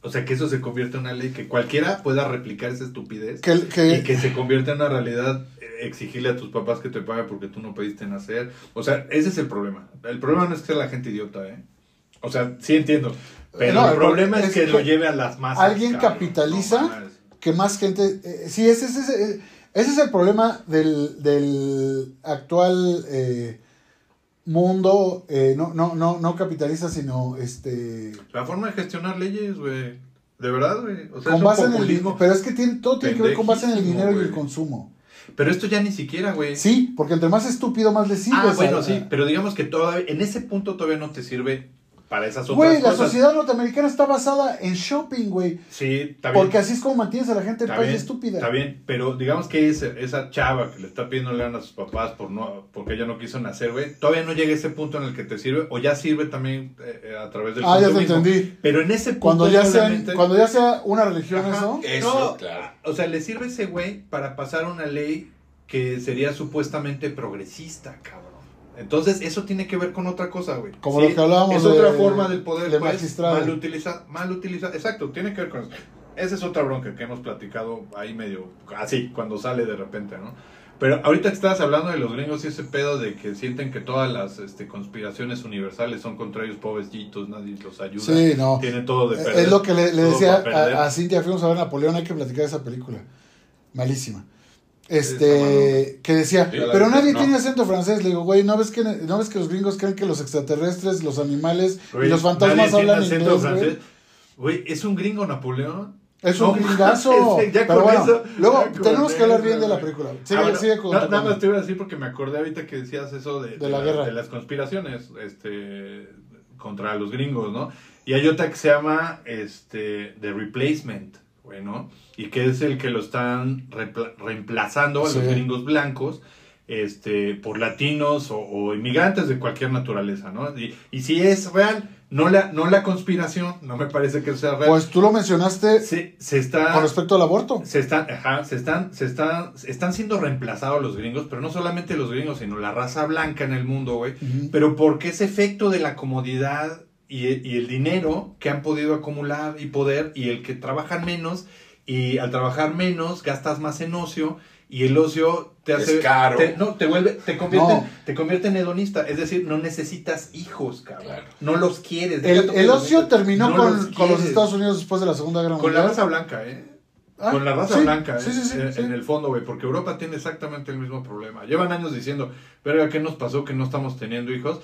B: O sea, que eso se convierta en una ley, que cualquiera pueda replicar esa estupidez
A: Que, que-
B: y que se convierta en una realidad eh, exigirle a tus papás que te paguen porque tú no pediste nacer. O sea, ese es el problema. El problema no es que sea la gente idiota, ¿eh? O sea, sí entiendo. Pero
A: No,
B: el problema
A: pro-
B: es
A: es
B: que
A: que
B: lo lleve a las masas.
A: alguien
B: cabrón.
A: capitaliza
B: No
A: que más gente... eh, sí, ese, ese, ese, ese es el problema del, del actual eh, mundo. eh, no, no, no, no capitaliza, sino este...
B: La forma de gestionar leyes, güey. De verdad, güey. O sea,
A: con base en el. Pero es que tiene, todo tiene que ver con base en el dinero y el consumo.
B: Pero esto ya ni siquiera, güey.
A: Sí, porque entre más estúpido, más le sirve.
B: Ah, bueno, sí. Pero digamos que todavía, en ese punto todavía no te sirve para esas otras
A: Güey, la sociedad norteamericana está basada en shopping, güey.
B: Sí, está bien.
A: Porque así es como mantienes a la gente en país
B: bien,
A: estúpida.
B: Está bien, pero digamos que esa, esa chava que le está pidiendo lana a sus papás por no, porque ella no quiso nacer, güey, todavía no llega a ese punto en el que te sirve, o ya sirve también eh, eh, a través del
A: Ah, ya te entendí.
B: Pero en ese punto
A: Cuando ya, sea, cuando ya sea una religión
B: Ajá.
A: eso.
C: Eso,
B: No,
C: claro.
B: O sea, le sirve ese güey para pasar una ley que sería supuestamente progresista, cabrón. Entonces, eso tiene que ver con otra cosa, güey.
A: Como lo que hablábamos
B: Es
A: de-
B: otra forma del poder,
A: de
B: pues, mal utilizar, mal utilizar. Exacto, tiene que ver con eso. Esa es otra bronca que hemos platicado ahí medio así, cuando sale de repente, ¿no? Pero ahorita que estabas hablando de los gringos y ese pedo de que sienten que todas las este, conspiraciones universales son contra ellos, pobrecitos, nadie los ayuda.
A: Sí, no.
B: Tienen todo de perder.
A: Es lo que le, decía a, a Cintia, fuimos a ver Napoleón, hay que platicar de esa película. Malísima. Este, que decía, pero nadie tiene acento francés. Le digo, güey, ¿no ves, que, ¿no ves que los gringos creen que los extraterrestres, los animales y los fantasmas hablan inglés, güey?
B: Güey, ¿es un gringo Napoleón?
A: Es un gringazo. pero bueno, luego tenemos que hablar bien de la película. Sigue, con
B: nada más te iba a decir porque me acordé ahorita que decías eso de,
A: De la guerra.
B: de las conspiraciones este, contra los gringos, ¿no? Y hay otra que se llama este, The Replacement, güey, ¿no? Y que es el que lo están reemplazando a
A: Sí.
B: los gringos blancos este, por latinos o, o inmigrantes de cualquier naturaleza, ¿no? Y, y si es real, no la, no la conspiración, no me parece que sea real.
A: Pues tú lo mencionaste
B: se, se está
A: con respecto al aborto.
B: se están, ajá, se están, se están, están siendo reemplazados los gringos, pero no solamente los gringos, sino la raza blanca en el mundo, güey. Pero porque ese efecto de la comodidad y, y el dinero que han podido acumular y poder, y el que trabajan menos, y al trabajar menos gastas más en ocio, y el ocio te hace...
C: Es caro.
B: te- no, te vuelve, te convierte,
A: No.
B: te convierte en hedonista, es decir, no necesitas hijos, cabrón.
C: Claro.
B: No los quieres.
A: El, ocio terminó
B: no
A: con,
B: los
A: con los. Estados Unidos después de la Segunda Guerra
B: Con la
A: Mundial.
B: raza blanca, ¿eh?
A: Ah,
B: con la raza
A: sí,
B: blanca,
A: sí,
B: ¿eh?
A: sí, sí,
B: en,
A: sí.
B: en el fondo, güey, porque Europa tiene exactamente el mismo problema. Llevan años diciendo, verga, ¿qué nos pasó que no estamos teniendo hijos?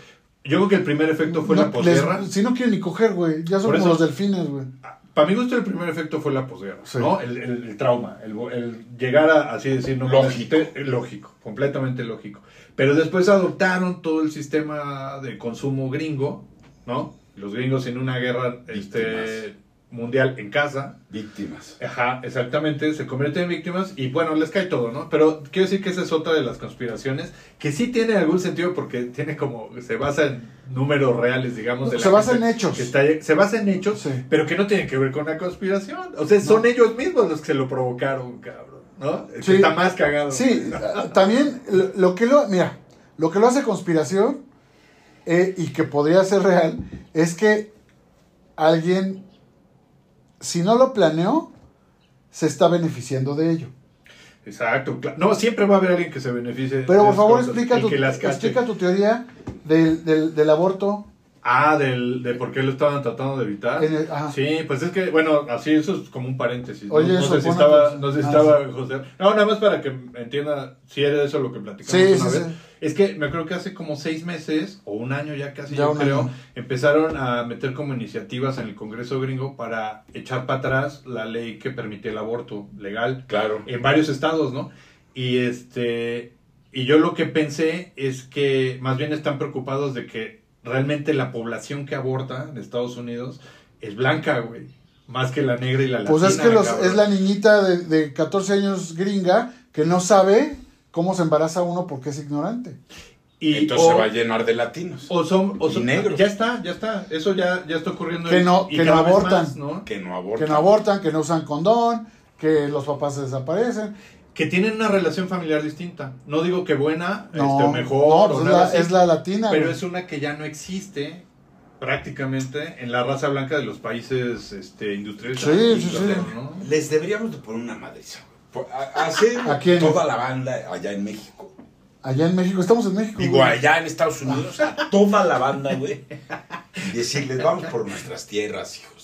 B: Yo creo que el primer efecto fue
A: No,
B: la posguerra.
A: les- si no quieren ni coger, güey. Ya son
B: Por
A: como los delfines, güey.
B: Para mi gusto, el primer efecto fue la posguerra,
A: Sí.
B: ¿no? El, el- el trauma, el, el llegar a, así decir, no
C: Lógico.
B: te- lógico, completamente lógico. Pero después adoptaron todo el sistema de consumo gringo, ¿no? Los gringos en una guerra este, mundial en casa,
C: Víctimas.
B: Ajá, exactamente, se convierten en víctimas y bueno, les cae todo, ¿no? Pero quiero decir que esa es otra de las conspiraciones que sí tiene algún sentido porque tiene como, se basa en números reales, digamos. de
A: Se
B: la
A: basa en hechos.
B: que está- se basa en hechos,
A: Sí.
B: pero que no tienen que ver con la conspiración. O sea, son
A: No.
B: ellos mismos los que se lo provocaron, cabrón. ¿no?
A: Sí.
B: Está más cagado.
A: Sí, también lo, lo que lo, mira, lo que lo hace conspiración eh, y que podría ser real es que alguien, si no lo planeó, se está beneficiando de ello.
B: Exacto. No, siempre va a haber alguien que se beneficie.
A: Pero por favor explica tu, explica tu teoría del, del, del aborto.
B: Ah, del, de por qué lo estaban tratando de evitar.
A: El- ajá.
B: Sí, pues es que, bueno, así eso es como un paréntesis. ¿no?
A: Oye,
B: no,
A: eso
B: sé si
A: pone
B: estaba, no sé si
A: Ah,
B: estaba
A: sí.
B: José. No, nada más para que entienda si era eso lo que platicamos
A: Sí,
B: una
A: sí,
B: vez.
A: sí.
B: Es que me creo que hace como seis meses o un año ya casi,
A: Ya
B: yo creo,
A: año.
B: empezaron a meter como iniciativas en el Congreso gringo para echar para atrás la ley que permitía el aborto legal
C: Claro.
B: en varios estados, ¿no? Y este y yo lo que pensé es que más bien están preocupados de que realmente la población que aborta en Estados Unidos es blanca, güey, más que la negra y la latina.
A: Pues es que los, es la niñita de, de 14 años gringa que no sabe cómo se embaraza uno porque es ignorante.
B: y
C: Entonces
B: o,
C: se va a llenar de latinos.
B: o son o
C: y
B: son
C: negros.
B: Ya está, ya está. Eso ya ya está ocurriendo
A: Que no-
B: y
A: que no abortan.
B: más, ¿no?
C: Que no abortan.
A: Que no abortan, que no usan condón, que los papás se desaparecen.
B: Que tienen una relación familiar distinta. No digo que buena,
A: No,
B: este, o mejor,
A: no,
B: o
A: pues es, la,
B: así.
A: es la latina.
B: Pero
A: güey.
B: es una que ya no existe prácticamente en la raza blanca de los países este, industrializados.
A: Sí, sí, sí.
B: ¿no?
C: Les deberíamos de poner una madriza. güey. Por- a- Hacer
A: ¿A quién?
C: toda la banda allá en México.
A: Allá en México, estamos en México.
C: Digo,
A: güey.
C: allá en Estados Unidos, a toda la banda, güey. Y decirles, vamos por nuestras tierras, hijos.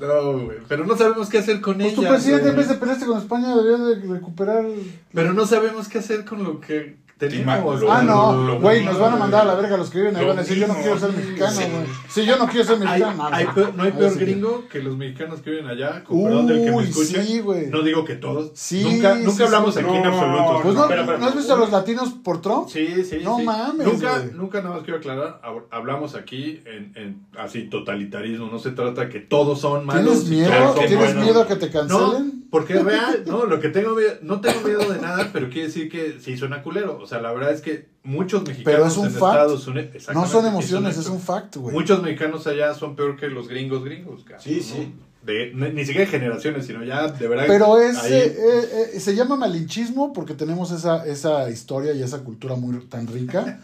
B: No, güey, pero no sabemos qué hacer con
A: Pues tu
B: ellas,
A: presidente, en vez de pelearse con España, debería de recuperar.
B: Pero no sabemos qué hacer con lo que tenemos.
A: Ah, no, güey, nos van a mandar a la verga los que viven ahí. Van a decir, yo no quiero ser mexicano,
C: Sí.
A: güey. Si yo no quiero ser mexicano, no,
B: hay peor- no hay
A: Ahí
B: peor
A: sí.
B: gringo que los mexicanos que viven allá, con perdón del que me
A: Uy,
B: escuchen.
A: sí, güey.
B: No digo que todos.
A: Sí,
B: nunca
A: sí,
B: nunca
A: sí.
B: hablamos aquí en absoluto.
A: Pues no,
B: Espera, espera.
A: ¿no has visto a los latinos por Trump?
B: Sí, sí,
A: No
B: sí.
A: mames,
B: Nunca, nunca nada más quiero aclarar, hab- hablamos aquí en, en así totalitarismo, no se trata que todos son malos.
A: ¿Tienes miedo? ¿Tienes miedo a que te
B: No,
A: cancelen?
B: porque es real, no, lo que tengo miedo, no tengo miedo de nada, pero quiere decir que sí suena culero. O sea, la verdad es que muchos mexicanos
A: Pero es un
B: en
A: fact.
B: Estados Unidos.
A: No son emociones, es un fact, güey.
B: Muchos mexicanos allá son peor que los gringos gringos, cabrón,
C: Sí,
B: ¿no?
C: sí.
B: De, ni, ni siquiera de generaciones, sino ya de verdad.
A: Pero es,
B: ahí-
A: eh, eh, eh, se llama malinchismo porque tenemos esa, esa historia y esa cultura muy tan rica.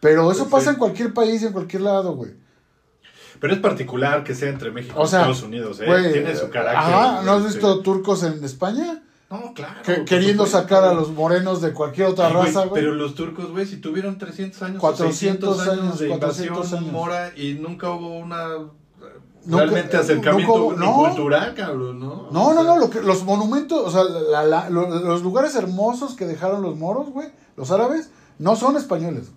A: Pero eso
B: Sí.
A: pasa en cualquier país y en cualquier lado, güey.
B: Pero es particular que sea entre México
A: O
B: y Estados Unidos, ¿eh?
A: güey,
B: Tiene su carácter.
A: Ajá, ¿no has
B: este,
A: visto turcos en España?
B: No, claro.
A: Que- queriendo sacar a los morenos de cualquier otra
B: Ay,
A: raza, güey.
B: Pero los turcos, güey, si tuvieron 300 años,
A: 400
B: 400 años,
A: años,
B: de
A: 400
B: invasión
A: años.
B: mora y nunca hubo una eh,
A: Nunca-
B: realmente acercamiento
A: nunca hubo-
B: ni
A: no.
B: cultural, cabrón, ¿no?
A: No,
B: O
A: no,
B: sea,
A: no, lo que, los monumentos, o sea, la- la- lo- los lugares hermosos que dejaron los moros, güey, los árabes, no son españoles.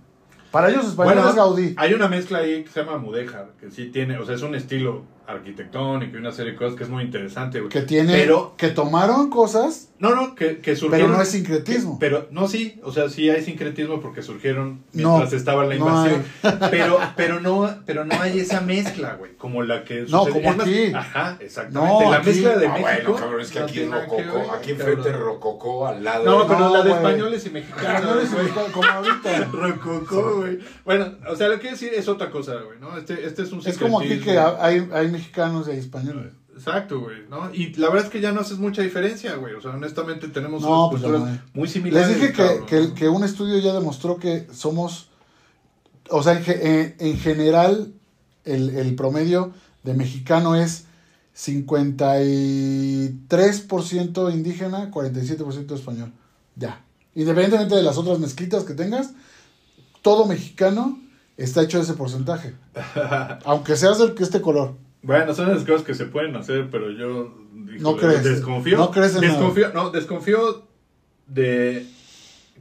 A: Para ellos español
B: Bueno,
A: es Gaudí.
B: hay una mezcla ahí que se llama mudéjar, que sí tiene, o sea, es un estilo arquitectónico y una serie de cosas que es muy interesante, güey.
A: Que tiene,
B: Pero,
A: que tomaron cosas,
B: no, no, que, que surgieron.
A: pero no es sincretismo.
B: que- pero, no, sí, o sea, sí hay sincretismo porque surgieron
A: No,
B: mientras estaba la
A: no
B: invasión. pero, pero no, pero no hay esa mezcla, güey, como la que
A: No,
B: sucede-
A: como aquí.
B: Ajá, exactamente.
A: No,
B: la
A: aquí-
B: mezcla de
C: Ah,
B: México.
C: bueno, cabrón, es que
B: no
C: aquí es rococó.
B: ver,
C: Aquí enfrente rococó, al lado.
B: No,
C: de-
B: pero
A: No,
B: la de españoles y mexicanos.
A: Españoles y
B: güey.
A: mexicanos, como ahorita.
B: Rococó, güey. Bueno, o sea, lo que quiero decir es otra cosa, güey, ¿no? Este, este es un
A: Es como aquí
B: sincretismo.
A: que ha- hay, hay mexicanos y hay españoles.
B: Exacto, güey, ¿no? Y la verdad es que ya no haces mucha diferencia, güey. O sea, honestamente tenemos
A: No, pues
B: culturas
A: no
B: muy similares.
A: Les dije que,
B: cabrón.
A: que, que un estudio ya demostró que somos, o sea, en, en general, el, el promedio de mexicano es 53% indígena, 47% español. Ya. Independientemente de las otras mezclitas que tengas, todo mexicano está hecho de ese porcentaje. Aunque seas del que este color.
B: Bueno, son las cosas que se pueden hacer, pero yo híjole,
A: No crees.
B: desconfío.
A: No crees en
B: desconfío, no, desconfío de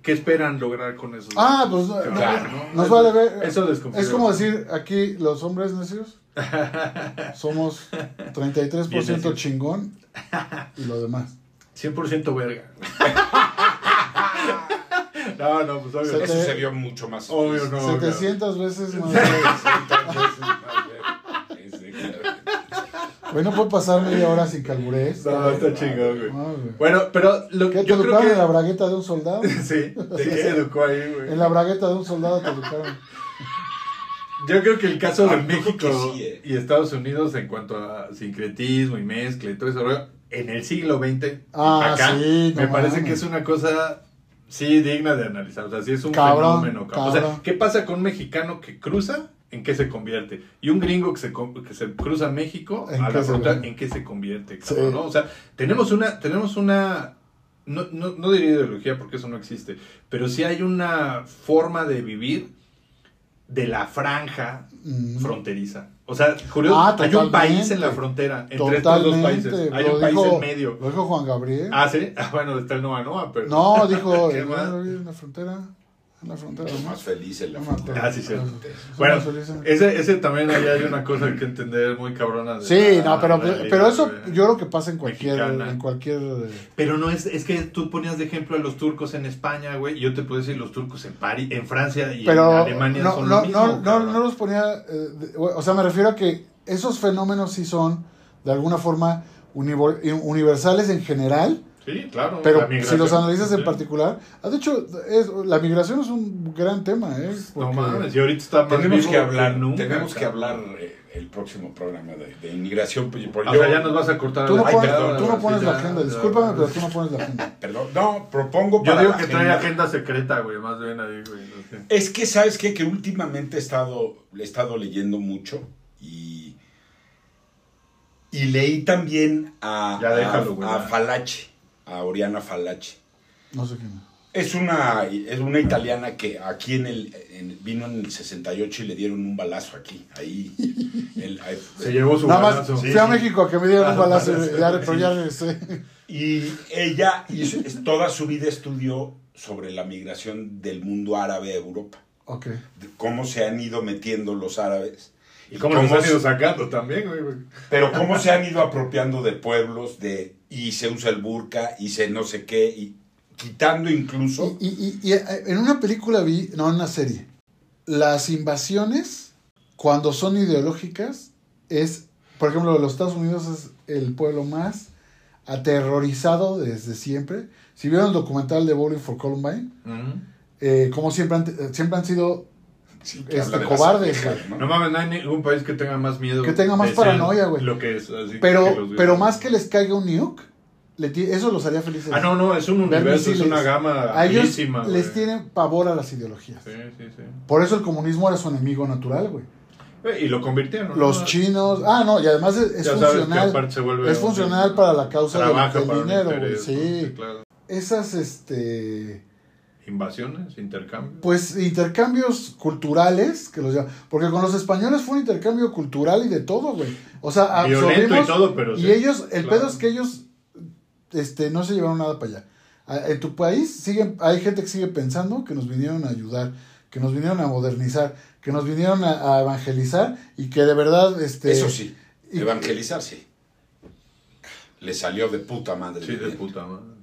B: qué esperan lograr con eso.
A: Ah, pues no,
C: Claro,
A: no,
B: ¿no?
A: nos
B: Eso-
A: vale ver.
B: Eso desconfío.
A: Es como decir aquí los hombres necios somos 33%
B: Bien necios.
A: chingón y lo demás.
B: 100% verga. no, no, pues obvio.
A: Se
C: Eso
A: te-
C: se vio mucho más.
B: Obvio, no.
A: 700 veces más.
C: 700 veces más.
A: Güey, no puede pasar media hora sin calburés.
B: No, está chingón, güey.
A: No, güey.
B: Bueno, pero lo
A: ¿Qué te
B: yo creo
A: educaron
B: que...
A: en la bragueta de un soldado?
B: Sí, sí se educó ahí, güey.
A: En la bragueta de un soldado te educaron.
B: Yo creo que el caso
C: Ah,
B: de
C: creo
B: México
C: sí, eh.
B: y Estados Unidos en cuanto a sincretismo y mezcla y todo eso, rollo, en el siglo XX,
A: Ah,
B: acá,
A: sí, no
B: me parece que es una cosa, sí, digna de analizar. O sea, sí es un
A: Cabrón,
B: fenómeno. cabrón. O sea, ¿qué pasa con un mexicano que cruza? ¿En qué se convierte? Y un gringo que se, que se cruza a México,
A: ¿En
B: a
A: qué
B: la
A: convierte?
B: ¿en qué se convierte?
A: Sí.
B: ¿no? O sea, tenemos una, tenemos una, no, no, no diría ideología porque eso no existe, pero sí hay una forma de vivir de la franja
A: Mm.
B: fronteriza. O sea, curioso,
A: Ah,
B: hay un país en la frontera entre estos dos países. Hay un país
A: dijo-
B: en medio.
A: Lo dijo Juan Gabriel.
B: Ah, sí. Ah, bueno, está el Noa Noa, pero.
A: no, dijo,
B: ¿Qué
A: "Eh,
B: más?
A: en la frontera. La frontera.
C: Los más felices en la frontera.
B: Ah, sí, cierto. Bueno, ese, ese también ahí hay una cosa que entender muy cabrona. de
A: Sí,
B: la
A: no, pero,
B: realidad,
A: pero eso yo creo que pasa en cualquier,
B: Mexicana.
A: en cualquier eh,
B: Pero no es, es que tú ponías de ejemplo a los turcos en España, güey, y yo te puedo decir los turcos en París, en Francia y
A: pero
B: en Alemania
A: no,
B: son
A: no,
B: lo mismo.
A: no, no, no los ponía, eh, de- o sea, me refiero a que esos fenómenos sí son de alguna forma univo- universales en general,
B: Sí, claro. la
A: pero si los analizas en
B: Sí.
A: particular, ah, de hecho, es, la migración es un gran tema, ¿eh?
B: No
A: Porque-
B: mames, y ahorita está más
C: Tenemos
B: vivo
C: que hablar,
B: nunca,
C: tenemos que hablar eh, el próximo programa de, de inmigración. pues,
B: O
C: yo-
B: sea, ya nos vas a cortar.
A: Tú no,
B: la-
A: pones,
C: Ay, perdón,
A: tú no
C: sí,
A: pones la
B: ya,
A: agenda,
B: ya.
A: discúlpame, pero tú no pones la agenda.
C: Perdón, no, propongo
B: Yo digo
C: la
B: que trae agenda- secreta, güey, más bien ahí, güey. no sé.
C: Es que, ¿sabes qué? Que últimamente he estado, he estado leyendo mucho y, y leí también a,
B: Ya déjalo, güey,
C: a. Falache, a Oriana Falache.
A: No sé quién.
C: Es una, es una italiana que aquí en el, en- vino en el 68 y le dieron un balazo aquí, ahí. El- ahí-
B: Se llevó su
A: Nada más,
B: balazo.
A: fui a México a que me dieran un
B: Ah,
A: balazo,
B: balazo,
A: y ya,
B: sí.
A: pero ya regresé.
C: Y ella hizo- es- toda su vida estudió sobre la migración del mundo árabe a Europa.
A: Ok.
C: de cómo se han ido metiendo los árabes.
B: Y cómo los han ido sacando también, güey. güey.
C: Pero cómo se han ido apropiando de pueblos, de y se usa el burka, y se no sé qué, y quitando incluso...
A: Y, y- y- y, eh, en una película vi, no, en una serie, las invasiones, cuando son ideológicas, es, por ejemplo, los Estados Unidos es el pueblo más aterrorizado desde siempre. Si vieron el documental de Bowling for Columbine, eh, como siempre han, siempre han sido
C: sí, que
A: este, cobardes,
B: No
C: ¿no?
B: mames, no hay ningún país que tenga más miedo.
A: Que tenga más paranoia, güey.
B: Lo que es. así que
A: Pero,
B: los
A: pero más que les caiga un nuke, eso los haría felices.
B: Ah, no, no, es un
A: Ver
B: universo, es una gama
A: A ellos les tienen pavor a las ideologías.
B: Sí, sí, sí.
A: Por eso el comunismo era su enemigo natural, güey.
B: Güey, Y lo convirtieron.
A: Los
B: ¿no?
A: chinos. Ah, no, y además es, es
B: Ya sabes que
A: funcional.
B: aparte se vuelve
A: Es
B: un-
A: funcional para la causa del, del dinero, güey. Sí.
B: claro.
A: Esas, este.
B: Invasiones, intercambios.
A: Pues intercambios culturales, que los llaman. Porque con los españoles fue un intercambio cultural y de todo, güey. O sea,
B: Violento y
A: absorbimos-
B: todo, pero
A: Y
B: sí,
A: ellos, el
B: claro.
A: pedo es que ellos este, no se llevaron nada para allá. A- En tu país siguen, hay gente que sigue pensando que nos vinieron a ayudar, que nos vinieron a modernizar, que nos vinieron a, a evangelizar y que de verdad, este,
C: Eso sí,
A: y-
C: evangelizar sí. Le salió de puta madre.
B: Sí, de puta madre.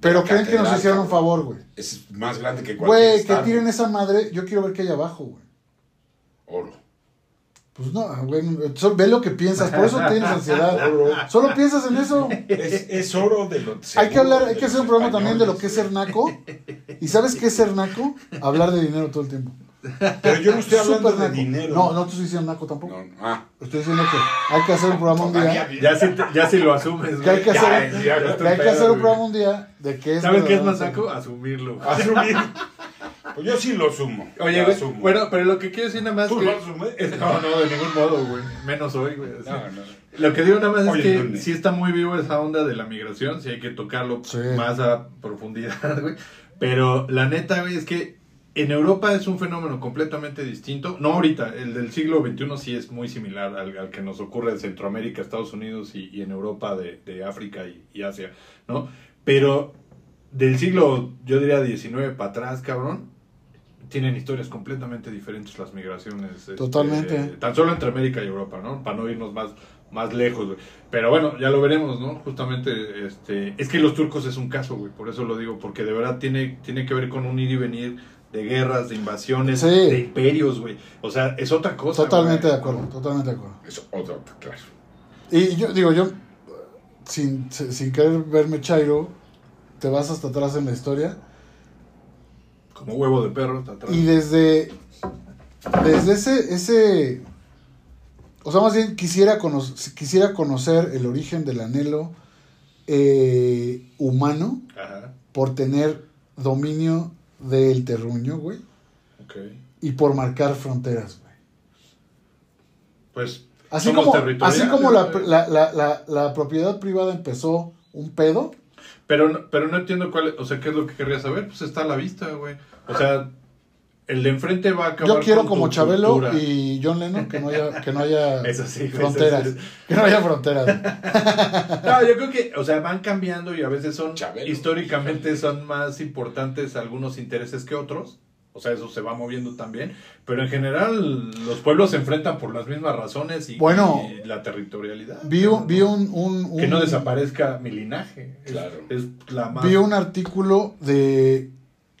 A: Pero creen que nos hicieron un favor, güey.
C: Es más grande que cualquier
A: Güey, que tiren esa madre, yo quiero ver qué hay abajo, güey.
C: Oro.
A: Pues no, güey, solo ve lo que piensas, por eso tienes ansiedad. Solo piensas en eso.
C: Es, es oro de lo
A: Hay que hablar, hay que hacer un programa también de lo que es ser naco. ¿Y sabes qué es ser naco? Hablar de dinero todo el tiempo.
C: Pero yo no estoy hablando de
A: naco.
C: dinero.
A: No, no te estoy diciendo naco tampoco.
C: No, ah.
A: Estoy diciendo que hay que hacer un programa un día.
B: Ya si, ya si lo asumes, güey.
A: Que hay que hacer,
B: ya, ya
A: que
B: estoy
A: hay que hacer un programa un día de qué es.
B: ¿Sabes qué es más saco? Asumirlo.
C: Asumir. Pues yo sí lo sumo.
B: Oye, güey,
C: asumo.
B: bueno, pero lo que quiero decir nada más
C: ¿Tú
B: que...
C: lo asumes?
B: No, no, de ningún modo, güey. Menos hoy, güey. así.
C: No, no.
B: Lo que digo nada más
C: Oye,
B: es que
C: ¿dónde?
B: sí está muy vivo esa onda de la migración, sí hay que tocarlo
A: Sí.
B: más a profundidad, güey. Pero la neta, güey, es que en Europa es un fenómeno completamente distinto. No ahorita, el del siglo XXI sí es muy similar al, al que nos ocurre en Centroamérica, Estados Unidos y, y en Europa de, de África y, y Asia, ¿no? Pero del siglo, yo diría 19 para atrás, cabrón, tienen historias completamente diferentes las migraciones. este,
A: Totalmente.
B: tan solo entre América y Europa, ¿no? Para no irnos más, más lejos, güey. Pero bueno, ya lo veremos, ¿no? Justamente, este, es que los turcos es un caso, güey, por eso lo digo, porque de verdad tiene, tiene que ver con un ir y venir de guerras, de invasiones,
A: Sí.
B: de imperios, güey. O sea, es otra cosa.
A: Totalmente de acuerdo, totalmente de acuerdo.
C: Es otro, claro.
A: Y yo digo, yo, sin, sin querer verme chairo, te vas hasta atrás en la historia.
B: Como huevo de perro, está atrás.
A: Y desde, desde ese, ese, O sea, más bien quisiera, cono- quisiera conocer el origen del anhelo eh, humano
B: Ajá.
A: por tener dominio del terruño, güey,
B: Ok.
A: y por marcar fronteras, güey.
B: Pues.
A: Así
B: somos
A: como, así como la, la, la, la, la propiedad privada empezó un pedo,
B: Pero, pero no entiendo cuál. O sea, ¿qué es lo que querría saber? Pues está a la vista, güey. O sea, el de enfrente va a acabar.
A: yo quiero
B: con
A: como
B: tu
A: Chabelo
B: cultura.
A: y John Lennon que no haya, que no haya
B: Eso sí, güey,
A: fronteras.
B: eso sí.
A: Que no haya fronteras.
B: No, yo creo que, o sea, van cambiando y a veces son,
C: Chabelo.
B: históricamente son más importantes algunos intereses que otros. O sea, eso se va moviendo también. Pero en general, los pueblos se enfrentan por las mismas razones y,
A: Bueno,
B: y la territorialidad.
A: Vi un, vi un, un-
B: Que no desaparezca mi linaje. Es-
C: Claro.
B: Es, la más.
A: vi un artículo de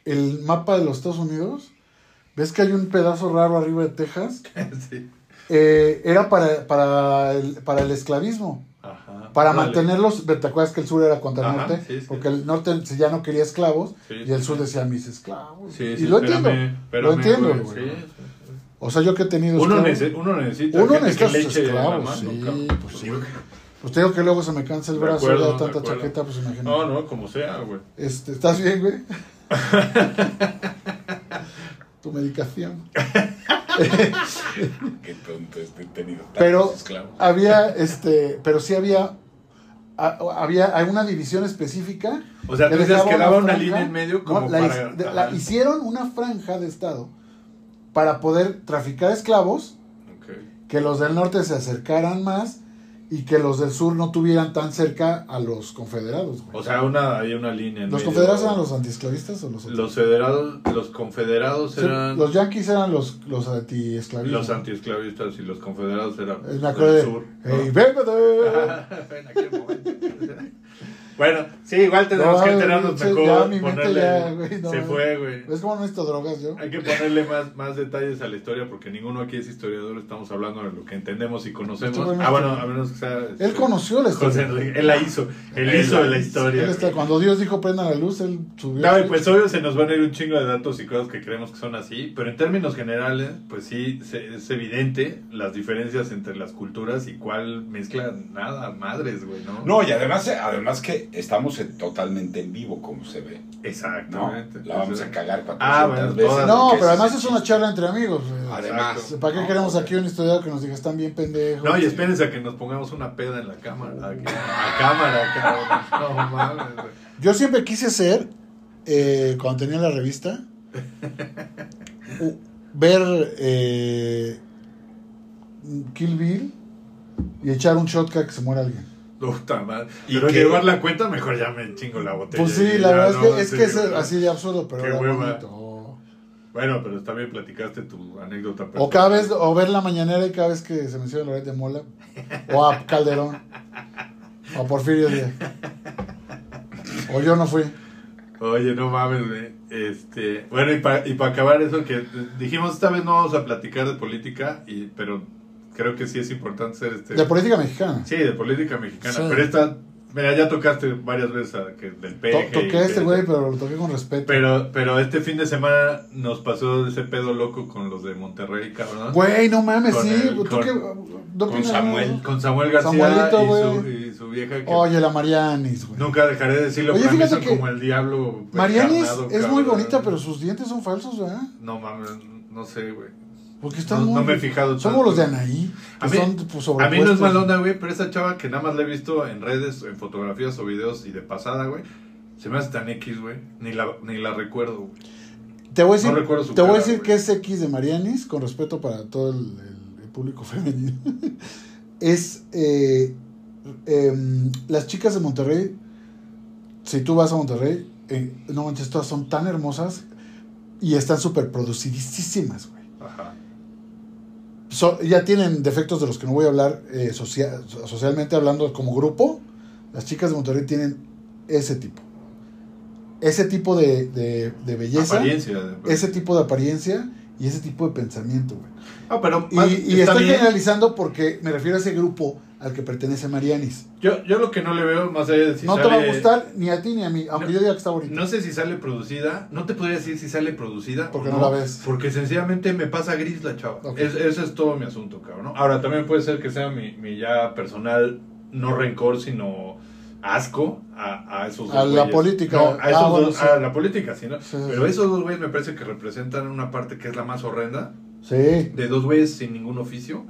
A: el mapa de los Estados Unidos. ¿Ves que hay un pedazo raro arriba de Texas?
B: Sí.
A: Eh, era para, para, el, para el esclavismo.
B: Ajá.
A: Para
B: Órale.
A: mantenerlos, ¿te acuerdas que el sur era contra el
B: Ajá,
A: norte?
B: sí, sí.
A: Porque el norte ya no quería esclavos
B: Sí,
A: y el sur decía mis esclavos.
B: Sí,
A: y lo entiendo. lo entiendo. O sea, yo que he tenido
B: Uno, nece- uno necesita.
A: uno necesita
B: que
A: sus esclavos.
B: mano,
A: sí,
B: cabrón.
A: pues sí. Pues te digo que luego se me cansa el brazo
B: acuerdo, de
A: tanta chaqueta, pues imagínate.
B: No, no, como sea, güey.
A: Este, ¿Estás bien, güey? tu medicación.
C: Qué tonto este tenido
A: Pero
C: esclavos.
A: había, este, pero sí había, a- había una división específica.
B: O sea,
A: que
B: tú que daba una línea en medio como
A: No, la,
B: para...
A: his- de-
B: Ajá.
A: la hicieron una franja de estado para poder traficar esclavos, que los del norte se acercaran más y que los del sur no tuvieran tan cerca a los confederados. güey.
B: O sea, una, hay una línea en
A: ¿Los
B: medio.
A: confederados eran los antiesclavistas o los otros?
B: Los federados, los confederados
A: Sí,
B: eran
A: Los yanquis eran los, los antiesclavistas.
B: los antiesclavistas y los confederados eran
A: Me acuerdo
B: del
A: de.
B: sur.
A: "Hey,
B: ¿no?
A: véngate".
B: en aquel momento. Bueno, sí, igual tenemos
A: No,
B: que enterarnos mejor.
A: ya mi mente
B: ponerle-
A: ya, güey, no,
B: se fue, güey.
A: ¿Ves cómo no necesito drogas yo?
B: Hay que ponerle más, más detalles a la historia porque ninguno aquí es historiador, estamos hablando de lo que entendemos y conocemos.
A: Este
B: Ah,
A: es
B: bueno, a menos que sea... este,
A: Él conoció la
B: José
A: historia.
B: Enrique, él la hizo, él
C: Él
B: hizo
C: la
B: historia.
A: Él está-
B: güey.
A: cuando Dios dijo prenda la luz, él subió.
B: No, y pues obvio se nos van a ir un chingo de datos y cosas que creemos que son así, pero en términos generales, pues sí, se- es evidente las diferencias entre las culturas y cuál mezcla nada, madres, güey, ¿no?
C: No, y además, eh, además que estamos en- totalmente en vivo, como se ve. ¿no?
B: Exactamente.
C: La vamos a cagar 400
B: Ah, bueno,
C: veces.
A: no, pero además es una charla entre amigos.
C: Además.
A: ¿Para qué
C: No,
A: queremos aquí un historiador que nos diga están bien pendejos?
B: No, y espérense a que nos pongamos una peda en la cámara. aquí, A cámara, cabrón. No mames, güey.
A: Yo siempre quise ser, eh, cuando tenía la revista, ver eh, Kill Bill y echar un shot que se muera alguien.
B: Puta madre.
C: ¿Y
B: Pero
C: qué?
B: llevar la cuenta, mejor ya me chingo la botella.
A: Pues sí, la verdad es que es, que es así de absurdo, pero
B: Qué
A: era bonito.
B: Bueno, pero está bien, platicaste tu anécdota.
A: O cada vez, o ver la mañanera y cada vez que se menciona Loret de Mola, o a Calderón, o a Porfirio Díaz. O yo no fui.
B: Oye, no mames, güey. Este, bueno, y para y pa acabar eso que dijimos, esta vez no vamos a platicar de política, y, pero creo que sí es importante ser este...
A: De política mexicana.
B: Sí, de política mexicana.
A: Sí.
B: Pero esta, mira, ya tocaste varias veces a- que, del
A: To-
B: peje. y
A: toqué a este güey, pero lo toqué con respeto.
B: Pero, pero este fin de semana nos pasó ese pedo loco con los de Monterrey, cabrón.
A: Güey, no mames,
B: Con
A: sí.
B: el-
A: ¿Tú
B: con-
A: qué? ¿No
C: con Samuel.
B: Con Samuel García
A: Samuelito,
B: y, su,
A: güey.
B: y su vieja que
A: Oye, la Marianis, güey.
B: nunca dejaré de decirlo,
A: Oye, fíjate que
B: como el diablo.
A: Marianis es muy bonita, pero sus dientes son falsos, ¿verdad?
B: No mames, no sé, güey.
A: Porque están
B: No,
A: muy...
B: no me he fijado
A: como los de Anaí. Que
B: A mí-
A: son pues,
B: A mí no es
A: sobrepuestos.
B: mal onda, güey, pero esa chava que nada más la he visto en redes, en fotografías o videos y de pasada, güey, se me hace tan X, güey. Ni la, ni la recuerdo, güey.
A: Te voy a decir,
B: No recuerdo su
A: te voy a decir que es X de Marianis, con respeto para todo el, el- el público femenino. es eh, em, las chicas de Monterrey. Si tú vas a Monterrey, eh, no manches, todas son tan hermosas y están súper producidísimas, güey. So- ya tienen defectos de los que no voy a hablar eh, socia- socialmente hablando como grupo. Las chicas de Monterrey tienen ese tipo. Ese tipo de, de- de belleza,
B: de-
A: ese tipo de apariencia y ese tipo de pensamiento, güey.
B: Ah, pero
A: Y, y estoy
B: bien.
A: generalizando porque me refiero a ese grupo al que pertenece Marianis.
B: Yo, yo lo que no le veo más allá de si
A: no te va a gustar ni a ti ni a mí, aunque
B: No-
A: yo diga que está bonito.
B: No sé si sale producida, no te podría decir si sale producida.
A: Porque no la ves.
B: Porque sencillamente me pasa gris la chava. Es- ese es todo mi asunto, cabrón. ¿no? Ahora, también puede ser que sea mi, mi ya personal, no rencor, sino asco a, a esos dos
A: A la
B: güeyes.
A: política.
B: No, a, esos
A: Ah, bueno,
B: dos-
A: sí.
B: a la política, sí, ¿no?
A: Sí,
B: Pero esos dos güeyes me parece que representan una parte que es la más horrenda.
A: Sí.
B: De dos güeyes sin ningún oficio.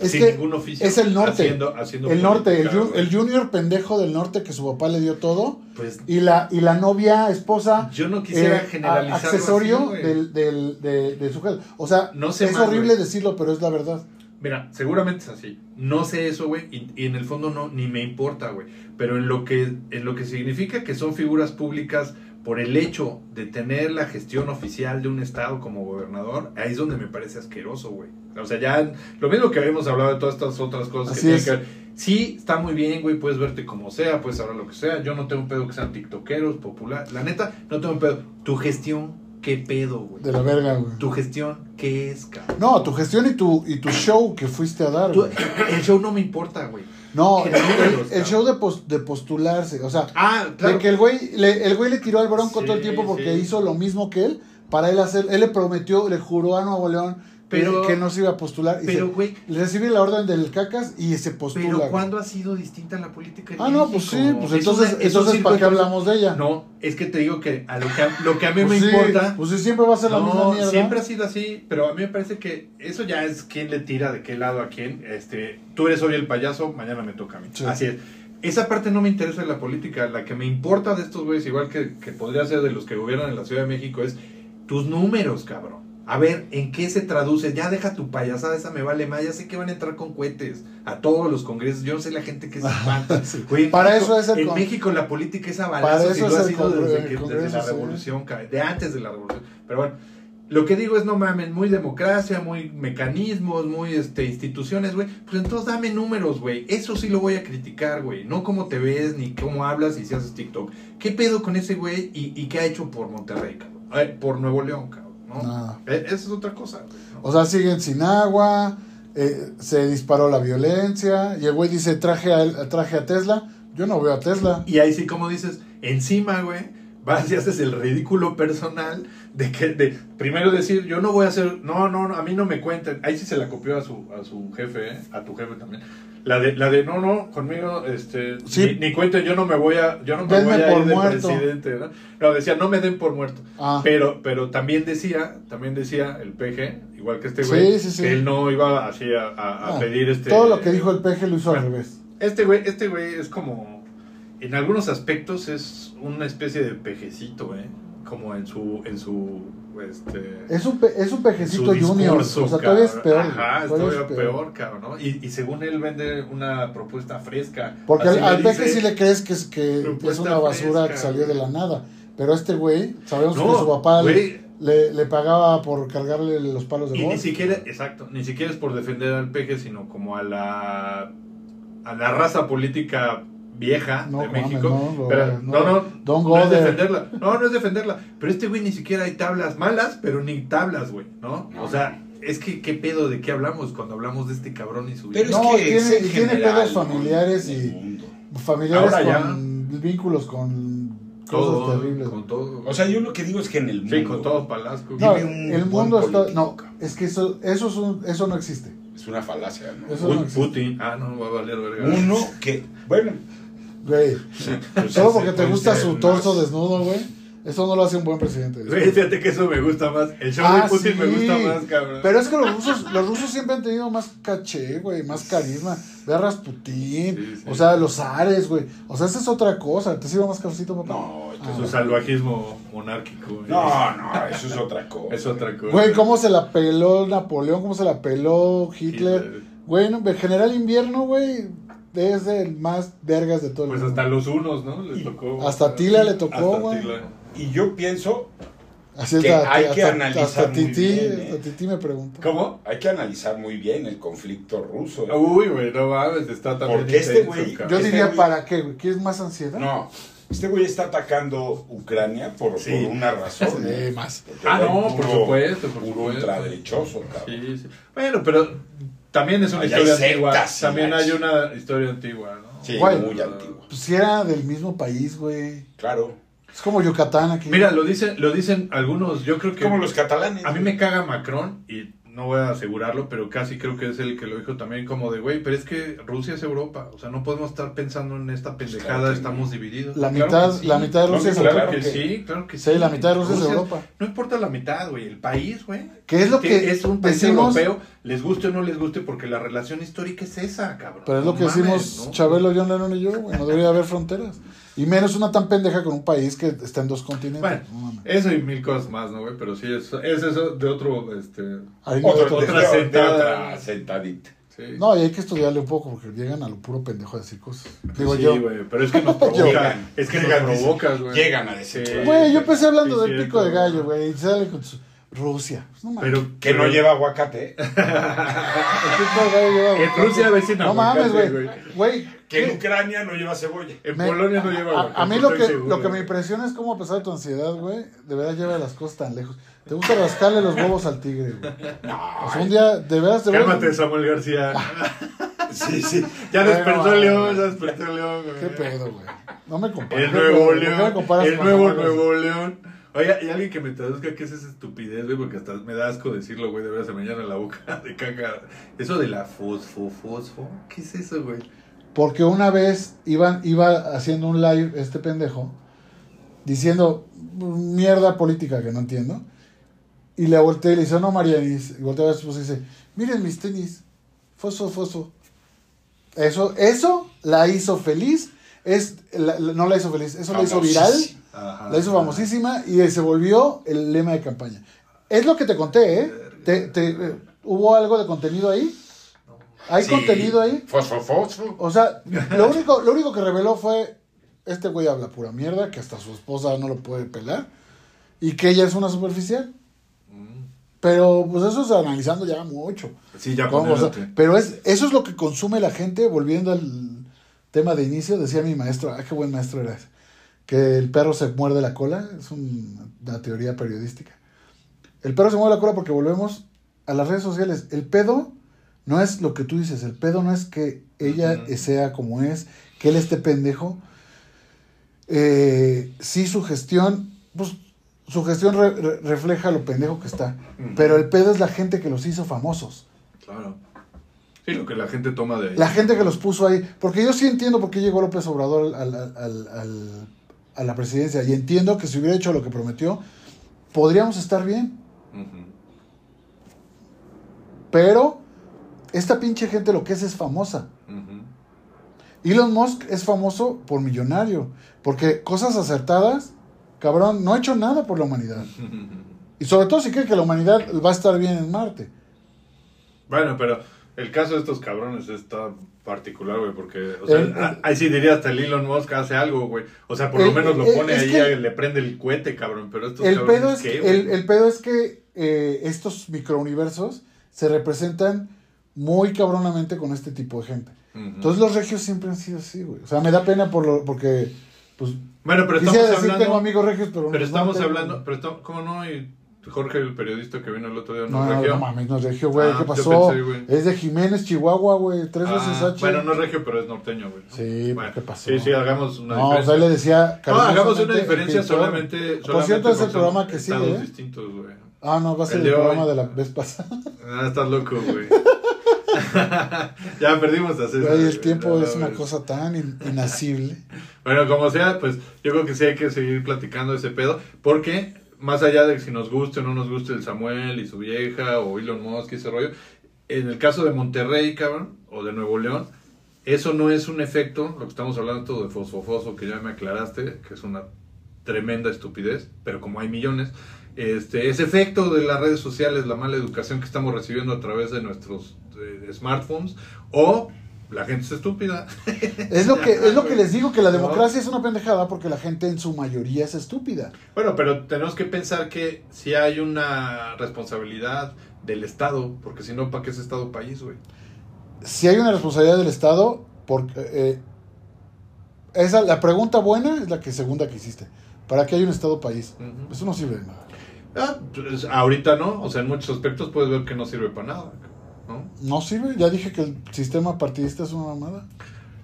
A: Es
B: sin
A: que
B: ningún oficio.
A: es el norte.
B: Haciendo, haciendo
A: El norte, el, ju- el junior pendejo del norte que su papá le dio todo.
B: Pues
A: Y la, y la novia, esposa,
B: yo no quisiera
A: eh,
B: generalizar.
A: accesorio del, del, de, de su jefe. O sea,
B: No sé
A: es
B: más,
A: horrible
B: güey.
A: decirlo, pero es la verdad.
B: Mira, seguramente es así. No sé eso, güey, y, y en el fondo no ni me importa, güey. Pero en lo que en lo que significa que son figuras públicas por el hecho de tener la gestión oficial de un estado como gobernador, ahí es donde me parece asqueroso, güey. O sea, ya lo mismo que habíamos hablado de todas estas otras cosas
A: Así
B: que
A: es.
B: tienen que ver. Sí, está muy bien, güey, puedes verte como sea, puedes hablar lo que sea. Yo no tengo un pedo que sean tiktokeros, popular. La neta, no tengo un pedo. Tu gestión, ¿qué pedo, güey?
A: De la verga, güey.
B: Tu gestión, ¿qué es, cabrón?
A: No, tu gestión y tu, y tu show que fuiste a dar,
B: Tú-
A: güey.
B: el show no me importa, güey.
A: No, el, show de, pos- de postularse. O sea,
B: Ah,
A: de que el güey, le, el güey le tiró al bronco
B: Sí,
A: todo el tiempo porque
B: sí.
A: hizo lo mismo que él. Para él hacer, él le prometió, le juró a Nuevo León
B: Pero-
A: que, no se iba a postular. Y
B: Pero, güey,
A: recibe la orden del cacas y se postula.
B: pero. ¿cuándo ha sido distinta la política en
A: Ah, no, pues sí, pues
B: Es
A: entonces,
B: una-
A: entonces ¿para qué hablamos de ella?
B: No, es que te digo que a lo que a, lo que a mí
A: pues
B: me
A: sí,
B: importa...
A: Pues sí, siempre va a ser la misma mierda.
B: siempre ha sido así, pero a mí me parece que eso ya es quién le tira de qué lado a quién. Este, tú eres hoy el payaso, mañana me toca a mí.
A: Sí.
B: Así es. Esa parte no me interesa de la política. La que me importa de estos güeyes, igual que, que podría ser de los que gobiernan en la Ciudad de México, es tus números, cabrón. A ver, ¿en qué se traduce? Ya deja tu payasada, esa me vale más. Ya sé que van a entrar con cohetes a todos los congresos. Yo no sé la gente que se espanta.
A: Sí. Para
B: México-
A: eso es el
B: En
A: con-
B: México la política es a
A: Para
B: balazos y lo ha sido desde, que- desde la
A: sí.
B: revolución, cabrón, de antes de la revolución. Pero bueno, lo que digo es, no mamen, muy democracia, muy mecanismos, muy este, instituciones, güey. Pues entonces dame números, güey. Eso sí lo voy a criticar, güey. No cómo te ves, ni cómo hablas y si haces TikTok. ¿Qué pedo con ese güey y, y qué ha hecho por Monterrey, cabrón? Eh, por Nuevo León, cabrón, ¿no?
A: Nada.
B: Eh, Esa es otra cosa, güey. ¿no?
A: O sea, siguen sin agua, eh, se disparó la violencia, y el güey dice, traje a, traje a Tesla. Yo no veo a Tesla.
B: Y ahí sí, como dices, encima, güey, vas y haces el ridículo personal de que, de primero decir, yo no voy a hacer, no, no, no, a mí no me cuenten. Ahí sí se la copió a su, a su jefe, ¿eh? a tu jefe también. La de, la de, no, no, conmigo, este,
A: Sí.
B: ni, ni yo no me voy a, yo no me
A: Denme
B: voy a
A: por
B: ir de
A: muerto.
B: presidente, ¿no? No, decía, no me den por muerto.
A: Ah,
B: Pero, pero también decía, también decía el PG, igual que este güey,
A: sí, sí.
B: que él no iba así a, a- a
A: ah,
B: pedir este...
A: todo lo que dijo el peje lo hizo al revés.
B: Este güey, este güey es como. En algunos aspectos es una especie de pejecito, ¿eh? Como en su. En su este,
A: Es un, pe- es un pejecito junior. O sea, todavía es peor.
B: Ajá,
A: todavía es
B: peor, cabrón, ¿no? Y, y según él vende una propuesta fresca.
A: Porque al, al peje sí le crees que es, que es una basura
B: fresca,
A: que salió de la nada. Pero este güey, sabemos
B: No,
A: que su papá le,
B: güey,
A: le, le pagaba por cargarle los palos de
B: Y ni siquiera, exacto, ni siquiera es por defender al peje, sino como a la. a la raza política vieja
A: No,
B: de
A: mames,
B: México.
A: no,
B: Pero,
A: no,
B: no, no, es defenderla. No, no es defenderla. Pero este güey ni siquiera hay tablas malas, pero ni tablas, güey, ¿no? O sea, es que qué pedo de qué hablamos cuando hablamos de este cabrón y su
C: Pero
B: vida.
C: es
A: No,
C: que
A: tiene-
C: es general,
A: pedos familiares y-. Familiares
B: Ahora ya.
A: con vínculos con
B: todo,
A: cosas terribles.
B: con todo.
C: O sea, yo lo que digo es que en el mundo
B: sí, con todo Palasco.
A: No, el mundo está. No, es que eso, eso, es un- eso no existe.
C: es una falacia, ¿no?
A: Eso
B: Uy,
A: no existe.
B: Putin. Ah, no, va a valer verga.
C: Uno que, bueno,
A: Güey,
C: pues
A: solo
C: ese
A: porque te gusta su
C: más-
A: torso desnudo, güey. Eso no lo hace un buen presidente.
B: Güey, fíjate que eso me gusta más. El show
A: Ah,
B: de Putin me gusta más, cabrón.
A: Pero es que los rusos, los rusos siempre han tenido más caché, güey, más carisma. Ve a Rasputín,
B: Sí, sí.
A: o sea, los Ares, güey. O sea, esa es otra cosa. ¿Te sirve más cafecito, papá?
C: No, esto
A: Ah.
B: Su salvajismo monárquico. güey.
C: No, no, eso es otra cosa.
B: Es otra cosa.
A: Güey, ¿cómo se la peló Napoleón? ¿Cómo se la peló Hitler? Güey, no, el general invierno, güey, es el más vergas de todo el
B: Pues
A: mundo.
B: hasta los unos, ¿no? Les tocó.
A: Hasta Tila le tocó, güey.
C: Y yo pienso,
A: Así es,
C: que
A: hasta-
C: hay que
A: hasta-
C: analizar
A: Hasta
C: muy
A: Titi,
C: bien, ¿eh?
A: hasta Titi me pregunta.
B: ¿Cómo?
C: hay que analizar muy bien el conflicto ruso.
B: Uy, güey, no mames, está también.
C: Porque este güey-.
A: Yo
C: Este
A: diría, ¿para qué, güey? ¿Quieres más ansiedad?
C: No, este güey está atacando Ucrania por,
B: Sí.
C: por una razón.
A: Sí,
C: ¿no?
A: más.
C: Porque
B: Ah, no,
C: güey
B: por
C: puro-
B: supuesto, por
C: puro
B: supuesto.
C: ultraderechoso, cabrón.
B: Sí, sí. Bueno, pero También es una historia
C: hay
B: antigua.
C: sectas,
B: También hay una historia antigua, ¿no?
C: Sí,
A: Güey.
C: muy antiguo.
A: Pues si era del mismo país, güey.
C: Claro.
A: Es como Yucatán aquí.
B: Mira, lo dicen, lo dicen algunos, yo creo que...
C: Como los catalanes.
B: A mí me caga Macron y no voy a asegurarlo, pero casi creo que es el que lo dijo también como de, güey, pero es que Rusia es Europa, o sea, no podemos estar pensando en esta pendejada,
C: Claro que
B: estamos
C: no.
B: divididos.
A: la
B: Claro
A: mitad,
B: que sí.
A: la mitad de Rusia es
C: claro
A: Europa.
B: Claro que sí, claro que sí.
A: Sí, la mitad de Rusia es Europa.
B: No importa la mitad, güey, el país, güey.
A: Que es lo que
B: es un país
A: decimos-
B: europeo, les guste o no les guste, porque la relación histórica es esa, cabrón.
A: Pero es lo
B: No
A: que
B: mames,
A: decimos
B: ¿no?
A: Chabelo, John Lennon y yo, güey. No debería haber fronteras. Y menos una tan pendeja con un país que está en dos continentes.
B: Bueno,
A: No
B: eso y mil cosas más, ¿no, güey? Pero sí, es, es eso de otro, este...
C: Otro-
B: Otra
C: de- de- de
B: sentada.
C: otra sentadita.
B: Sí.
A: No, y hay que estudiarle un poco porque llegan a lo puro pendejo a decir cosas. Digo
B: sí,
A: yo.
B: güey, pero es que nos provoca,
C: Llegan,
B: es que
C: llegan,
B: nos provocas, güey.
C: llegan a decir,
B: Sí.
A: Güey, yo empecé hablando del pico de gallo,
B: güey.
A: güey. Y sale con su Rusia. Pues no mames.
B: Pero
C: Que no lleva aguacate.
B: En Rusia a veces
A: No mames, güey. Güey.
C: Que en. Ucrania no lleva cebolla.
B: En
A: Me-
B: Polonia no lleva
A: a,
B: aguacate.
A: a mí lo que,
B: seguro,
A: lo que me impresiona es cómo a pesar de tu ansiedad, güey, de verdad lleva las cosas tan lejos. Te gusta rascarle los huevos al tigre, güey. O sea, un día, de veras, de veras.
B: Cálmate, Samuel García.
C: Sí, sí.
B: ya
A: Bueno,
B: despertó el león, ya despertó el león, güey.
A: ¿Qué pedo, güey? No me compares.
B: El
A: ¿Qué
B: nuevo león.
A: comparas
B: El nuevo nuevo león. Oye, y alguien que me traduzca qué es esa estupidez, güey, porque hasta me da asco decirlo, güey, de verdad se me llena la boca de caca. Eso de la fosfo, fosfo, ¿qué es eso, güey?
A: Porque una vez iban, iba haciendo un live este pendejo diciendo mierda política que no entiendo. Y le volteé y le dice, no, Marianis. Y volteé a ver a su esposa y dice, miren mis tenis. Fosfo, fosfo. Eso, eso la hizo feliz. Es, la- la- no la hizo feliz, eso la hizo viral.
B: Ajá.
A: La hizo famosísima y se volvió el lema de campaña. Es lo que te conté, ¿eh? Te- te- eh, ¿Hubo algo de contenido ahí? ¿Hay
C: Sí.
A: contenido ahí?
C: Fosfo, fosfo.
A: O sea, lo único, lo único que reveló fue, este güey habla pura mierda, que hasta su esposa no lo puede pelar, y que ella es una superficial.
B: Mm.
A: Pero pues eso es analizando ya mucho.
B: Sí, ya
A: pero es, eso es lo que consume la gente, volviendo al tema de inicio, decía mi maestro, ah, qué buen maestro era ese, que el perro se muerde la cola, es un- una teoría periodística. El perro se muerde la cola porque volvemos a las redes sociales. El pedo no es lo que tú dices, el pedo no es que ella sea como es, que él esté pendejo. Eh, sí, su gestión, pues su gestión re- re- refleja lo pendejo que está. Pero el pedo es la gente que los hizo famosos.
B: Claro. Sí, lo que la gente toma de ahí.
A: La gente que los puso ahí. Porque yo sí entiendo por qué llegó López Obrador al- al- al- al- a la presidencia. Y entiendo que si hubiera hecho lo que prometió, podríamos estar bien. Pero esta pinche gente lo que es es famosa. Elon Musk es famoso por millonario. Porque cosas acertadas, cabrón, no ha hecho nada por la humanidad. Y sobre todo si cree que la humanidad va a estar bien en Marte.
B: Bueno, pero el caso de estos cabrones está particular, güey, porque, o sea,
A: El-
B: a- ahí sí diría hasta el Elon Musk hace algo, güey. O sea, por lo
A: El-
B: menos lo
A: el-
B: pone ahí,
A: que-
B: le prende el cohete, cabrón, pero estos
A: El pedo es,
B: ¿qué,
A: el, pedo es que eh, estos microuniversos se representan muy cabronamente con este tipo de gente. Entonces los regios siempre han sido así, güey. O sea, me da pena por lo, porque, pues,
B: bueno, pero estamos
A: decir
B: hablando...
A: tengo amigos regios, pero,
B: Pero
A: no
B: estamos
A: tengo.
B: hablando, pero ¿cómo no? Y Jorge, el periodista que vino el otro día,
A: No,
B: no,
A: no,
B: regio.
A: no mames, no es regio, güey.
B: Ah,
A: ¿Qué pasó?
B: pensé,
A: es de Jiménez, Chihuahua, güey. Tres
B: Ah,
A: veces H.
B: bueno, no es regio, pero es norteño, güey. ¿no?
A: Sí,
B: Bueno,
A: ¿qué pasó?
B: Sí, sí, hagamos una
A: no, o sea,
B: diferencia.
A: le decía.
B: no, hagamos una diferencia
A: escritor.
B: solamente,
A: Por
B: solamente
A: cierto, es el programa que
B: estados
A: sigue, ¿eh?
B: distintos, güey.
A: Ah, no, va a ser
B: El
A: programa
B: hoy.
A: de la vez pasada.
B: Ah, estás loco, güey. ya perdimos a César.
A: Güey, el tiempo es una
B: ves.
A: cosa tan in- inasible.
B: Bueno, como sea, pues yo creo que sí hay que seguir platicando ese pedo, porque más allá de si nos guste o no nos guste el Samuel y su vieja o Elon Musk y ese rollo, en el caso de Monterrey, cabrón, o de Nuevo León, eso no es un efecto, lo que estamos hablando de fosfofoso, que ya me aclaraste, que es una tremenda estupidez, pero como hay millones, este, ese efecto de las redes sociales, la mala educación que estamos recibiendo a través de nuestros eh, smartphones, o la gente es estúpida.
A: Es lo que, es lo que les digo, que la democracia es una pendejada porque la gente en su mayoría es estúpida.
B: Bueno, pero tenemos que pensar que si hay una responsabilidad del Estado, porque si no, ¿para qué es Estado país, güey?
A: Si hay una responsabilidad del Estado, porque eh, esa, la pregunta buena es la que segunda que hiciste. ¿Para qué hay un Estado país? Eso no sirve de nada.
B: Ah, pues, ahorita no, o sea, en muchos aspectos puedes ver que no sirve para nada, ¿no?
A: Sirve, ya dije que el sistema partidista es una mamada.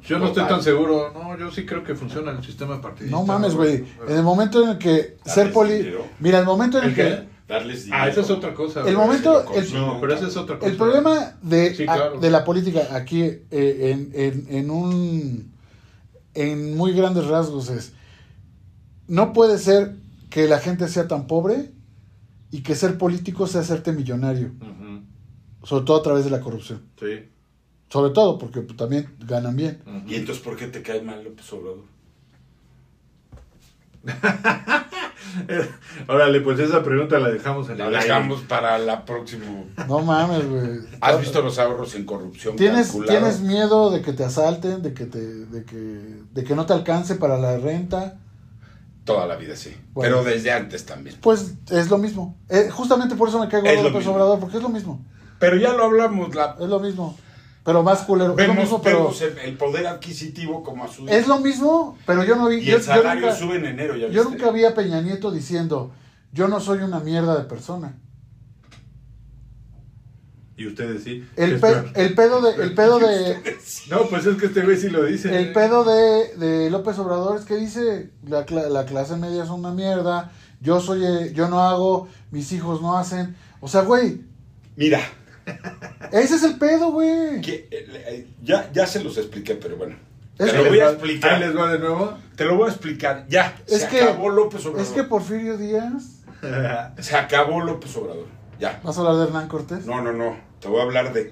B: Yo no estoy tan seguro. No, yo sí creo que funciona el sistema partidista.
A: No mames, güey. En el momento en el que ser poli...
C: dinero.
A: Mira, el momento en el
B: ¿El
A: que...
B: qué?
C: Darles dinero.
B: Ah, esa es otra cosa.
A: El momento- el-
B: No, pero esa es otra cosa.
A: El problema de,
B: Sí,
A: a-
B: claro.
A: de la política aquí eh, en, en, en un en muy grandes rasgos es no puede ser que la gente sea tan pobre y que ser político sea hacerte millonario, sobre todo a través de la corrupción.
B: Sí.
A: Sobre todo porque también ganan bien.
C: ¿Y entonces por qué te cae mal López Obrador?
B: Órale, pues esa pregunta la dejamos en
C: La dejamos para la próxima.
A: No mames, güey.
C: ¿Has visto los ahorros en corrupción
A: ¿Tienes? ¿Tienes miedo de que te asalten, de que, te, de, que, de que no te alcance para la renta?
C: Toda la vida, sí.
A: Bueno.
C: Pero desde antes también.
A: Pues es lo mismo. Eh, justamente por eso me caigo
C: Es
A: López. Obrador, porque es lo mismo.
C: Pero ya lo hablamos. La...
A: Es lo mismo. Pero más culero. es lo
C: Vemos,
A: mismo, pero.
C: vemos el, el poder adquisitivo como a su...
A: Es lo mismo, pero yo no vi.
C: Y
A: yo,
C: el salario
A: nunca,
C: sube en enero, ¿ya
A: yo
C: viste?
A: nunca vi a Peña Nieto diciendo: Yo no soy una mierda de persona.
B: Y ustedes sí.
A: El, pedo de. El pedo de.
B: No, pues es que este güey sí lo dice.
A: El pedo de, de López Obrador es que dice: la, la clase media es una mierda. Yo soy. eh, yo no hago. Mis hijos no hacen. O sea, güey.
C: Mira,
A: Ese es el pedo, güey.
C: eh, ya, ya se los expliqué, pero bueno.
A: Es
C: te
A: que
C: lo voy a explicar.
B: Ahí les va de nuevo.
C: Te lo voy a explicar. Ya,
A: Es
C: se
A: que-
C: acabó López Obrador.
A: Es que Porfirio Díaz.
C: Se acabó López Obrador. Ya.
A: ¿Vas a hablar de Hernán Cortés?
C: No, no, no. Te voy a hablar de.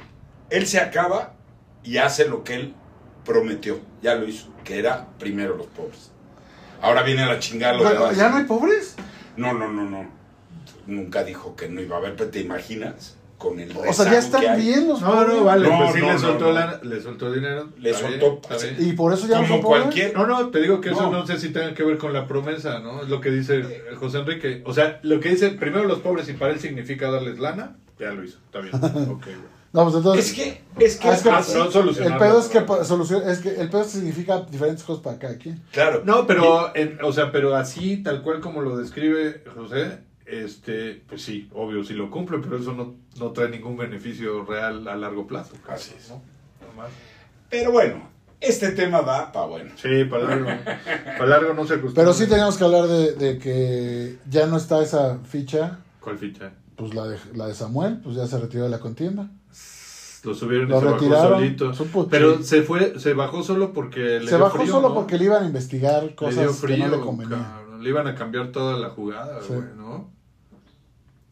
C: Él se acaba y hace lo que él prometió. Ya lo hizo. Que era primero los pobres. Ahora viene a la chingada lo demás.
A: ¿Ya no hay pobres?
C: No, no, no, no. Nunca dijo que no iba a haber, pero te imaginas con el
A: O sea, ya están bien los
B: No,
A: pobres.
B: no, vale,
C: No,
B: pues sí
C: no,
B: le, soltó
C: no.
B: la- le soltó dinero.
C: Le
B: Está
C: soltó,
B: bien, está
C: sí.
B: bien.
A: Y por eso ya no
C: Como
A: son pobres.
C: cualquier-
B: No, no, te digo que eso
C: No.
B: sé si tenga que ver con la promesa, ¿no? Es lo que dice José Enrique. O sea, lo que dice primero los pobres y para él significa darles lana, ya lo hizo. Está bien. Ok, güey.
A: No, pues entonces.
C: Es que, es que,
A: es que
B: Ah, no,
A: el pedo es que solucion- es que el pedo significa diferentes cosas para cada quien.
C: claro.
B: No, pero, en- o sea, pero así, tal cual como lo describe José, este, pues sí, obvio, sí lo cumple, pero eso no, no trae ningún beneficio real a largo plazo.
C: Así es.
B: ¿no?
C: Pero bueno, este tema da para bueno.
B: Sí, para largo, para largo no se acostumbra.
A: Pero sí teníamos que hablar de, de que ya no está esa ficha.
B: ¿Cuál ficha?
A: Pues la de, la de Samuel, pues ya se retiró de la contienda.
B: Lo subieron y
A: Lo
B: se bajó
A: retiraron.
B: solito.
A: Supo-
B: Pero
A: sí.
B: se fue, se bajó solo porque le
A: se
B: dio
A: bajó
B: frío,
A: solo
B: ¿no?
A: porque le iban a investigar
B: le dio
A: cosas
B: frío,
A: que no le convenían.
B: Le iban a cambiar toda la jugada,
A: Sí.
B: güey, ¿no?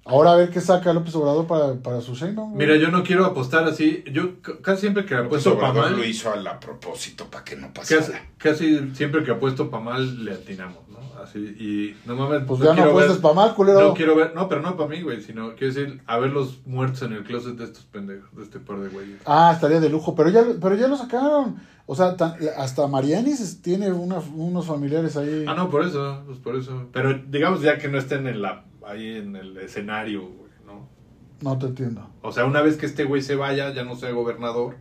A: Ahora a ver qué saca López Obrador para, para su güey.
B: Mira, yo no quiero apostar así. Yo casi siempre que
C: Pues
B: apuesto para
C: Obrador
B: mal,
C: lo hizo a la propósito para que no
B: casi,
C: pasara.
B: casi siempre que apuesto para mal le atinamos, ¿no? Así, y no mames,
A: Pues
B: no
A: ya no
B: quiero
A: apuestes
B: ver-
A: pa' mal, culero.
B: No quiero ver, no, pero no para mí, güey, sino quiero decir, a ver los muertos en el closet de estos pendejos, de este par de güeyes.
A: Ah, estaría de lujo, pero ya, lo- pero ya lo sacaron. O sea, tan- hasta Marianis tiene una- unos familiares ahí.
B: Ah, no, por eso, pues por eso. Pero digamos ya que no estén en la, ahí en el escenario, güey, ¿no?
A: No te entiendo.
B: O sea, una vez que este güey se vaya, ya no sea gobernador,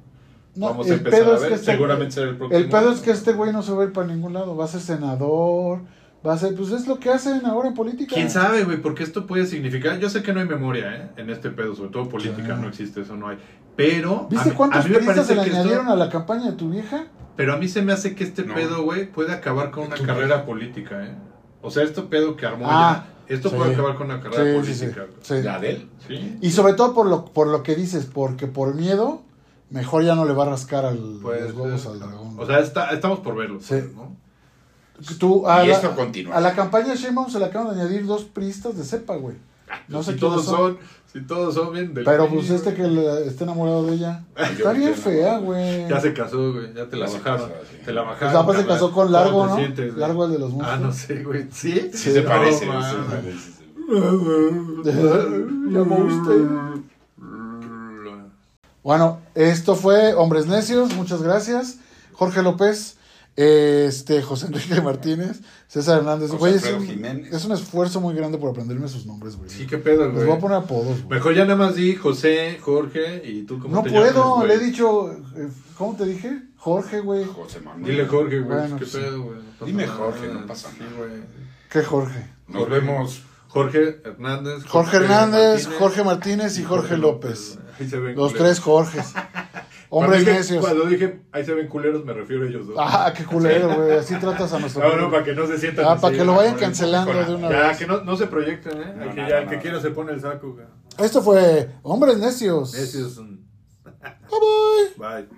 A: No,
B: vamos a empezar a ver,
A: este-
B: seguramente será el próximo.
A: El pedo es que este güey no se va a ir para ningún lado. Va a ser senador, va a ser... Pues es lo que hacen ahora en política.
B: ¿Quién sabe, güey? Porque esto puede significar. Yo sé que no hay memoria, ¿eh? En este pedo, sobre todo política,
A: Sí.
B: no existe, eso no hay. Pero.
A: ¿Viste
B: a
A: cuántos
B: a mí me
A: periodistas se le añadieron
B: esto-
A: a la campaña de tu vieja?
B: Pero a mí se me hace que este
C: No.
B: pedo, güey, puede acabar con una
C: ¿Tú
B: carrera política, ¿eh? O sea, este pedo que armó
A: Ah,
B: ya, esto
A: sí.
B: puede acabar con una carrera
A: Sí, sí, sí,
B: política.
A: sí.
C: ¿La de él?
A: Y sobre todo por lo, por lo que dices, porque por miedo, mejor ya no le va a rascar al, los huevos al dragón.
B: O sea, está- estamos por verlo,
A: Sí.
B: pues, ¿no?
A: Tú, a,
C: Y
A: la,
C: esto continúa.
A: a la campaña de Sheinbaum se le acaban de añadir dos pristas de cepa, güey. No sé
B: si
A: quiénes
B: todos
A: son.
B: son, si todos son bien del
A: Pero pues este que le- está enamorado de ella.
C: Ay,
A: Está bien fea, güey.
B: Ya se casó, güey, ya te la bajaron. Te la
A: Pues
B: bajaron.
A: aparte se casó con
B: ¿Cómo
A: Largo, ¿no? Largo el de los monstruos.
B: Ah, no sé, güey. ¿Sí?
C: Sí,
A: Sí,
C: se
A: no,
C: parece.
A: Bueno, esto fue Hombres Necios, muchas gracias. Jorge López, este, José Enrique Martínez, César Hernández.
C: José
A: Güey, es, un, es un esfuerzo muy grande por aprenderme sus nombres, güey.
B: Sí, qué pedo,
A: Les
B: güey.
A: voy a poner apodos, güey.
B: Mejor ya nada más di José, Jorge y tú cómo
A: No
B: te
A: puedo,
B: llamas,
A: le he dicho, eh, ¿cómo te dije? Jorge, güey.
C: José Manuel.
B: Dile Jorge, güey.
A: Bueno,
B: qué
A: sí.
B: pedo, güey. no
C: Dime
B: nada.
C: Jorge, no pasa
B: Sí,
C: nada.
B: güey.
A: ¿Qué Jorge?
C: Nos vemos.
B: Jorge Hernández.
A: Jorge Hernández, Jorge Martínez y Jorge López.
B: Ahí se ven
A: Los
B: culeros.
A: tres Jorges.
B: Cuando
A: Hombres
B: dije-
A: necios.
B: Cuando dije, ahí se ven culeros, me refiero a ellos dos.
A: Ah, qué culero, güey. Así tratas a nuestro.
B: No, no, para que no se sientan.
A: Ah, para que lo vayan cancelando de una
B: ya,
A: vez.
B: que no, no se proyecten, ¿eh?
C: No,
B: Al que, ya, el que quiera se pone el saco. güey.
A: Esto fue Hombres Necios.
B: Un...
A: Bye bye.
B: Bye.